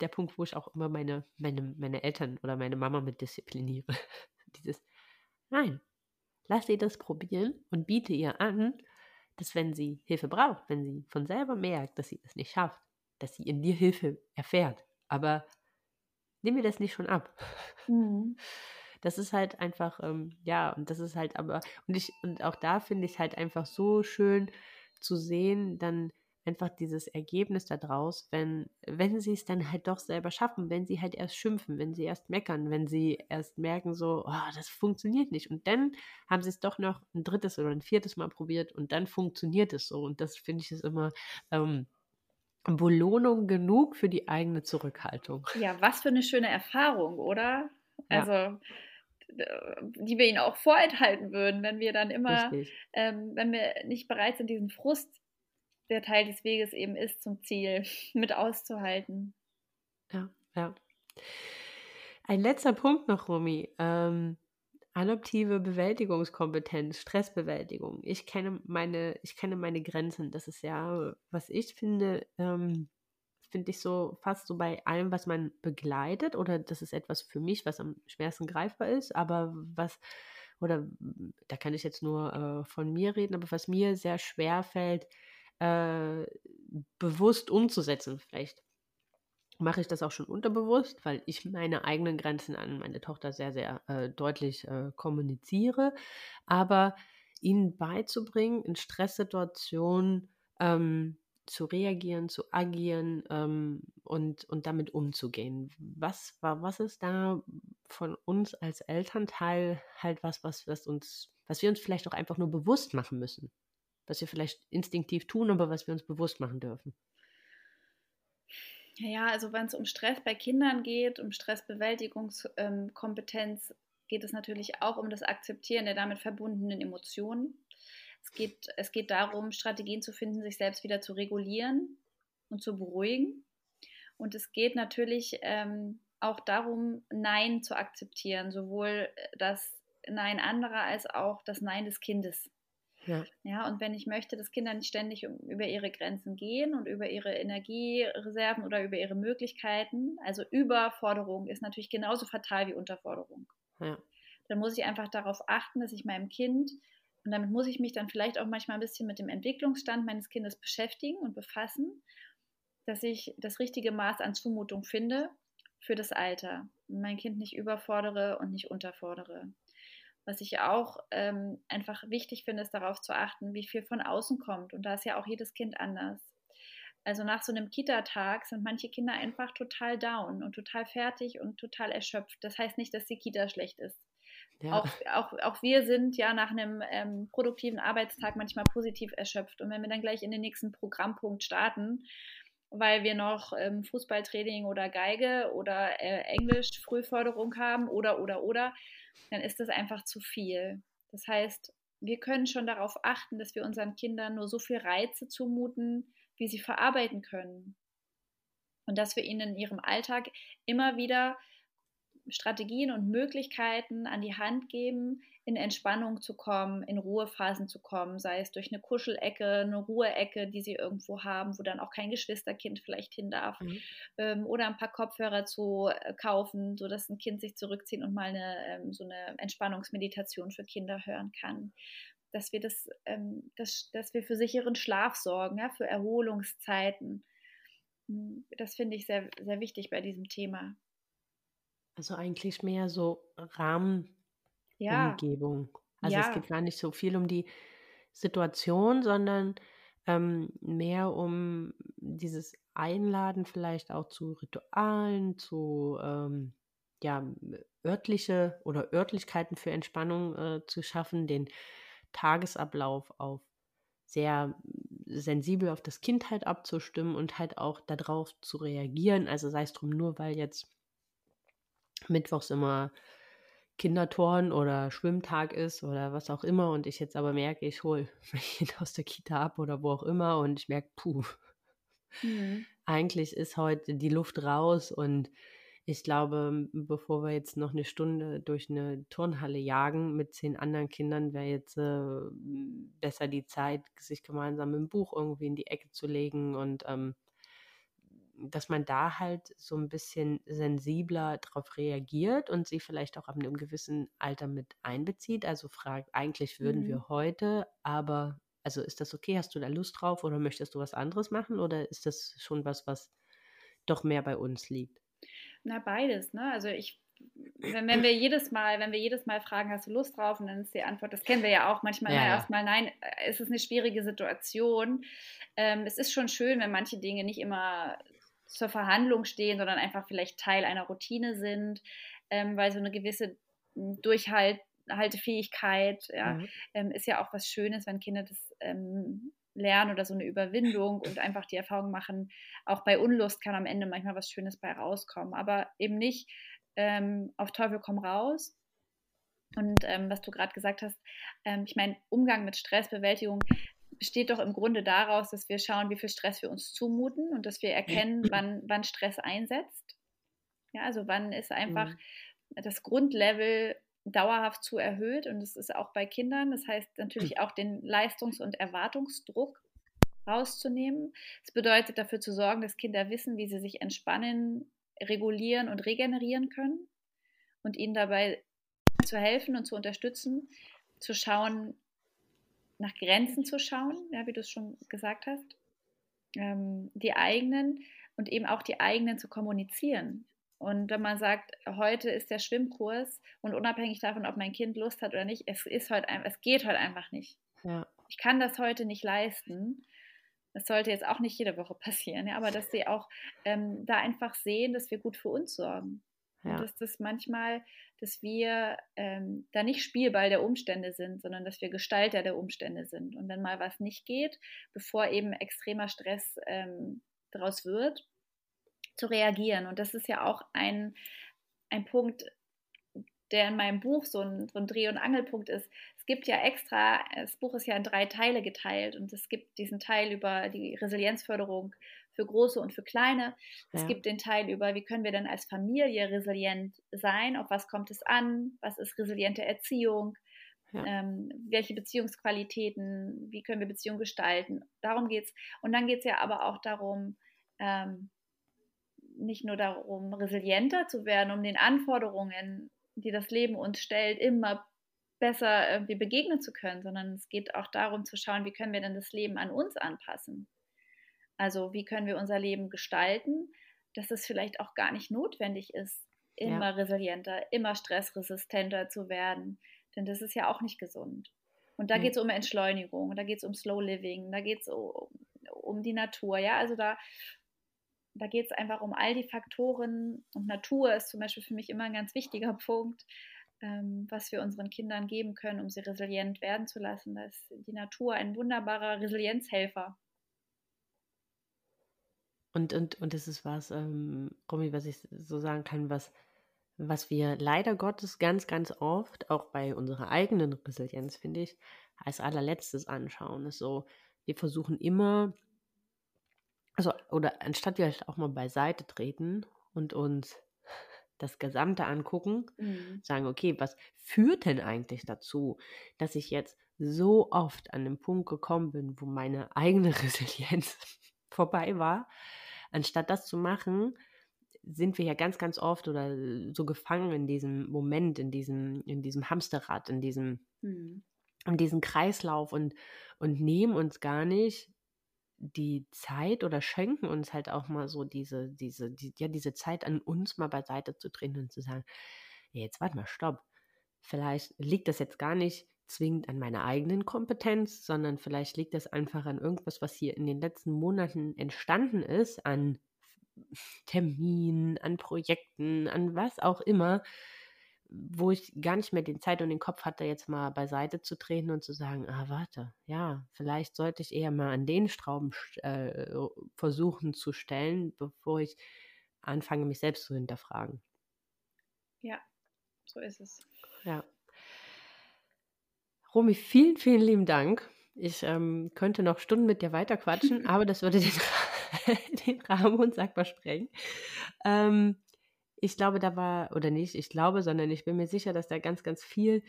A: der Punkt, wo ich auch immer meine, meine, meine Eltern oder meine Mama mit diszipliniere. [laughs] Dieses, nein, lass sie das probieren und biete ihr an, dass wenn sie Hilfe braucht, wenn sie von selber merkt, dass sie das nicht schafft, dass sie in dir Hilfe erfährt. Aber nimm mir das nicht schon ab. Mhm. [laughs] Das ist halt einfach, ähm, ja, und das ist halt aber, und ich, und auch da finde ich es halt einfach so schön zu sehen, dann einfach dieses Ergebnis daraus, wenn, wenn sie es dann halt doch selber schaffen, wenn sie halt erst schimpfen, wenn sie erst meckern, wenn sie erst merken, so, oh, das funktioniert nicht. Und dann haben sie es doch noch ein drittes oder ein viertes Mal probiert und dann funktioniert es so. Und das finde ich ist immer ähm, Belohnung genug für die eigene Zurückhaltung.
B: Ja, was für eine schöne Erfahrung, oder? Ja. Also die wir ihnen auch vorenthalten würden, wenn wir dann immer, ähm, wenn wir nicht bereit sind, diesen Frust der Teil des Weges eben ist zum Ziel, [laughs] mit auszuhalten.
A: Ja, ja. Ein letzter Punkt noch, Romy. Ähm, adoptive Bewältigungskompetenz, Stressbewältigung. Ich kenne meine, ich kenne meine Grenzen. Das ist ja, was ich finde, ähm, finde ich so fast so bei allem, was man begleitet, oder das ist etwas für mich, was am schwersten greifbar ist, aber was, oder da kann ich jetzt nur äh, von mir reden, aber was mir sehr schwer fällt, äh, bewusst umzusetzen. Vielleicht mache ich das auch schon unterbewusst, weil ich meine eigenen Grenzen an meine Tochter sehr, sehr äh, deutlich äh, kommuniziere. Aber ihnen beizubringen, in Stresssituationen ähm, zu reagieren, zu agieren ähm, und, und damit umzugehen. Was war, was ist da von uns als Elternteil halt was, was, was uns, was wir uns vielleicht auch einfach nur bewusst machen müssen? was wir vielleicht instinktiv tun, aber was wir uns bewusst machen dürfen.
B: Ja, also wenn es um Stress bei Kindern geht, um Stressbewältigungskompetenz, geht es natürlich auch um das Akzeptieren der damit verbundenen Emotionen. Es geht, es geht darum, Strategien zu finden, sich selbst wieder zu regulieren und zu beruhigen. Und es geht natürlich ähm, auch darum, Nein zu akzeptieren, sowohl das Nein anderer als auch das Nein des Kindes.
A: Ja.
B: ja, und wenn ich möchte, dass Kinder nicht ständig über ihre Grenzen gehen und über ihre Energiereserven oder über ihre Möglichkeiten, also Überforderung ist natürlich genauso fatal wie Unterforderung.
A: Ja.
B: Dann muss ich einfach darauf achten, dass ich meinem Kind, und damit muss ich mich dann vielleicht auch manchmal ein bisschen mit dem Entwicklungsstand meines Kindes beschäftigen und befassen, dass ich das richtige Maß an Zumutung finde für das Alter und mein Kind nicht überfordere und nicht unterfordere. Was ich auch ähm, einfach wichtig finde, ist darauf zu achten, wie viel von außen kommt. Und da ist ja auch jedes Kind anders. Also nach so einem Kita-Tag sind manche Kinder einfach total down und total fertig und total erschöpft. Das heißt nicht, dass die Kita schlecht ist. Ja. Auch, auch, auch wir sind ja nach einem ähm, produktiven Arbeitstag manchmal positiv erschöpft. Und wenn wir dann gleich in den nächsten Programmpunkt starten, weil wir noch ähm, Fußballtraining oder Geige oder äh, Englisch Frühförderung haben oder oder oder, dann ist das einfach zu viel. Das heißt, wir können schon darauf achten, dass wir unseren Kindern nur so viel Reize zumuten, wie sie verarbeiten können. Und dass wir ihnen in ihrem Alltag immer wieder Strategien und Möglichkeiten an die Hand geben, in Entspannung zu kommen, in Ruhephasen zu kommen, sei es durch eine Kuschelecke, eine Ruheecke, die sie irgendwo haben, wo dann auch kein Geschwisterkind vielleicht hin darf, mhm. ähm, oder ein paar Kopfhörer zu äh, kaufen, sodass ein Kind sich zurückziehen und mal eine, ähm, so eine Entspannungsmeditation für Kinder hören kann. Dass wir das, ähm, das, dass wir für sicheren Schlaf sorgen, ja, für Erholungszeiten. Hm, das finde ich sehr, sehr wichtig bei diesem Thema.
A: Also eigentlich mehr so Rahmen ja. Umgebung. Also ja. es geht gar nicht so viel um die Situation, sondern ähm, mehr um dieses Einladen vielleicht auch zu Ritualen, zu ähm, ja, örtliche oder Örtlichkeiten für Entspannung äh, zu schaffen, den Tagesablauf auf sehr sensibel auf das Kind halt abzustimmen und halt auch darauf zu reagieren. Also sei es drum, nur weil jetzt mittwochs immer Kinderturn oder Schwimmtag ist oder was auch immer und ich jetzt aber merke, ich hole [laughs] Kind aus der Kita ab oder wo auch immer und ich merke, puh, mhm. eigentlich ist heute die Luft raus und ich glaube, bevor wir jetzt noch eine Stunde durch eine Turnhalle jagen mit zehn anderen Kindern, wäre jetzt äh, besser die Zeit, sich gemeinsam im Buch irgendwie in die Ecke zu legen und ähm, dass man da halt so ein bisschen sensibler darauf reagiert und sie vielleicht auch ab einem gewissen Alter mit einbezieht. Also fragt, eigentlich würden mhm. wir heute, aber also ist das okay? Hast du da Lust drauf oder möchtest du was anderes machen oder ist das schon was, was doch mehr bei uns liegt?
B: Na, beides, ne? Also ich wenn, wenn, wir jedes Mal, wenn wir jedes Mal fragen, hast du Lust drauf? Und dann ist die Antwort, das kennen wir ja auch manchmal, ja, na, erstmal nein, äh, es ist eine schwierige Situation. Ähm, es ist schon schön, wenn manche Dinge nicht immer zur Verhandlung stehen, sondern einfach vielleicht Teil einer Routine sind, ähm, weil so eine gewisse hm, Durchhaltefähigkeit ja, mhm. ähm, ist ja auch was Schönes, wenn Kinder das ähm, lernen oder so eine Überwindung und einfach die Erfahrung machen, auch bei Unlust kann am Ende manchmal was Schönes bei rauskommen, aber eben nicht ähm, auf Teufel komm raus. Und ähm, was du gerade gesagt hast, ähm, ich meine, Umgang mit Stressbewältigung besteht doch im Grunde daraus, dass wir schauen, wie viel Stress wir uns zumuten und dass wir erkennen, wann, wann Stress einsetzt. Ja, also wann ist einfach mhm. das Grundlevel dauerhaft zu erhöht und das ist auch bei Kindern. Das heißt natürlich auch den Leistungs- und Erwartungsdruck rauszunehmen. Es bedeutet dafür zu sorgen, dass Kinder wissen, wie sie sich entspannen, regulieren und regenerieren können und ihnen dabei zu helfen und zu unterstützen, zu schauen, nach Grenzen zu schauen, ja, wie du es schon gesagt hast, ähm, die eigenen und eben auch die eigenen zu kommunizieren. Und wenn man sagt, heute ist der Schwimmkurs und unabhängig davon, ob mein Kind Lust hat oder nicht, es ist heute es geht heute einfach nicht.
A: Ja.
B: Ich kann das heute nicht leisten. Das sollte jetzt auch nicht jede Woche [laughs] passieren, ja, aber dass sie auch ähm, da einfach sehen, dass wir gut für uns sorgen. Ja. Dass das manchmal, dass wir ähm, da nicht Spielball der Umstände sind, sondern dass wir Gestalter der Umstände sind. Und wenn mal was nicht geht, bevor eben extremer Stress ähm, daraus wird, zu reagieren. Und das ist ja auch ein, ein Punkt, der in meinem Buch so ein, so ein Dreh- und Angelpunkt ist. Es gibt ja extra, das Buch ist ja in drei Teile geteilt und es gibt diesen Teil über die Resilienzförderung für große und für kleine. Es gibt den Teil über, wie können wir denn als Familie resilient sein, auf was kommt es an, was ist resiliente Erziehung, ja. ähm, welche Beziehungsqualitäten, wie können wir Beziehungen gestalten. Darum geht es. Und dann geht es ja aber auch darum, ähm, nicht nur darum, resilienter zu werden, um den Anforderungen, die das Leben uns stellt, immer besser irgendwie begegnen zu können, sondern es geht auch darum zu schauen, wie können wir denn das Leben an uns anpassen. Also wie können wir unser Leben gestalten, dass es vielleicht auch gar nicht notwendig ist, immer ja. resilienter, immer stressresistenter zu werden, denn das ist ja auch nicht gesund. Und da mhm. geht es um Entschleunigung, da geht es um Slow Living, da geht es um, um die Natur, ja, also da da geht es einfach um all die Faktoren und Natur ist zum Beispiel für mich immer ein ganz wichtiger [laughs] Punkt, ähm, was wir unseren Kindern geben können, um sie resilient werden zu lassen. Da ist die Natur ein wunderbarer Resilienzhelfer.
A: Und, und, und das ist was, ähm, Romy, was ich so sagen kann, was, was wir leider Gottes ganz, ganz oft, auch bei unserer eigenen Resilienz, finde ich, als allerletztes anschauen, ist so, wir versuchen immer also, oder anstatt wir auch mal beiseite treten und uns das Gesamte angucken, mhm. sagen, okay, was führt denn eigentlich dazu, dass ich jetzt so oft an den Punkt gekommen bin, wo meine eigene [laughs] Resilienz vorbei war, anstatt das zu machen, sind wir ja ganz, ganz oft oder so gefangen in diesem Moment, in diesem, in diesem Hamsterrad, in diesem, mhm. in diesem Kreislauf und, und nehmen uns gar nicht die Zeit oder schenken uns halt auch mal so diese, diese, die, ja, diese Zeit an uns mal beiseite zu treten und zu sagen, jetzt warte mal, stopp. Vielleicht liegt das jetzt gar nicht zwingend an meiner eigenen Kompetenz, sondern vielleicht liegt das einfach an irgendwas, was hier in den letzten Monaten entstanden ist, an Terminen, an Projekten, an was auch immer, wo ich gar nicht mehr die Zeit und den Kopf hatte, jetzt mal beiseite zu treten und zu sagen, ah, warte, ja, vielleicht sollte ich eher mal an den Strauben äh, versuchen zu stellen, bevor ich anfange, mich selbst zu hinterfragen.
B: Ja, so ist es.
A: Ja. Romy, vielen, vielen lieben Dank. Ich ähm, könnte noch Stunden mit dir weiterquatschen, [laughs] aber das würde den, [laughs] den Rahmen unsagbar sprengen. Ähm, ich glaube, da war, oder nicht, ich glaube, sondern ich bin mir sicher, dass da ganz, ganz viel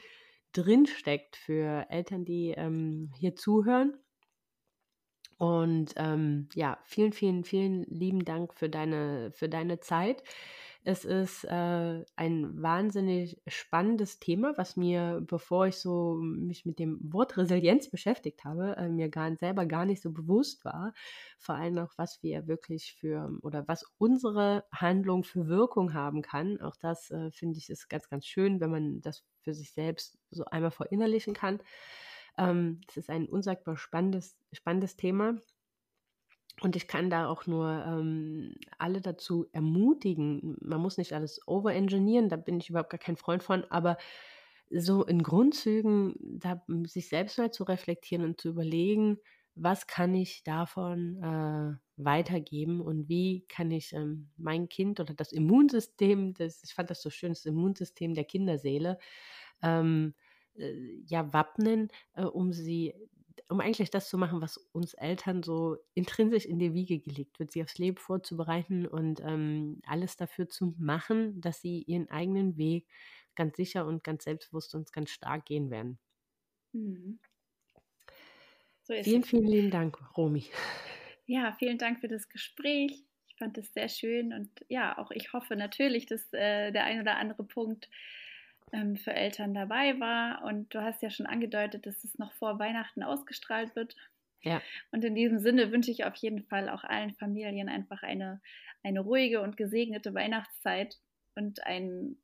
A: drinsteckt für Eltern, die ähm, hier zuhören. Und ähm, ja, vielen, vielen, vielen lieben Dank für deine, für deine Zeit. Es ist äh, ein wahnsinnig spannendes Thema, was mir, bevor ich so mich mit dem Wort Resilienz beschäftigt habe, äh, mir gar, selber gar nicht so bewusst war. Vor allem auch, was wir wirklich für oder was unsere Handlung für Wirkung haben kann. Auch das äh, finde ich ist ganz, ganz schön, wenn man das für sich selbst so einmal verinnerlichen kann. Ähm, es ist ein unsagbar spannendes, spannendes Thema. Und ich kann da auch nur ähm, alle dazu ermutigen. Man muss nicht alles overengineeren, da bin ich überhaupt gar kein Freund von, aber so in Grundzügen da, sich selbst mal zu reflektieren und zu überlegen, was kann ich davon äh, weitergeben und wie kann ich ähm, mein Kind oder das Immunsystem, das, ich fand das so schön, das Immunsystem der Kinderseele, ähm, äh, ja, wappnen, äh, um sie um eigentlich das zu machen, was uns Eltern so intrinsisch in die Wiege gelegt wird, sie aufs Leben vorzubereiten und ähm, alles dafür zu machen, dass sie ihren eigenen Weg ganz sicher und ganz selbstbewusst und ganz stark gehen werden. Mhm. So vielen, vielen lieben Dank, Romy.
B: Ja, vielen Dank für das Gespräch. Ich fand es sehr schön und ja, auch ich hoffe natürlich, dass äh, der ein oder andere Punkt ähm, für Eltern dabei war. Und du hast ja schon angedeutet, dass es noch vor Weihnachten ausgestrahlt wird. Ja. Und in diesem Sinne wünsche ich auf jeden Fall auch allen Familien einfach eine, eine ruhige und gesegnete Weihnachtszeit und einen,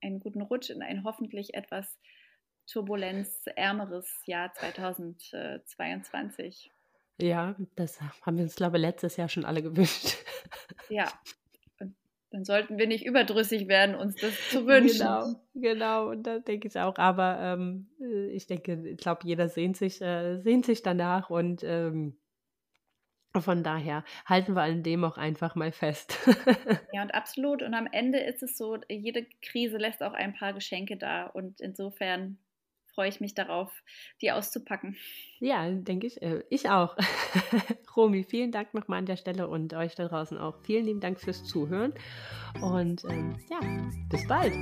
B: einen guten Rutsch in ein hoffentlich etwas turbulenzärmeres Jahr 2022.
A: Ja, das haben wir uns, glaube ich, letztes Jahr schon alle gewünscht.
B: Ja, [laughs] dann sollten wir nicht überdrüssig werden, uns das zu [laughs] wünschen.
A: Genau, genau, und da denke ich auch. Aber ähm, äh, ich denke, ich glaube, jeder sehnt sich, äh, sehnt sich danach und ähm, von daher halten wir an dem auch einfach mal fest. [laughs]
B: ja, und absolut. Und am Ende ist es so, jede Krise lässt auch ein paar Geschenke da. Und insofern freue ich mich darauf, die auszupacken.
A: Ja, denke ich. Äh, ich auch. [laughs] Romy, vielen Dank nochmal an der Stelle und euch da draußen auch. Vielen lieben Dank fürs Zuhören und ähm, ja, bis bald.